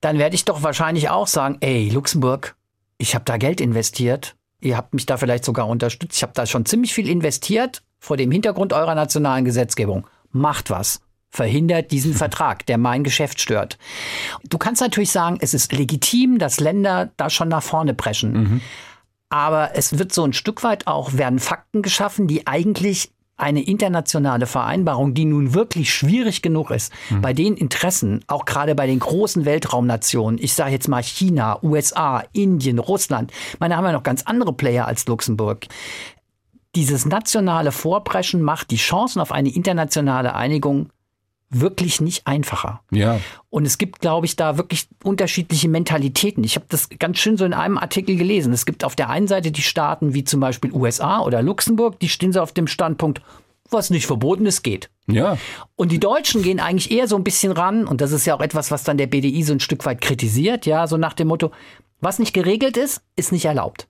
Dann werde ich doch wahrscheinlich auch sagen, ey, Luxemburg, ich habe da Geld investiert. Ihr habt mich da vielleicht sogar unterstützt. Ich habe da schon ziemlich viel investiert vor dem Hintergrund eurer nationalen Gesetzgebung. Macht was verhindert diesen (laughs) Vertrag, der mein Geschäft stört. Du kannst natürlich sagen, es ist legitim, dass Länder da schon nach vorne preschen. Mhm. Aber es wird so ein Stück weit auch, werden Fakten geschaffen, die eigentlich eine internationale Vereinbarung, die nun wirklich schwierig genug ist, mhm. bei den Interessen, auch gerade bei den großen Weltraumnationen, ich sage jetzt mal China, USA, Indien, Russland, meine haben ja noch ganz andere Player als Luxemburg. Dieses nationale Vorpreschen macht die Chancen auf eine internationale Einigung wirklich nicht einfacher. Ja. Und es gibt, glaube ich, da wirklich unterschiedliche Mentalitäten. Ich habe das ganz schön so in einem Artikel gelesen. Es gibt auf der einen Seite die Staaten wie zum Beispiel USA oder Luxemburg, die stehen so auf dem Standpunkt, was nicht verboten ist, geht. Ja. Und die Deutschen gehen eigentlich eher so ein bisschen ran, und das ist ja auch etwas, was dann der BDI so ein Stück weit kritisiert, ja, so nach dem Motto, was nicht geregelt ist, ist nicht erlaubt.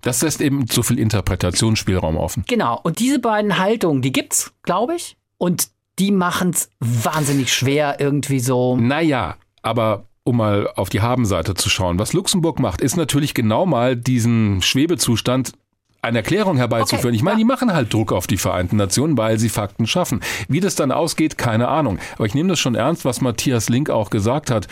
Das lässt eben so viel Interpretationsspielraum offen. Genau. Und diese beiden Haltungen, die gibt's, glaube ich. Und die machen es wahnsinnig schwer, irgendwie so. Naja, aber um mal auf die Habenseite zu schauen, was Luxemburg macht, ist natürlich genau mal diesen Schwebezustand eine Erklärung herbeizuführen. Okay, ich meine, ja. die machen halt Druck auf die Vereinten Nationen, weil sie Fakten schaffen. Wie das dann ausgeht, keine Ahnung. Aber ich nehme das schon ernst, was Matthias Link auch gesagt hat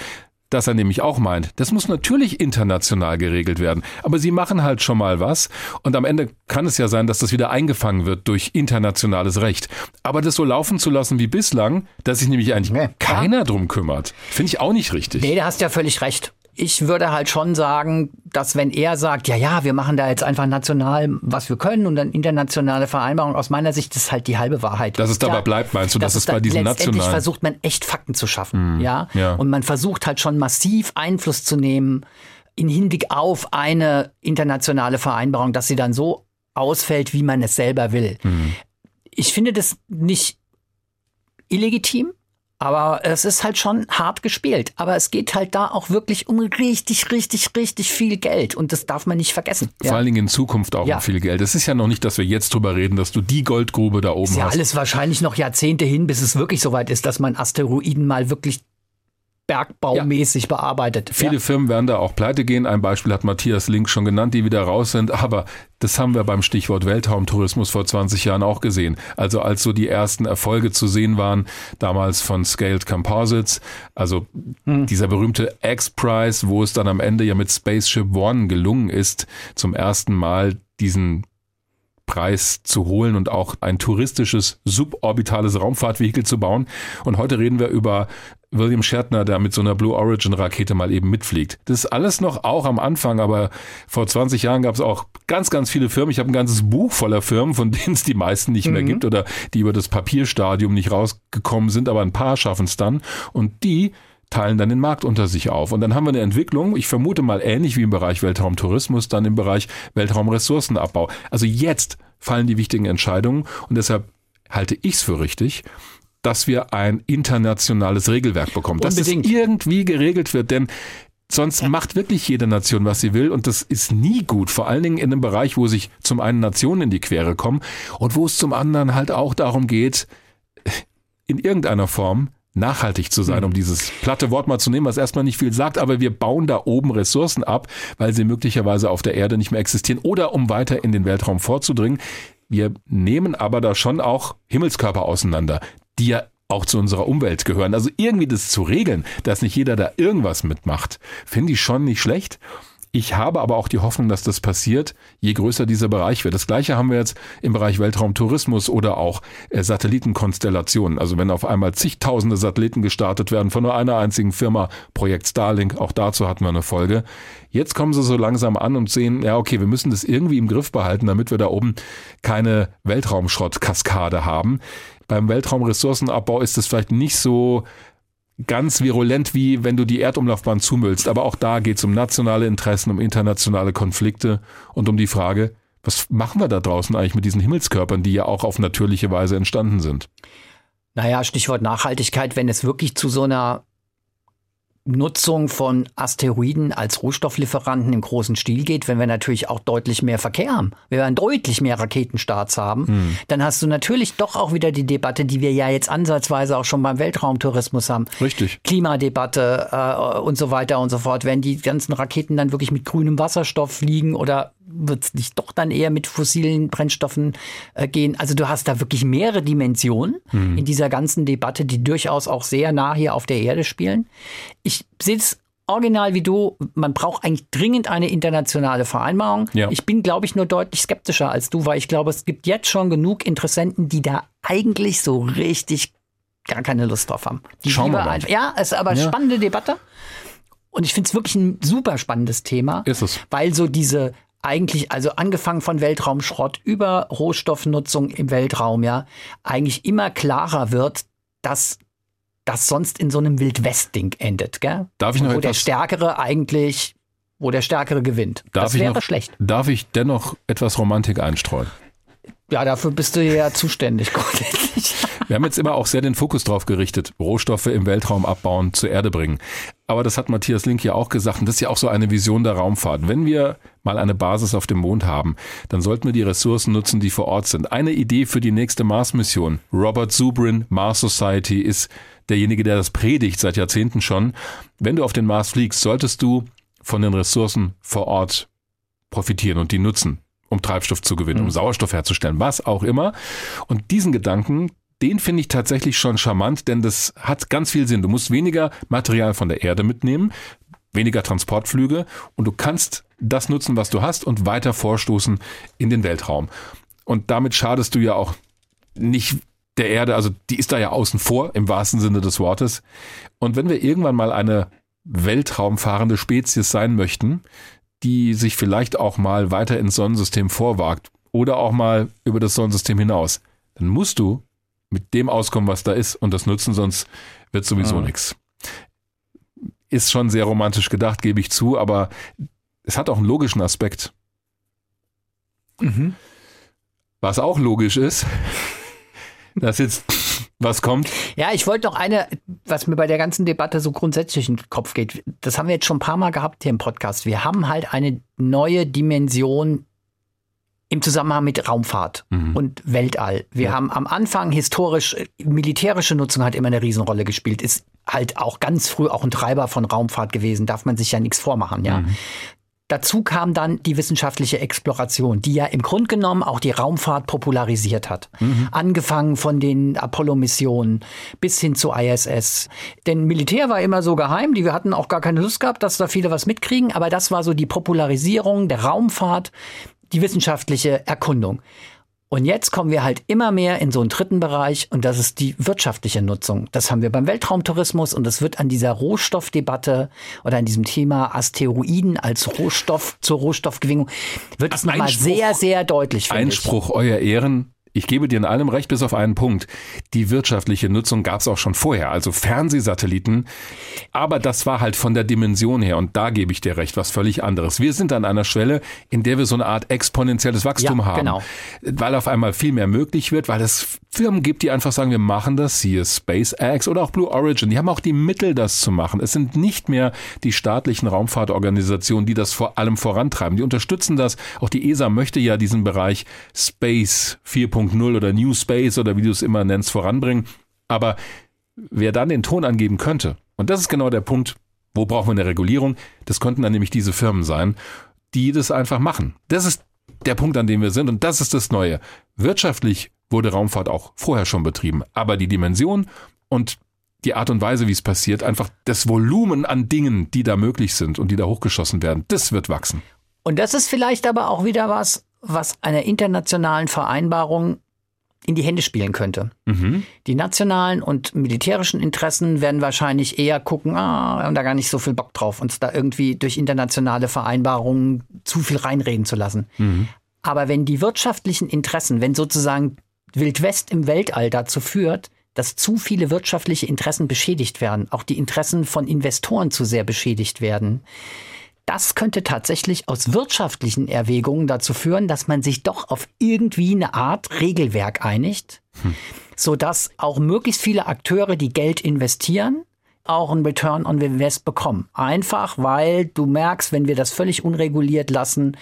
dass er nämlich auch meint, das muss natürlich international geregelt werden. Aber sie machen halt schon mal was und am Ende kann es ja sein, dass das wieder eingefangen wird durch internationales Recht. Aber das so laufen zu lassen wie bislang, dass sich nämlich eigentlich nee, keiner drum kümmert, finde ich auch nicht richtig. Nee, da hast ja völlig recht ich würde halt schon sagen, dass wenn er sagt, ja, ja, wir machen da jetzt einfach national, was wir können und dann internationale Vereinbarung, aus meiner Sicht ist halt die halbe Wahrheit. Dass es dabei ja, bleibt, meinst du, dass es bei diesen letztendlich nationalen... versucht man echt Fakten zu schaffen, mm, ja? ja? Und man versucht halt schon massiv Einfluss zu nehmen in Hinblick auf eine internationale Vereinbarung, dass sie dann so ausfällt, wie man es selber will. Mm. Ich finde das nicht illegitim. Aber es ist halt schon hart gespielt. Aber es geht halt da auch wirklich um richtig, richtig, richtig viel Geld. Und das darf man nicht vergessen. Vor ja. allen Dingen in Zukunft auch ja. um viel Geld. Es ist ja noch nicht, dass wir jetzt drüber reden, dass du die Goldgrube da oben ist ja hast. alles wahrscheinlich noch Jahrzehnte hin, bis es wirklich soweit ist, dass man Asteroiden mal wirklich bergbaumäßig ja. bearbeitet. Viele ja. Firmen werden da auch pleite gehen. Ein Beispiel hat Matthias Link schon genannt, die wieder raus sind. Aber das haben wir beim Stichwort Weltraumtourismus vor 20 Jahren auch gesehen. Also als so die ersten Erfolge zu sehen waren, damals von Scaled Composites, also hm. dieser berühmte X-Prize, wo es dann am Ende ja mit Spaceship One gelungen ist, zum ersten Mal diesen Preis zu holen und auch ein touristisches suborbitales Raumfahrtvehikel zu bauen. Und heute reden wir über William Shatner, der mit so einer Blue Origin Rakete mal eben mitfliegt. Das ist alles noch auch am Anfang, aber vor 20 Jahren gab es auch ganz, ganz viele Firmen. Ich habe ein ganzes Buch voller Firmen, von denen es die meisten nicht mehr mhm. gibt oder die über das Papierstadium nicht rausgekommen sind, aber ein paar schaffen es dann. Und die teilen dann den Markt unter sich auf. Und dann haben wir eine Entwicklung, ich vermute mal ähnlich wie im Bereich Weltraumtourismus, dann im Bereich Weltraumressourcenabbau. Also jetzt fallen die wichtigen Entscheidungen und deshalb halte ich es für richtig, dass wir ein internationales Regelwerk bekommen, Unbedingt. dass es irgendwie geregelt wird, denn Sonst macht wirklich jede Nation, was sie will. Und das ist nie gut. Vor allen Dingen in einem Bereich, wo sich zum einen Nationen in die Quere kommen und wo es zum anderen halt auch darum geht, in irgendeiner Form nachhaltig zu sein, hm. um dieses platte Wort mal zu nehmen, was erstmal nicht viel sagt, aber wir bauen da oben Ressourcen ab, weil sie möglicherweise auf der Erde nicht mehr existieren oder um weiter in den Weltraum vorzudringen. Wir nehmen aber da schon auch Himmelskörper auseinander, die ja auch zu unserer Umwelt gehören. Also irgendwie das zu regeln, dass nicht jeder da irgendwas mitmacht, finde ich schon nicht schlecht. Ich habe aber auch die Hoffnung, dass das passiert, je größer dieser Bereich wird. Das gleiche haben wir jetzt im Bereich Weltraumtourismus oder auch äh, Satellitenkonstellationen. Also wenn auf einmal zigtausende Satelliten gestartet werden von nur einer einzigen Firma, Projekt Starlink, auch dazu hatten wir eine Folge. Jetzt kommen sie so langsam an und sehen, ja, okay, wir müssen das irgendwie im Griff behalten, damit wir da oben keine Weltraumschrottkaskade haben. Beim Weltraumressourcenabbau ist es vielleicht nicht so ganz virulent, wie wenn du die Erdumlaufbahn zumüllst. Aber auch da geht es um nationale Interessen, um internationale Konflikte und um die Frage, was machen wir da draußen eigentlich mit diesen Himmelskörpern, die ja auch auf natürliche Weise entstanden sind? Naja, Stichwort Nachhaltigkeit, wenn es wirklich zu so einer Nutzung von Asteroiden als Rohstofflieferanten im großen Stil geht, wenn wir natürlich auch deutlich mehr Verkehr haben, wenn wir deutlich mehr Raketenstarts haben, hm. dann hast du natürlich doch auch wieder die Debatte, die wir ja jetzt ansatzweise auch schon beim Weltraumtourismus haben. Richtig. Klimadebatte äh, und so weiter und so fort. Wenn die ganzen Raketen dann wirklich mit grünem Wasserstoff fliegen oder wird es nicht doch dann eher mit fossilen Brennstoffen äh, gehen? Also du hast da wirklich mehrere Dimensionen mhm. in dieser ganzen Debatte, die durchaus auch sehr nah hier auf der Erde spielen. Ich sehe es original wie du, man braucht eigentlich dringend eine internationale Vereinbarung. Ja. Ich bin, glaube ich, nur deutlich skeptischer als du, weil ich glaube, es gibt jetzt schon genug Interessenten, die da eigentlich so richtig gar keine Lust drauf haben. Die Schauen wir mal. Einfach, ja, es ist aber ja. spannende Debatte. Und ich finde es wirklich ein super spannendes Thema. Ist es. Weil so diese eigentlich, also angefangen von Weltraumschrott über Rohstoffnutzung im Weltraum, ja, eigentlich immer klarer wird, dass das sonst in so einem Wildwest-Ding endet, gell? Darf ich noch wo etwas, der Stärkere eigentlich, wo der Stärkere gewinnt. Darf das wäre noch, schlecht. Darf ich dennoch etwas Romantik einstreuen? Ja, dafür bist du ja zuständig (laughs) grundsätzlich. Wir haben jetzt immer auch sehr den Fokus drauf gerichtet, Rohstoffe im Weltraum abbauen, zur Erde bringen. Aber das hat Matthias Link ja auch gesagt und das ist ja auch so eine Vision der Raumfahrt. Wenn wir mal eine Basis auf dem Mond haben, dann sollten wir die Ressourcen nutzen, die vor Ort sind. Eine Idee für die nächste Mars-Mission. Robert Zubrin, Mars Society, ist derjenige, der das predigt seit Jahrzehnten schon. Wenn du auf den Mars fliegst, solltest du von den Ressourcen vor Ort profitieren und die nutzen um Treibstoff zu gewinnen, um mhm. Sauerstoff herzustellen, was auch immer. Und diesen Gedanken, den finde ich tatsächlich schon charmant, denn das hat ganz viel Sinn. Du musst weniger Material von der Erde mitnehmen, weniger Transportflüge und du kannst das nutzen, was du hast und weiter vorstoßen in den Weltraum. Und damit schadest du ja auch nicht der Erde, also die ist da ja außen vor im wahrsten Sinne des Wortes. Und wenn wir irgendwann mal eine weltraumfahrende Spezies sein möchten, die sich vielleicht auch mal weiter ins Sonnensystem vorwagt oder auch mal über das Sonnensystem hinaus, dann musst du mit dem auskommen, was da ist und das nutzen, sonst wird sowieso mhm. nichts. Ist schon sehr romantisch gedacht, gebe ich zu, aber es hat auch einen logischen Aspekt. Mhm. Was auch logisch ist, (laughs) dass jetzt was kommt? Ja, ich wollte noch eine, was mir bei der ganzen Debatte so grundsätzlich in den Kopf geht. Das haben wir jetzt schon ein paar Mal gehabt hier im Podcast. Wir haben halt eine neue Dimension im Zusammenhang mit Raumfahrt mhm. und Weltall. Wir ja. haben am Anfang historisch, militärische Nutzung hat immer eine Riesenrolle gespielt, ist halt auch ganz früh auch ein Treiber von Raumfahrt gewesen, darf man sich ja nichts vormachen, ja. Mhm. Dazu kam dann die wissenschaftliche Exploration, die ja im Grunde genommen auch die Raumfahrt popularisiert hat. Mhm. Angefangen von den Apollo-Missionen bis hin zu ISS. Denn Militär war immer so geheim, die wir hatten auch gar keine Lust gehabt, dass da viele was mitkriegen, aber das war so die Popularisierung der Raumfahrt, die wissenschaftliche Erkundung. Und jetzt kommen wir halt immer mehr in so einen dritten Bereich und das ist die wirtschaftliche Nutzung. Das haben wir beim Weltraumtourismus und das wird an dieser Rohstoffdebatte oder an diesem Thema Asteroiden als Rohstoff zur Rohstoffgewinnung, wird es nochmal Einspruch- sehr, sehr deutlich. finde ich. Einspruch, euer Ehren. Ich gebe dir in allem recht, bis auf einen Punkt. Die wirtschaftliche Nutzung gab es auch schon vorher, also Fernsehsatelliten. Aber das war halt von der Dimension her, und da gebe ich dir recht, was völlig anderes. Wir sind an einer Schwelle, in der wir so eine Art exponentielles Wachstum Ja, haben. genau. Weil auf einmal viel mehr möglich wird, weil es Firmen gibt, die einfach sagen, wir machen das, siehe SpaceX oder auch Blue Origin. Die haben auch die Mittel, das zu machen. Es sind nicht mehr die staatlichen Raumfahrtorganisationen, die das vor allem vorantreiben. Die unterstützen das. Auch die ESA möchte ja diesen Bereich Space 4.0 oder New Space oder wie du es immer nennst, voranbringen. Aber wer dann den Ton angeben könnte, und das ist genau der Punkt, wo brauchen wir eine Regulierung? Das könnten dann nämlich diese Firmen sein, die das einfach machen. Das ist der Punkt, an dem wir sind und das ist das Neue. Wirtschaftlich wurde Raumfahrt auch vorher schon betrieben, aber die Dimension und die Art und Weise, wie es passiert, einfach das Volumen an Dingen, die da möglich sind und die da hochgeschossen werden, das wird wachsen. Und das ist vielleicht aber auch wieder was, was einer internationalen Vereinbarung in die Hände spielen könnte. Die nationalen und militärischen Interessen werden wahrscheinlich eher gucken, ah, wir haben da gar nicht so viel Bock drauf, uns da irgendwie durch internationale Vereinbarungen zu viel reinreden zu lassen. Aber wenn die wirtschaftlichen Interessen, wenn sozusagen Wildwest im Weltall dazu führt, dass zu viele wirtschaftliche Interessen beschädigt werden, auch die Interessen von Investoren zu sehr beschädigt werden, das könnte tatsächlich aus wirtschaftlichen Erwägungen dazu führen, dass man sich doch auf irgendwie eine Art Regelwerk einigt, sodass auch möglichst viele Akteure, die Geld investieren, auch einen Return on Invest bekommen. Einfach, weil du merkst, wenn wir das völlig unreguliert lassen,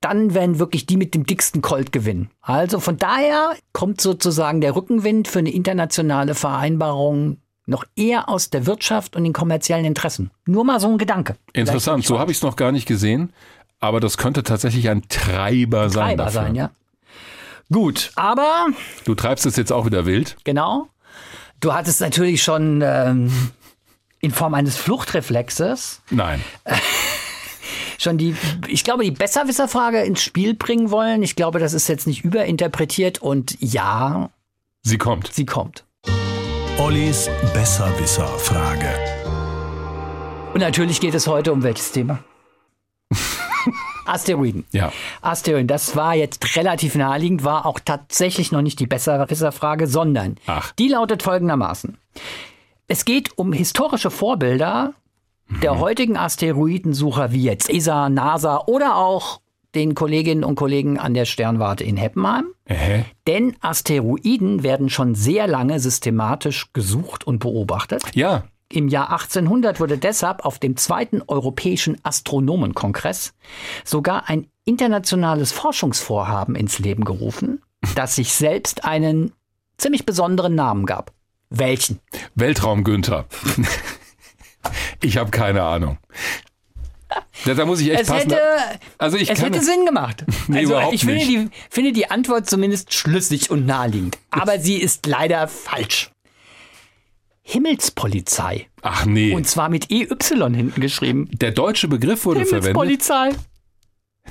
dann werden wirklich die mit dem dicksten Colt gewinnen. Also von daher kommt sozusagen der Rückenwind für eine internationale Vereinbarung noch eher aus der Wirtschaft und den kommerziellen Interessen. Nur mal so ein Gedanke. Interessant, so habe ich es noch gar nicht gesehen, aber das könnte tatsächlich ein Treiber, sein. Treiber dafür. sein, ja. Gut, aber Du treibst es jetzt auch wieder wild. genau. Du hattest natürlich schon ähm, in Form eines Fluchtreflexes Nein. (laughs) schon die, ich glaube, die Besserwisserfrage ins Spiel bringen wollen. Ich glaube, das ist jetzt nicht überinterpretiert und ja, Sie kommt. sie kommt. Ollis Besserwisser-Frage. Und natürlich geht es heute um welches Thema? (laughs) Asteroiden. Ja. Asteroiden, das war jetzt relativ naheliegend, war auch tatsächlich noch nicht die Besserwisserfrage, sondern Ach. die lautet folgendermaßen. Es geht um historische Vorbilder der heutigen Asteroidensucher wie jetzt ESA, NASA oder auch den Kolleginnen und Kollegen an der Sternwarte in Heppenheim. Hä? Denn Asteroiden werden schon sehr lange systematisch gesucht und beobachtet. Ja. Im Jahr 1800 wurde deshalb auf dem zweiten Europäischen Astronomenkongress sogar ein internationales Forschungsvorhaben ins Leben gerufen, (laughs) das sich selbst einen ziemlich besonderen Namen gab. Welchen? Weltraum Günther. (laughs) ich habe keine Ahnung. Da, da muss ich echt Es passen. hätte, also ich es hätte Sinn gemacht. (laughs) Nee, also überhaupt ich finde nicht. die, finde die Antwort zumindest schlüssig und naheliegend. Aber sie ist leider falsch. Himmelspolizei. Ach nee. Und zwar mit EY hinten geschrieben. der deutsche Begriff wurde verwendet. Himmelspolizei.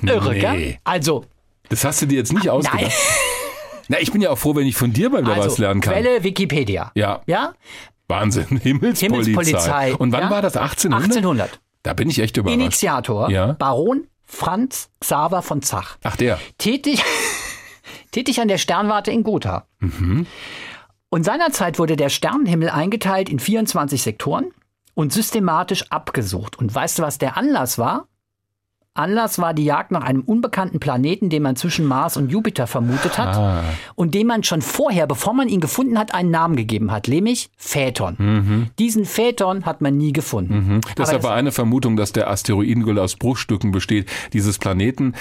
Irre, Nee. gell? Also, Das hast du dir jetzt nicht ausgedacht. nein. (laughs) Na, ich bin ja auch froh, wenn ich von dir mal wieder Also, was lernen kann. Quelle Wikipedia. Ja, Ja? Wahnsinn. Himmelspolizei. Himmelspolizei. Und wann ja? war das? 1800? 1800. Da bin ich echt überrascht. Initiator Ja. Baron Franz Xaver von Zach. Ach der. Tätig, (laughs) tätig an der Sternwarte in Gotha. Und seinerzeit wurde der Sternenhimmel eingeteilt in 24 Sektoren und systematisch abgesucht. Und weißt du, was der Anlass war? Anlass war die Jagd nach einem unbekannten Planeten, den man zwischen Mars und Jupiter vermutet hat Ah. und dem man schon vorher, bevor man ihn gefunden hat, einen Namen gegeben hat, nämlich Phaeton. Diesen Phaeton hat man nie gefunden. Deshalb Aber war eine Vermutung, dass der Asteroidengürtel aus Bruchstücken besteht, dieses Planeten.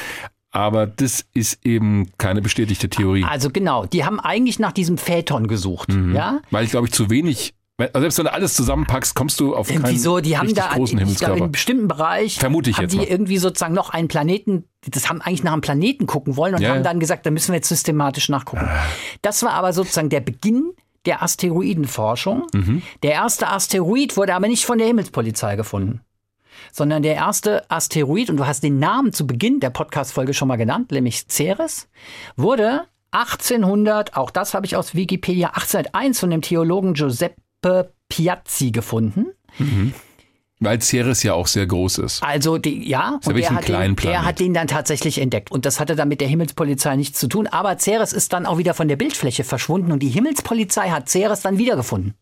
Aber das ist eben keine bestätigte Theorie. Also genau, die haben eigentlich nach diesem Phaeton gesucht, ja? Weil ich glaube ich zu wenig, also selbst wenn du alles zusammenpackst, kommst du auf Irgendwie keinen so, die haben da, großen ich glaube, in Himmelskörper. einem bestimmten Bereich Vermute ich haben jetzt die mal. irgendwie sozusagen noch einen Planeten, das haben eigentlich nach einem Planeten gucken wollen und Ja, haben dann gesagt, da müssen wir jetzt systematisch nachgucken. Das war aber sozusagen der Beginn der Asteroidenforschung. Mhm. Der erste Asteroid wurde aber nicht von der Himmelspolizei gefunden, sondern der erste Asteroid, und du hast den Namen zu Beginn der Podcast-Folge schon mal genannt, nämlich Ceres, wurde 1800, auch das habe ich aus Wikipedia, 1801 von dem Theologen Giuseppe Piazzi gefunden. Mhm. Weil Ceres ja auch sehr groß ist. Also die, ja, und der hat, den, der hat den dann tatsächlich entdeckt. Und das hatte dann mit der Himmelspolizei nichts zu tun. Aber Ceres ist dann auch wieder von der Bildfläche verschwunden und die Himmelspolizei hat Ceres dann wiedergefunden.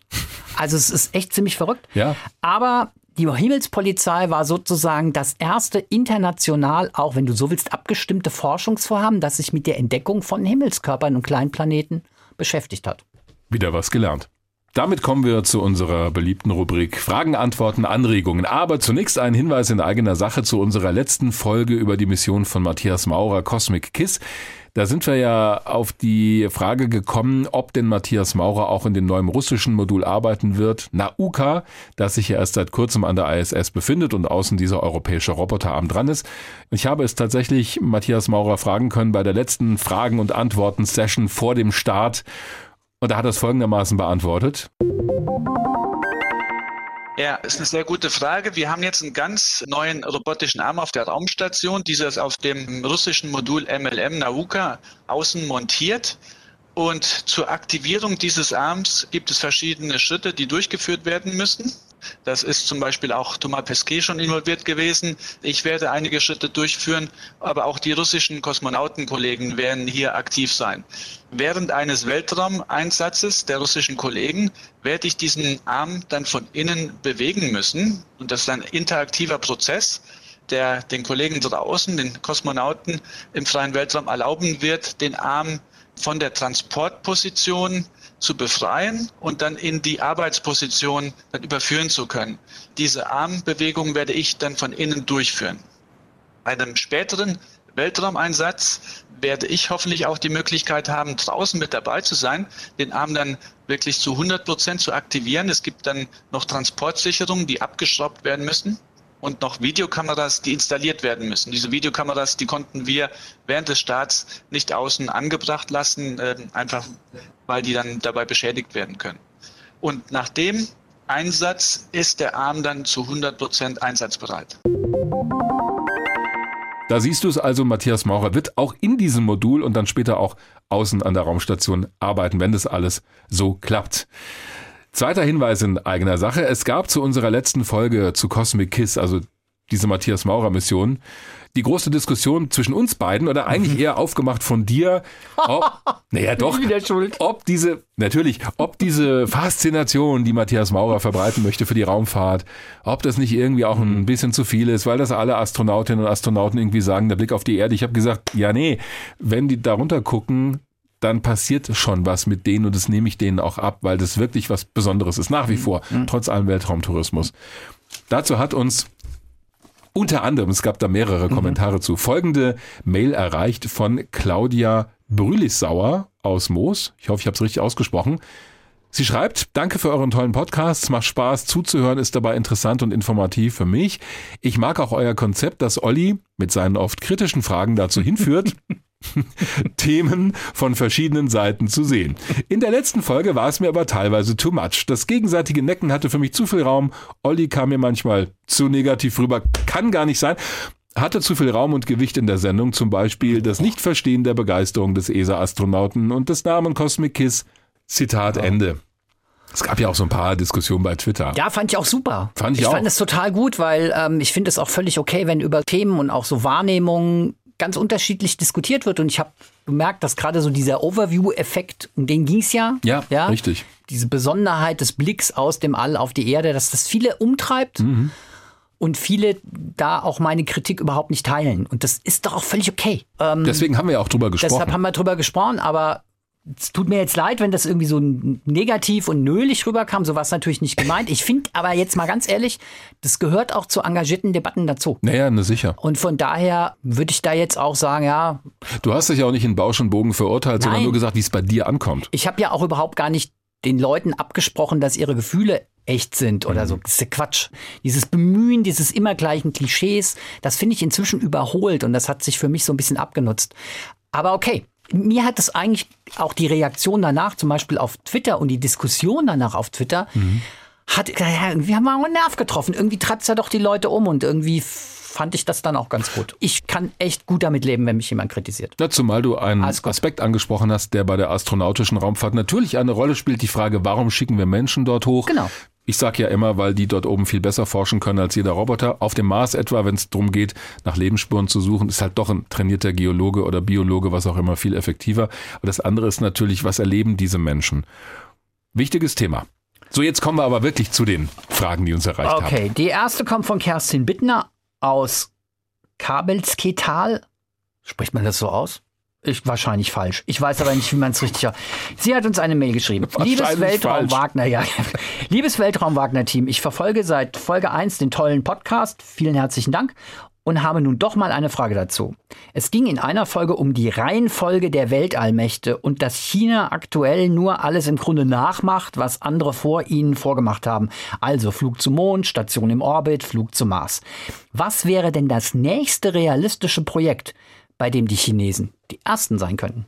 Also es ist echt ziemlich verrückt. Ja. Aber die Himmelspolizei war sozusagen das erste international, auch wenn du so willst, abgestimmte Forschungsvorhaben, das sich mit der Entdeckung von Himmelskörpern und Kleinplaneten beschäftigt hat. Wieder was gelernt. Damit kommen wir zu unserer beliebten Rubrik Fragen, Antworten, Anregungen. Aber zunächst ein Hinweis in eigener Sache zu unserer letzten Folge über die Mission von Matthias Maurer Cosmic Kiss. Da sind wir ja auf die Frage gekommen, ob denn Matthias Maurer auch in dem neuen russischen Modul arbeiten wird, Nauka, das sich ja erst seit kurzem an der ISS befindet und außen dieser europäische Roboterarm dran ist. Ich habe es tatsächlich Matthias Maurer fragen können bei der letzten Fragen- und Antworten-Session vor dem Start. Und er hat das folgendermaßen beantwortet. Ja, ist eine sehr gute Frage. Wir haben jetzt einen ganz neuen robotischen Arm auf der Raumstation. Dieser ist auf dem russischen Modul MLM Nauka außen montiert. Und zur Aktivierung dieses Arms gibt es verschiedene Schritte, die durchgeführt werden müssen. Das ist zum Beispiel auch Thomas Pesquet schon involviert gewesen. Ich werde einige Schritte durchführen, aber auch die russischen Kosmonautenkollegen werden hier aktiv sein. Während eines Weltraumeinsatzes der russischen Kollegen werde ich diesen Arm dann von innen bewegen müssen. Und das ist ein interaktiver Prozess der den Kollegen draußen, den Kosmonauten im freien Weltraum erlauben wird, den Arm von der Transportposition zu befreien und dann in die Arbeitsposition dann überführen zu können. Diese Armbewegung werde ich dann von innen durchführen. Bei einem späteren Weltraumeinsatz werde ich hoffentlich auch die Möglichkeit haben, draußen mit dabei zu sein, den Arm dann wirklich zu 100 Prozent zu aktivieren. Es gibt dann noch Transportsicherungen, die abgeschraubt werden müssen und noch Videokameras, die installiert werden müssen. Diese Videokameras, die konnten wir während des Starts nicht außen angebracht lassen, äh, einfach weil die dann dabei beschädigt werden können. Und nach dem Einsatz ist der Arm dann zu 100 Prozent einsatzbereit. Da siehst du es also, Matthias Maurer wird auch in diesem Modul und dann später auch außen an der Raumstation arbeiten, wenn das alles so klappt. Zweiter Hinweis in eigener Sache. Es gab zu unserer letzten Folge zu Cosmic Kiss, also diese Matthias Maurer Mission, die große Diskussion zwischen uns beiden oder eigentlich (laughs) eher aufgemacht von dir, ob, (laughs) naja doch, ob diese, natürlich, ob diese Faszination, die Matthias Maurer verbreiten möchte für die Raumfahrt, ob das nicht irgendwie auch ein bisschen zu viel ist, weil das alle Astronautinnen und Astronauten irgendwie sagen, der Blick auf die Erde. Ich habe gesagt, ja nee, wenn die darunter gucken, dann passiert schon was mit denen und das nehme ich denen auch ab, weil das wirklich was Besonderes ist, nach wie vor, trotz allem Weltraumtourismus. Dazu hat uns unter anderem, es gab da mehrere Kommentare zu, folgende Mail erreicht von Claudia Brülissauer aus Moos. Ich hoffe, ich habe es richtig ausgesprochen. Sie schreibt, danke für euren tollen Podcast, es macht Spaß zuzuhören, ist dabei interessant und informativ für mich. Ich mag auch euer Konzept, das Olli mit seinen oft kritischen Fragen dazu hinführt, (laughs) Themen von verschiedenen Seiten zu sehen. In der letzten Folge war es mir aber teilweise too much. Das gegenseitige Necken hatte für mich zu viel Raum. Olli kam mir manchmal zu negativ rüber. Kann gar nicht sein. Hatte zu viel Raum und Gewicht in der Sendung, zum Beispiel das Nichtverstehen der Begeisterung des ESA-Astronauten und des Namen Cosmic Kiss. Zitat Ende. Es gab ja auch so ein paar Diskussionen bei Twitter. Ja, fand ich auch super. Fand ich ich auch. fand es total gut, weil ähm, ich finde es auch völlig okay, wenn über Themen und auch so Wahrnehmungen ganz unterschiedlich diskutiert wird. Und ich habe bemerkt, dass gerade so dieser Overview-Effekt, um den ging es ja. Ja, richtig. Diese Besonderheit des Blicks aus dem All auf die Erde, dass das viele umtreibt. Mhm. Und viele da auch meine Kritik überhaupt nicht teilen. Und das ist doch auch völlig okay. Ähm, Deswegen haben wir ja auch drüber gesprochen. Deshalb haben wir drüber gesprochen, aber es tut mir jetzt leid, wenn das irgendwie so negativ und nölig rüberkam. So war es natürlich nicht gemeint. Ich finde aber jetzt mal ganz ehrlich, das gehört auch zu engagierten Debatten dazu. naja, ne, sicher. Und von daher würde ich da jetzt auch sagen, ja, Du hast dich ja auch nicht in Bausch und Bogen verurteilt, sondern Nein. nur gesagt, wie es bei dir ankommt. ich habe ja auch überhaupt gar nicht den Leuten abgesprochen, dass ihre Gefühle echt sind oder so. Das ist ja Quatsch. Dieses Bemühen, dieses immer gleichen Klischees, das finde ich inzwischen überholt und das hat sich für mich so ein bisschen abgenutzt. Aber okay. Mir hat es eigentlich auch die Reaktion danach, zum Beispiel auf Twitter und die Diskussion danach auf Twitter, hat, ja, irgendwie haben wir einen Nerv getroffen. Irgendwie treibt es ja doch die Leute um und irgendwie fand ich das dann auch ganz gut. Ich kann echt gut damit leben, wenn mich jemand kritisiert. Ja, zumal du einen Aspekt angesprochen hast, der bei der astronautischen Raumfahrt natürlich eine Rolle spielt. Die Frage, warum schicken wir Menschen dort hoch? Genau. Ich sage ja immer, weil die dort oben viel besser forschen können als jeder Roboter. Auf dem Mars etwa, wenn es darum geht, nach Lebensspuren zu suchen, ist halt doch ein trainierter Geologe oder Biologe, was auch immer, viel effektiver. Aber das andere ist natürlich, was erleben diese Menschen? Wichtiges Thema. So, jetzt kommen wir aber wirklich zu den Fragen, die uns erreicht okay, haben. Okay, die erste kommt von Kerstin Bittner aus Kabelsketal. Spricht man das so aus? Ich, wahrscheinlich falsch. Ich weiß aber nicht, wie man es richtig. Sie hat uns eine Mail geschrieben. (laughs) Liebes Weltraum Wagner, ja. Liebes Weltraum Wagner Team, ich verfolge seit Folge 1 den tollen Podcast. Vielen herzlichen Dank und habe nun doch mal eine Frage dazu. Es ging in einer Folge um die Reihenfolge der Weltallmächte und dass China aktuell nur alles im Grunde nachmacht, was andere vor ihnen vorgemacht haben. Also Flug zum Mond, Station im Orbit, Flug zum Mars. Was wäre denn das nächste realistische Projekt, bei dem die Chinesen die Ersten sein könnten?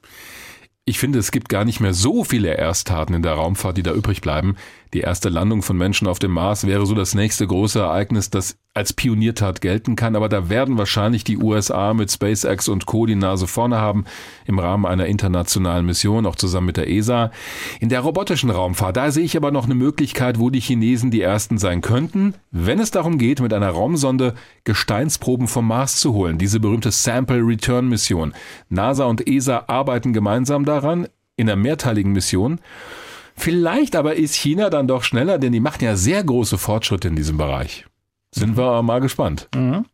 Ich finde, es gibt gar nicht mehr so viele Ersttaten in der Raumfahrt, die da übrig bleiben. Die erste Landung von Menschen auf dem Mars wäre so das nächste große Ereignis, das als Pioniertat gelten kann, aber da werden wahrscheinlich die USA mit SpaceX und Co. die Nase vorne haben im Rahmen einer internationalen Mission, auch zusammen mit der ESA. In der robotischen Raumfahrt, da sehe ich aber noch eine Möglichkeit, wo die Chinesen die ersten sein könnten, wenn es darum geht, mit einer Raumsonde Gesteinsproben vom Mars zu holen, diese berühmte Sample Return Mission. NASA und ESA arbeiten gemeinsam daran in einer mehrteiligen Mission. Vielleicht aber ist China dann doch schneller, denn die machen ja sehr große Fortschritte in diesem Bereich. Sind wir mal gespannt. Mhm.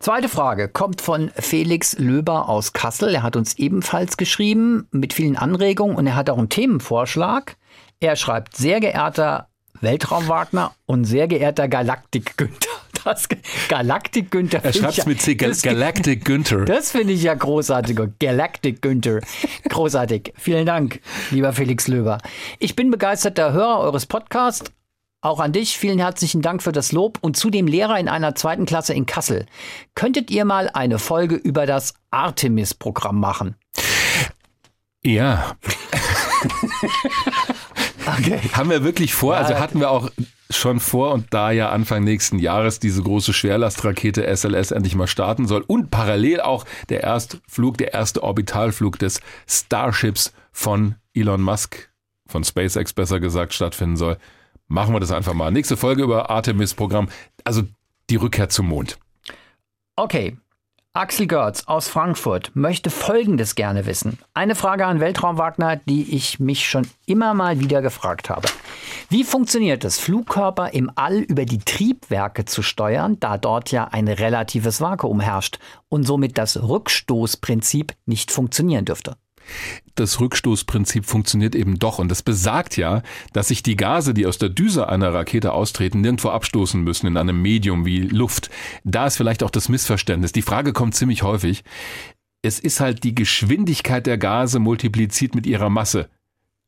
Zweite Frage kommt von Felix Löber aus Kassel. Er hat uns ebenfalls geschrieben mit vielen Anregungen und er hat auch einen Themenvorschlag. Er schreibt, sehr geehrter Weltraum Wagner und sehr geehrter Galaktik Günther. Das Galaktik Günther. Er schreibt es mit C, Gal Galactic Günther. (laughs) Das finde ich ja großartig. Galactic Günther. Großartig. Vielen Dank, lieber Felix Löber. Ich bin begeisterter Hörer eures Podcasts auch an dich vielen herzlichen Dank für das Lob und zudem Lehrer in einer zweiten Klasse in Kassel. Könntet ihr mal eine Folge über das Artemis-Programm machen? Ja. (laughs) okay. Haben wir wirklich vor, also hatten wir auch schon vor und da ja Anfang nächsten Jahres diese große Schwerlastrakete SLS endlich mal starten soll und parallel auch der Erstflug, der erste Orbitalflug des Starships von Elon Musk, von SpaceX besser gesagt, stattfinden soll machen wir das einfach mal. Nächste Folge über Artemis-Programm, also die Rückkehr zum Mond. Okay. Axel Görz aus Frankfurt möchte Folgendes gerne wissen. Eine Frage an Weltraum Wagner, die ich mich schon immer mal wieder gefragt habe. Wie funktioniert es, Flugkörper im All über die Triebwerke zu steuern, da dort ja ein relatives Vakuum herrscht und somit das Rückstoßprinzip nicht funktionieren dürfte? Das Rückstoßprinzip funktioniert eben doch. Und das besagt ja, dass sich die Gase, die aus der Düse einer Rakete austreten, nirgendwo abstoßen müssen in einem Medium wie Luft. Da ist vielleicht auch das Missverständnis. Die Frage kommt ziemlich häufig. Es ist halt die Geschwindigkeit der Gase multipliziert mit ihrer Masse.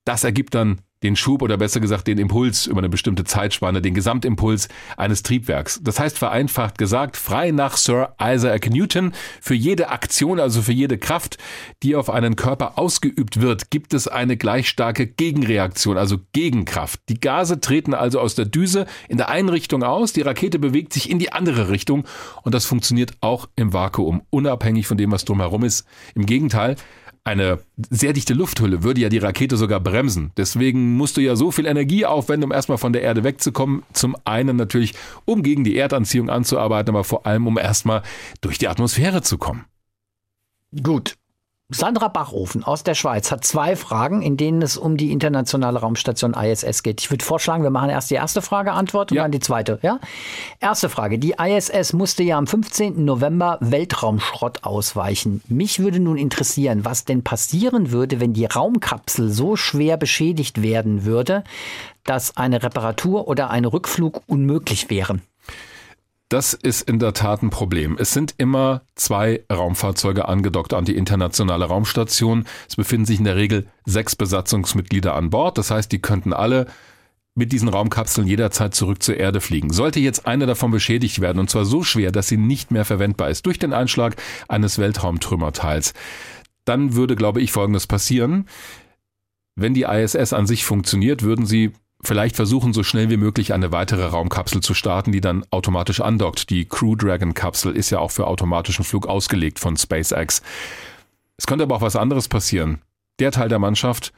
Das ergibt dann den Schub oder besser gesagt den Impuls über eine bestimmte Zeitspanne, den Gesamtimpuls eines Triebwerks. Das heißt vereinfacht gesagt, frei nach Sir Isaac Newton, für jede Aktion, also für jede Kraft, die auf einen Körper ausgeübt wird, gibt es eine gleich starke Gegenreaktion, also Gegenkraft. Die Gase treten also aus der Düse in der einen Richtung aus, die Rakete bewegt sich in die andere Richtung und das funktioniert auch im Vakuum, unabhängig von dem, was drumherum ist. Im Gegenteil, eine sehr dichte Lufthülle würde ja die Rakete sogar bremsen. Deswegen musst du ja so viel Energie aufwenden, um erstmal von der Erde wegzukommen. Zum einen natürlich, um gegen die Erdanziehung anzuarbeiten, aber vor allem, um erstmal durch die Atmosphäre zu kommen. Gut, Sandra Bachofen aus der Schweiz hat zwei Fragen, in denen es um die internationale Raumstation ISS geht. Ich würde vorschlagen, wir machen erst die erste Frage Antwort und ja. dann die zweite. Ja? Erste Frage. Die ISS musste ja am 15. November Weltraumschrott ausweichen. Mich würde nun interessieren, was denn passieren würde, wenn die Raumkapsel so schwer beschädigt werden würde, dass eine Reparatur oder ein Rückflug unmöglich wären. Das ist in der Tat ein Problem. Es sind immer zwei Raumfahrzeuge angedockt an die internationale Raumstation. Es befinden sich in der Regel sechs Besatzungsmitglieder an Bord. Das heißt, die könnten alle mit diesen Raumkapseln jederzeit zurück zur Erde fliegen. Sollte jetzt eine davon beschädigt werden, und zwar so schwer, dass sie nicht mehr verwendbar ist, durch den Einschlag eines Weltraumtrümmerteils, dann würde, glaube ich, Folgendes passieren. Wenn die ISS an sich funktioniert, würden sie vielleicht versuchen, so schnell wie möglich eine weitere Raumkapsel zu starten, die dann automatisch andockt. Die Crew Dragon Kapsel ist ja auch für automatischen Flug ausgelegt von SpaceX. Es könnte aber auch was anderes passieren. Der Teil der Mannschaft,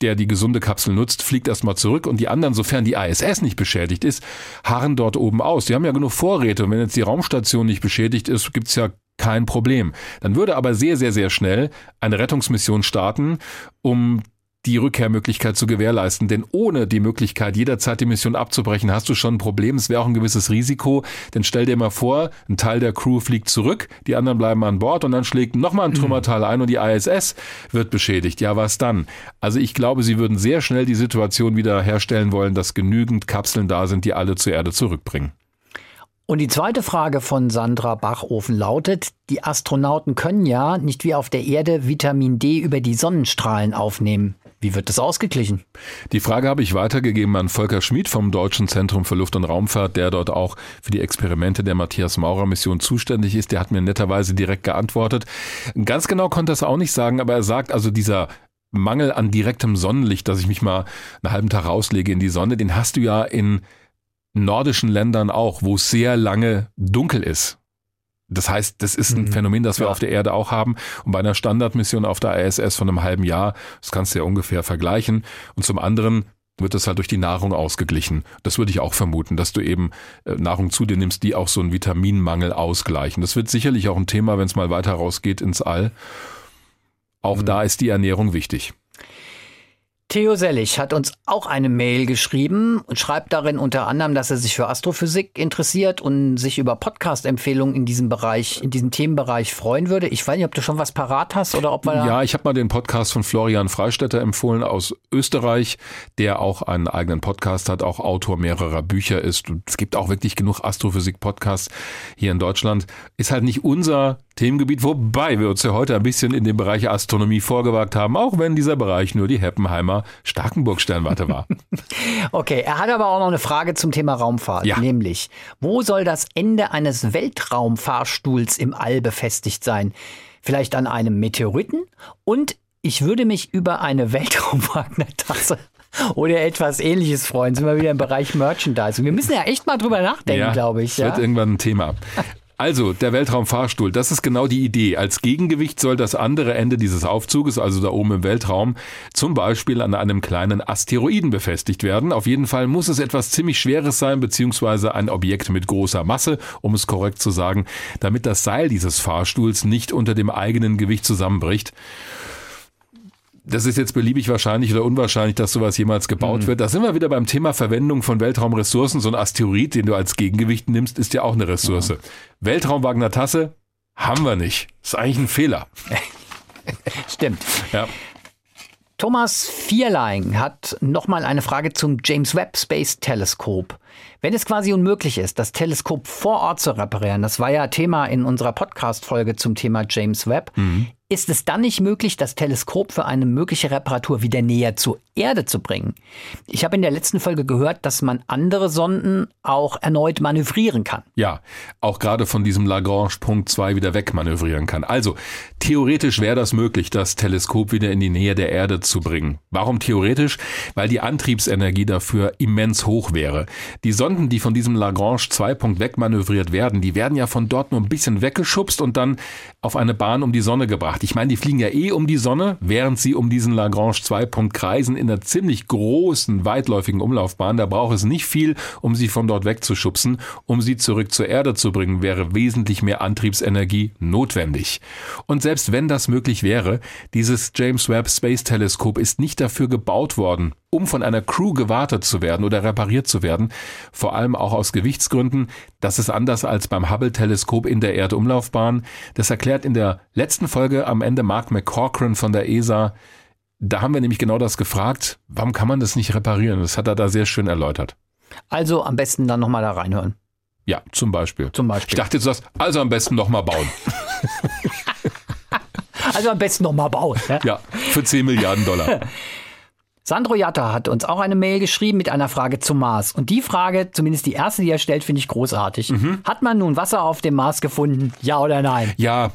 der die gesunde Kapsel nutzt, fliegt erstmal zurück und die anderen, sofern die ISS nicht beschädigt ist, harren dort oben aus. Die haben ja genug Vorräte und wenn jetzt die Raumstation nicht beschädigt ist, gibt's ja kein Problem. Dann würde aber sehr, sehr, sehr schnell eine Rettungsmission starten, um die Rückkehrmöglichkeit zu gewährleisten. Denn ohne die Möglichkeit, jederzeit die Mission abzubrechen, hast du schon ein Problem. Es wäre auch ein gewisses Risiko. Denn stell dir mal vor, ein Teil der Crew fliegt zurück, die anderen bleiben an Bord und dann schlägt nochmal ein Trümmerteil ein und die ISS wird beschädigt. Ja, was dann? Also ich glaube, sie würden sehr schnell die Situation wieder herstellen wollen, dass genügend Kapseln da sind, die alle zur Erde zurückbringen. Und die zweite Frage von Sandra Bachofen lautet, die Astronauten können ja nicht wie auf der Erde Vitamin D über die Sonnenstrahlen aufnehmen. Wie wird das ausgeglichen? Die Frage habe ich weitergegeben an Volker Schmid vom Deutschen Zentrum für Luft- und Raumfahrt, der dort auch für die Experimente der Matthias Maurer Mission zuständig ist. Der hat mir netterweise direkt geantwortet. Ganz genau konnte er es auch nicht sagen, aber er sagt also dieser Mangel an direktem Sonnenlicht, dass ich mich mal einen halben Tag rauslege in die Sonne, den hast du ja in nordischen Ländern auch, wo es sehr lange dunkel ist. Das heißt, das ist ein Mhm. Phänomen, das wir Ja. auf der Erde auch haben. Und bei einer Standardmission auf der ISS von einem halben Jahr, das kannst du ja ungefähr vergleichen. Und zum anderen wird das halt durch die Nahrung ausgeglichen. Das würde ich auch vermuten, dass du eben äh, Nahrung zu dir nimmst, die auch so einen Vitaminmangel ausgleichen. Das wird sicherlich auch ein Thema, wenn es mal weiter rausgeht ins All. Auch da ist die Ernährung wichtig. Theo Sellig hat uns auch eine Mail geschrieben und schreibt darin unter anderem, dass er sich für Astrophysik interessiert und sich über Podcast-Empfehlungen in diesem Bereich, in diesem Themenbereich freuen würde. Ich weiß nicht, ob du schon was parat hast oder ob da Ja, ich habe mal den Podcast von Florian Freistetter empfohlen aus Österreich, der auch einen eigenen Podcast hat, auch Autor mehrerer Bücher ist. Und es gibt auch wirklich genug Astrophysik-Podcasts hier in Deutschland. Ist halt nicht unser Themengebiet, wobei wir uns ja heute ein bisschen in den Bereich Astronomie vorgewagt haben, auch wenn dieser Bereich nur die Heppenheimer Starkenburg-Sternwarte war. (laughs) Okay, er hat aber auch noch eine Frage zum Thema Raumfahrt, Ja. nämlich, wo soll das Ende eines Weltraumfahrstuhls im All befestigt sein? Vielleicht an einem Meteoriten? Und ich würde mich über eine Weltraumwagner-Tasse (laughs) oder etwas ähnliches freuen. Sind wir wieder im Bereich Merchandising. Wir müssen ja echt mal drüber nachdenken, glaube ich. Ja? wird irgendwann ein Thema. Also, der Weltraumfahrstuhl, das ist genau die Idee. Als Gegengewicht soll das andere Ende dieses Aufzuges, also da oben im Weltraum, zum Beispiel an einem kleinen Asteroiden befestigt werden. Auf jeden Fall muss es etwas ziemlich Schweres sein, beziehungsweise ein Objekt mit großer Masse, um es korrekt zu sagen, damit das Seil dieses Fahrstuhls nicht unter dem eigenen Gewicht zusammenbricht. Das ist jetzt beliebig wahrscheinlich oder unwahrscheinlich, dass sowas jemals gebaut wird. Da sind wir wieder beim Thema Verwendung von Weltraumressourcen. So ein Asteroid, den du als Gegengewicht nimmst, ist ja auch eine Ressource. Weltraumwagner Tasse haben wir nicht. Ist eigentlich ein Fehler. (laughs) Stimmt. Ja. Thomas Vierlein hat nochmal eine Frage zum James Webb Space Teleskop. Wenn es quasi unmöglich ist, das Teleskop vor Ort zu reparieren, das war ja Thema in unserer Podcast-Folge zum Thema James Webb, ist es dann nicht möglich, das Teleskop für eine mögliche Reparatur wieder näher zur Erde zu bringen? Ich habe in der letzten Folge gehört, dass man andere Sonden auch erneut manövrieren kann. Ja, auch gerade von diesem Lagrange-Punkt 2 wieder wegmanövrieren kann. Also, theoretisch wäre das möglich, das Teleskop wieder in die Nähe der Erde zu bringen. Warum theoretisch? Weil die Antriebsenergie dafür immens hoch wäre. Die Sonden, die von diesem Lagrange-2-Punkt wegmanövriert werden, die werden ja von dort nur ein bisschen weggeschubst und dann auf eine Bahn um die Sonne gebracht. Ich meine, die fliegen ja eh um die Sonne, während sie um diesen Lagrange-2-Punkt kreisen in einer ziemlich großen, weitläufigen Umlaufbahn. Da braucht es nicht viel, um sie von dort wegzuschubsen. Um sie zurück zur Erde zu bringen, wäre wesentlich mehr Antriebsenergie notwendig. Und selbst wenn das möglich wäre, dieses James Webb Space Teleskop ist nicht dafür gebaut worden, um von einer Crew gewartet zu werden oder repariert zu werden, vor allem auch aus Gewichtsgründen. Das ist anders als beim Hubble-Teleskop in der Erdumlaufbahn. Das erklärt in der letzten Folge am Ende Mark McCorkran von der ESA. Da haben wir nämlich genau das gefragt. Warum kann man das nicht reparieren? Das hat er da sehr schön erläutert. Also am besten dann nochmal da reinhören. Ja, zum Beispiel. Zum Ich Beispiel. dachte, du sagst, also am besten nochmal bauen. (laughs) Also am besten nochmal bauen. Ja? Ja, für 10 Milliarden Dollar. (laughs) Sandro Jatta hat uns auch eine Mail geschrieben mit einer Frage zum Mars. Und die Frage, zumindest die erste, die er stellt, finde ich großartig. Hat man nun Wasser auf dem Mars gefunden? Ja oder nein? Ja,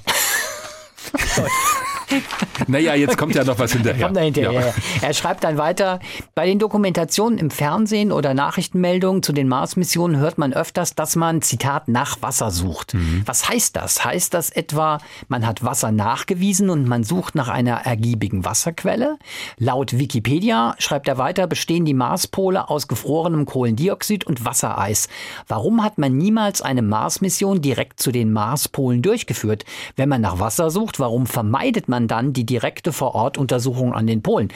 (laughs) (laughs) naja, jetzt kommt ja noch was hinterher. Kommt da hinterher. Ja. Er schreibt dann weiter, bei den Dokumentationen im Fernsehen oder Nachrichtenmeldungen zu den Mars-Missionen hört man öfters, dass man, Zitat, nach Wasser sucht. Mhm. Was heißt das? Heißt das etwa, man hat Wasser nachgewiesen und man sucht nach einer ergiebigen Wasserquelle? Laut Wikipedia, schreibt er weiter, bestehen die Marspole aus gefrorenem Kohlendioxid und Wassereis. Warum hat man niemals eine Mars-Mission direkt zu den Marspolen durchgeführt? Wenn man nach Wasser sucht, warum vermeidet man dann die direkte Vorortuntersuchung an den Polen?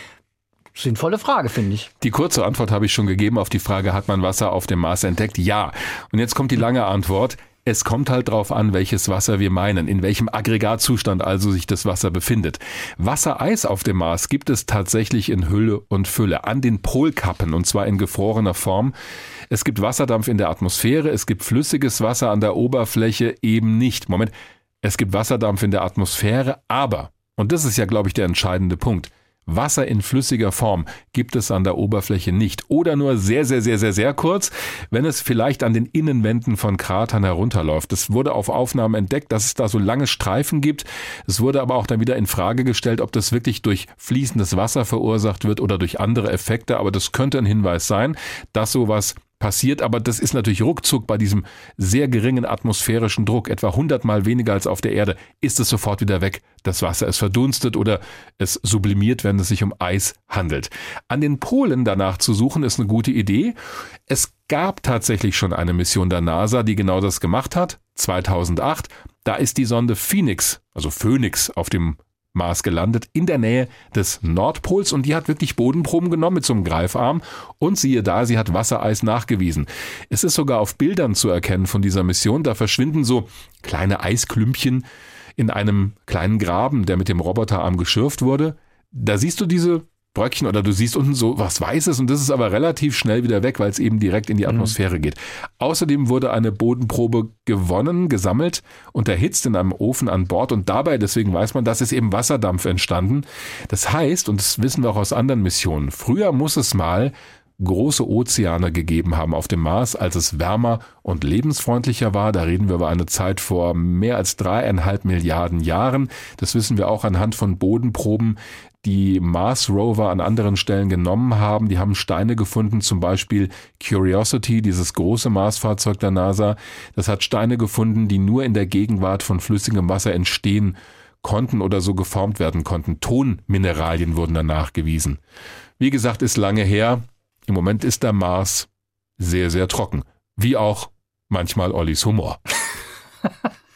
Sinnvolle Frage, finde ich. Die kurze Antwort habe ich schon gegeben auf die Frage, hat man Wasser auf dem Mars entdeckt? Ja. Und jetzt kommt die lange Antwort. Es kommt halt drauf an, welches Wasser wir meinen, in welchem Aggregatzustand also sich das Wasser befindet. Wassereis auf dem Mars gibt es tatsächlich in Hülle und Fülle, an den Polkappen und zwar in gefrorener Form. Es gibt Wasserdampf in der Atmosphäre, es gibt flüssiges Wasser an der Oberfläche eben nicht. Moment, es gibt Wasserdampf in der Atmosphäre, aber, und das ist ja, glaube ich, der entscheidende Punkt, Wasser in flüssiger Form gibt es an der Oberfläche nicht oder nur sehr, sehr, sehr, sehr, sehr kurz, wenn es vielleicht an den Innenwänden von Kratern herunterläuft. Es wurde auf Aufnahmen entdeckt, dass es da so lange Streifen gibt. Es wurde aber auch dann wieder in Frage gestellt, ob das wirklich durch fließendes Wasser verursacht wird oder durch andere Effekte. Aber das könnte ein Hinweis sein, dass sowas passiert, aber das ist natürlich ruckzuck bei diesem sehr geringen atmosphärischen Druck, etwa 100 mal weniger als auf der Erde, ist es sofort wieder weg. Das Wasser ist verdunstet oder es sublimiert, wenn es sich um Eis handelt. An den Polen danach zu suchen, ist eine gute Idee. Es gab tatsächlich schon eine Mission der NASA, die genau das gemacht hat, 2008. Da ist die Sonde Phoenix, also Phoenix, auf dem Mars gelandet, in der Nähe des Nordpols und die hat wirklich Bodenproben genommen mit so einem Greifarm und siehe da, sie hat Wassereis nachgewiesen. Es ist sogar auf Bildern zu erkennen von dieser Mission, da verschwinden so kleine Eisklümpchen in einem kleinen Graben, der mit dem Roboterarm geschürft wurde. Da siehst du diese Bröckchen oder du siehst unten so was Weißes und das ist aber relativ schnell wieder weg, weil es eben direkt in die mhm. Atmosphäre mhm. geht. Außerdem wurde eine Bodenprobe gewonnen, gesammelt und erhitzt in einem Ofen an Bord und dabei, deswegen weiß man, dass es eben Wasserdampf entstanden. Das heißt, und das wissen wir auch aus anderen Missionen, früher muss es mal große Ozeane gegeben haben auf dem Mars, als es wärmer und lebensfreundlicher war. Da reden wir über eine Zeit vor mehr als dreieinhalb Milliarden Jahren. Das wissen wir auch anhand von Bodenproben, die Mars Rover an anderen Stellen genommen haben. Die haben Steine gefunden, zum Beispiel Curiosity, dieses große Marsfahrzeug der NASA. Das hat Steine gefunden, die nur in der Gegenwart von flüssigem Wasser entstehen konnten oder so geformt werden konnten. Tonmineralien wurden dann nachgewiesen. Wie gesagt, ist lange her. Im Moment ist der Mars sehr, sehr trocken. Wie auch manchmal Ollis Humor. (laughs)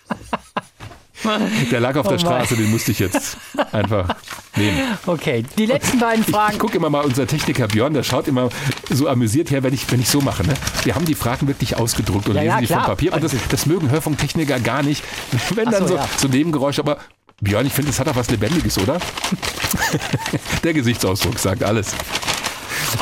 (laughs) Der lag auf der oh Straße, den musste ich jetzt einfach nehmen. Okay, die letzten beiden Fragen. Ich, gucke immer mal, unser Techniker Björn, der schaut immer so amüsiert her, wenn ich, wenn ich so mache. Ne? Wir haben die Fragen wirklich ausgedruckt und ja, lesen ja, die vom Papier. Und das, das mögen Hörfunktechniker gar nicht, (laughs) wenn dann so, so, ja. so Nebengeräusche. Aber Björn, ich finde, es hat auch was Lebendiges, oder? (laughs) der Gesichtsausdruck sagt alles.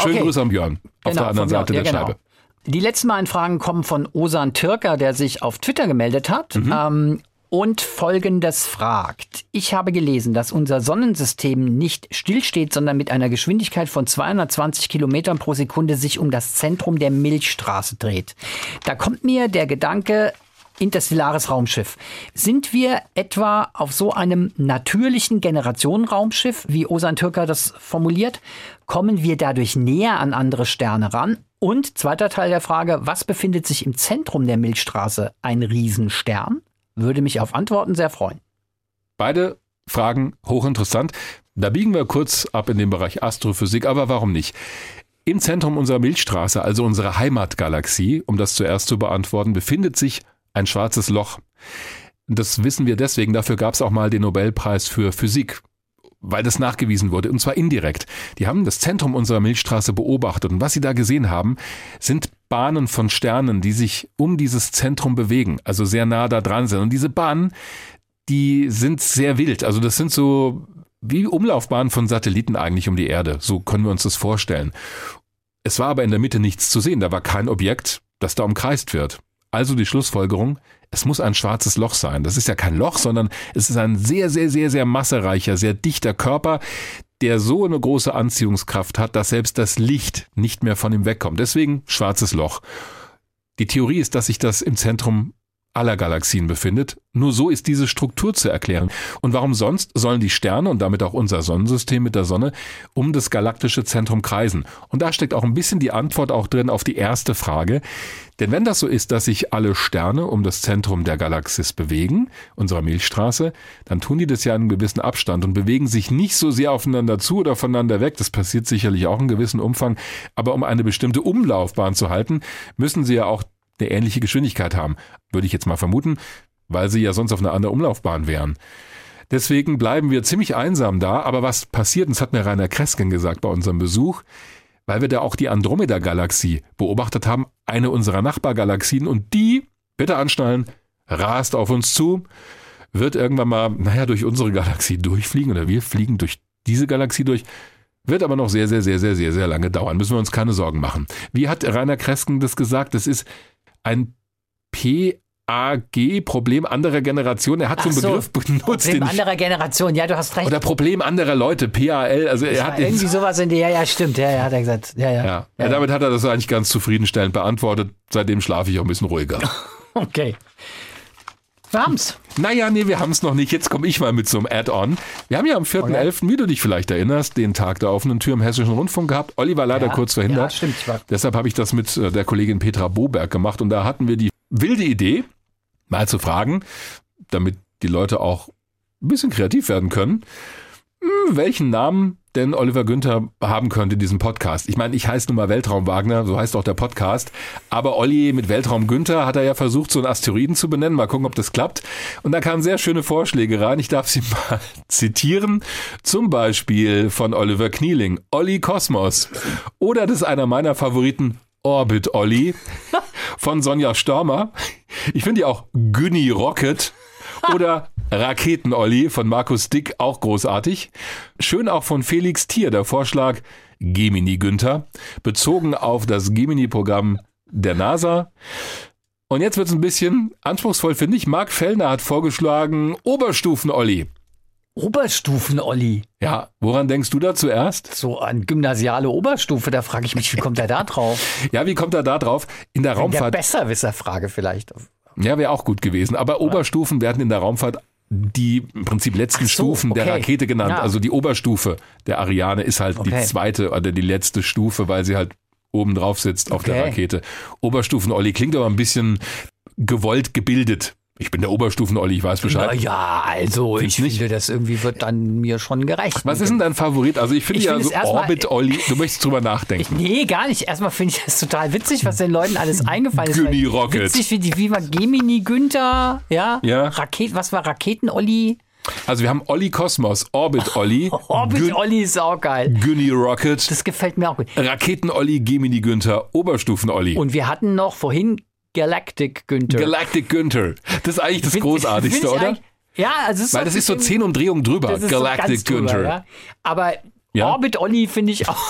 Schönen okay. Gruß an Björn auf genau, der anderen Seite der genau. Scheibe. Die letzten beiden Fragen kommen von Osan Türker, der sich auf Twitter gemeldet hat. Mhm. Ähm, und Folgendes fragt. Ich habe gelesen, dass unser Sonnensystem nicht stillsteht, sondern mit einer Geschwindigkeit von 220 Kilometern pro Sekunde sich um das Zentrum der Milchstraße dreht. Da kommt mir der Gedanke, interstellares Raumschiff. Sind wir etwa auf so einem natürlichen Generationenraumschiff, wie Osan Türker das formuliert? Kommen wir dadurch näher an andere Sterne ran? Und zweiter Teil der Frage, was befindet sich im Zentrum der Milchstraße? Ein Riesenstern? Würde mich auf Antworten sehr freuen. Beide Fragen hochinteressant. Da biegen wir kurz ab in den Bereich Astrophysik, aber warum nicht? Im Zentrum unserer Milchstraße, also unserer Heimatgalaxie, um das zuerst zu beantworten, befindet sich ein schwarzes Loch. Das wissen wir deswegen, dafür gab es auch mal den Nobelpreis für Physik, weil das nachgewiesen wurde, und zwar indirekt. Die haben das Zentrum unserer Milchstraße beobachtet und was sie da gesehen haben, sind Bahnen von Sternen, die sich um dieses Zentrum bewegen, also sehr nah da dran sind. Und diese Bahnen, die sind sehr wild. Also das sind so wie Umlaufbahnen von Satelliten eigentlich um die Erde. So können wir uns das vorstellen. Es war aber in der Mitte nichts zu sehen. Da war kein Objekt, das da umkreist wird. Also die Schlussfolgerung, es muss ein schwarzes Loch sein. Das ist ja kein Loch, sondern es ist ein sehr, sehr, sehr, sehr massereicher, sehr dichter Körper, der so eine große Anziehungskraft hat, dass selbst das Licht nicht mehr von ihm wegkommt. Deswegen schwarzes Loch. Die Theorie ist, dass sich das im Zentrum aller Galaxien befindet. Nur so ist diese Struktur zu erklären. Und warum sonst sollen die Sterne und damit auch unser Sonnensystem mit der Sonne um das galaktische Zentrum kreisen? Und da steckt auch ein bisschen die Antwort auch drin auf die erste Frage. Denn wenn das so ist, dass sich alle Sterne um das Zentrum der Galaxis bewegen, unserer Milchstraße, dann tun die das ja in einem gewissen Abstand und bewegen sich nicht so sehr aufeinander zu oder voneinander weg. Das passiert sicherlich auch in gewissem Umfang. Aber um eine bestimmte Umlaufbahn zu halten, müssen sie ja auch eine ähnliche Geschwindigkeit haben, würde ich jetzt mal vermuten, weil sie ja sonst auf einer anderen Umlaufbahn wären. Deswegen bleiben wir ziemlich einsam da, aber was passiert, das hat mir Rainer Kresken gesagt bei unserem Besuch, weil wir da auch die Andromeda-Galaxie beobachtet haben, eine unserer Nachbargalaxien, und die, bitte anschnallen, rast auf uns zu, wird irgendwann mal, naja, durch unsere Galaxie durchfliegen oder wir fliegen durch diese Galaxie durch, wird aber noch sehr, sehr, sehr, sehr, sehr, sehr lange dauern. Müssen wir uns keine Sorgen machen. Wie hat Rainer Kresken das gesagt? Das ist ein PAG, Problem anderer Generation. Er hat so einen Begriff benutzt. Problem anderer Generation, ja, du hast recht. Oder Problem anderer Leute, PAL. Also er hat irgendwie sowas in der, ja, ja, stimmt, ja, ja, hat er gesagt. Ja, ja. ja. ja, damit hat er das eigentlich ganz zufriedenstellend beantwortet. Seitdem schlafe ich auch ein bisschen ruhiger. (laughs) okay. Wir haben's. Naja, nee, wir haben's noch nicht. Jetzt komme ich mal mit so einem Add-on. Wir haben ja am 4.11., okay. wie du dich vielleicht erinnerst, den Tag der offenen Tür im Hessischen Rundfunk gehabt. Olli war leider ja, kurz verhindert. Ja, stimmt. Deshalb habe ich das mit äh, der Kollegin Petra Boberg gemacht. Und da hatten wir die wilde Idee, mal zu fragen, damit die Leute auch ein bisschen kreativ werden können, hm, welchen Namen denn Oliver Günther haben könnte, diesen Podcast. Ich meine, ich heiße nun mal Weltraum Wagner, so heißt auch der Podcast. Aber Olli mit Weltraum Günther hat er ja versucht, so einen Asteroiden zu benennen. Mal gucken, ob das klappt. Und da kamen sehr schöne Vorschläge rein. Ich darf sie (laughs) mal zitieren. Zum Beispiel von Oliver Knieling. Olli Kosmos. Oder das ist einer meiner Favoriten. Orbit Olli. (laughs) Von Sonja Stormer. Ich finde die auch Günni Rocket. Oder Raketen-Olli von Markus Dick, auch großartig. Schön auch von Felix Thier, der Vorschlag Gemini Günther, bezogen auf das Gemini-Programm der NASA. Und jetzt wird es ein bisschen anspruchsvoll, finde ich. Marc Fellner hat vorgeschlagen Oberstufen-Olli. Oberstufen-Olli. Ja, woran denkst du da zuerst? So an gymnasiale Oberstufe, da frage ich mich, wie kommt er da drauf? (laughs) ja, wie kommt er da drauf? In der Raumfahrt. Der Besserwisser-Frage vielleicht. Ja, wäre auch gut gewesen. Aber. Oberstufen werden in der Raumfahrt die im Prinzip letzten so, Stufen okay. der Rakete genannt. Ja. Also die Oberstufe der Ariane ist halt okay. die zweite oder die letzte Stufe, weil sie halt oben drauf sitzt auf okay. der Rakete. Oberstufen-Olli klingt aber ein bisschen gewollt gebildet. Ich bin der Oberstufen-Olli, ich weiß Bescheid. Na ja, also Find's ich nicht? finde, das irgendwie wird dann mir schon gerecht. Was ist denn dein Favorit? Also ich finde ja find so Orbit-Olli, du möchtest drüber nachdenken. Ich, nee, gar nicht. Erstmal finde ich das total witzig, was den Leuten alles eingefallen ist. Günni Rocket. Witzig wie die Viva Gemini Günther, ja? Ja. Raket, was war Raketen-Olli? Also wir haben Olli Kosmos, Orbit Olli. (laughs) Orbit Olli ist auch geil. Günni Rocket. Das gefällt mir auch gut. Raketen Olli, Gemini Günther, Oberstufen Olli. Und wir hatten noch vorhin Galactic Günther. Galactic Günther. Das ist eigentlich das find, Großartigste, oder? Ja, also es ist Weil das ist so zehn Umdrehungen drüber. Galactic so Günther. Ja? Aber ja? Orbit Olli finde ich auch. (laughs)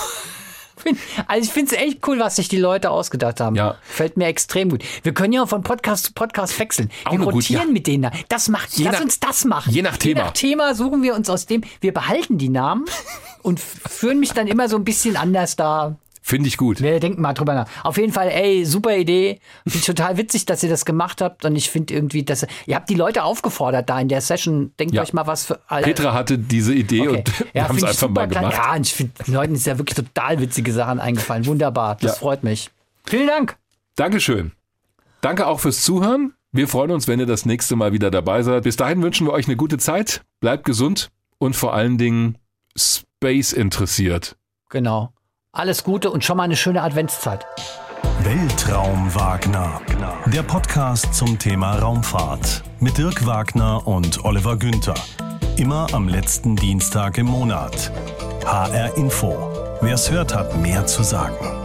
Also ich finde es echt cool, was sich die Leute ausgedacht haben. Ja. Fällt mir extrem gut. Wir können ja von Podcast zu Podcast wechseln. Auch wir rotieren gut, ja. mit denen. Das macht, je lass nach, uns das machen. Je nach Thema. Je nach Thema suchen wir uns aus dem, wir behalten die Namen und führen mich dann immer so ein bisschen anders da. Finde ich gut. Wir denken mal drüber nach. Auf jeden Fall, ey, super Idee. Finde ich total witzig, dass ihr das gemacht habt. Und ich finde irgendwie, dass ihr habt die Leute aufgefordert da in der Session. Denkt ja. euch mal was für. Alle. Petra hatte diese Idee okay. und (laughs) ja, haben es einfach mal gemacht. Ja, und ich finde, den Leuten ist ja wirklich total witzige Sachen eingefallen. Wunderbar. Das ja. freut mich. Vielen Dank. Dankeschön. Danke auch fürs Zuhören. Wir freuen uns, wenn ihr das nächste Mal wieder dabei seid. Bis dahin wünschen wir euch eine gute Zeit. Bleibt gesund und vor allen Dingen Space interessiert. Genau. Alles Gute und schon mal eine schöne Adventszeit. Weltraum Wagner. Der Podcast zum Thema Raumfahrt mit Dirk Wagner und Oliver Günther. Immer am letzten Dienstag im Monat. HR Info. Wer es hört, hat mehr zu sagen.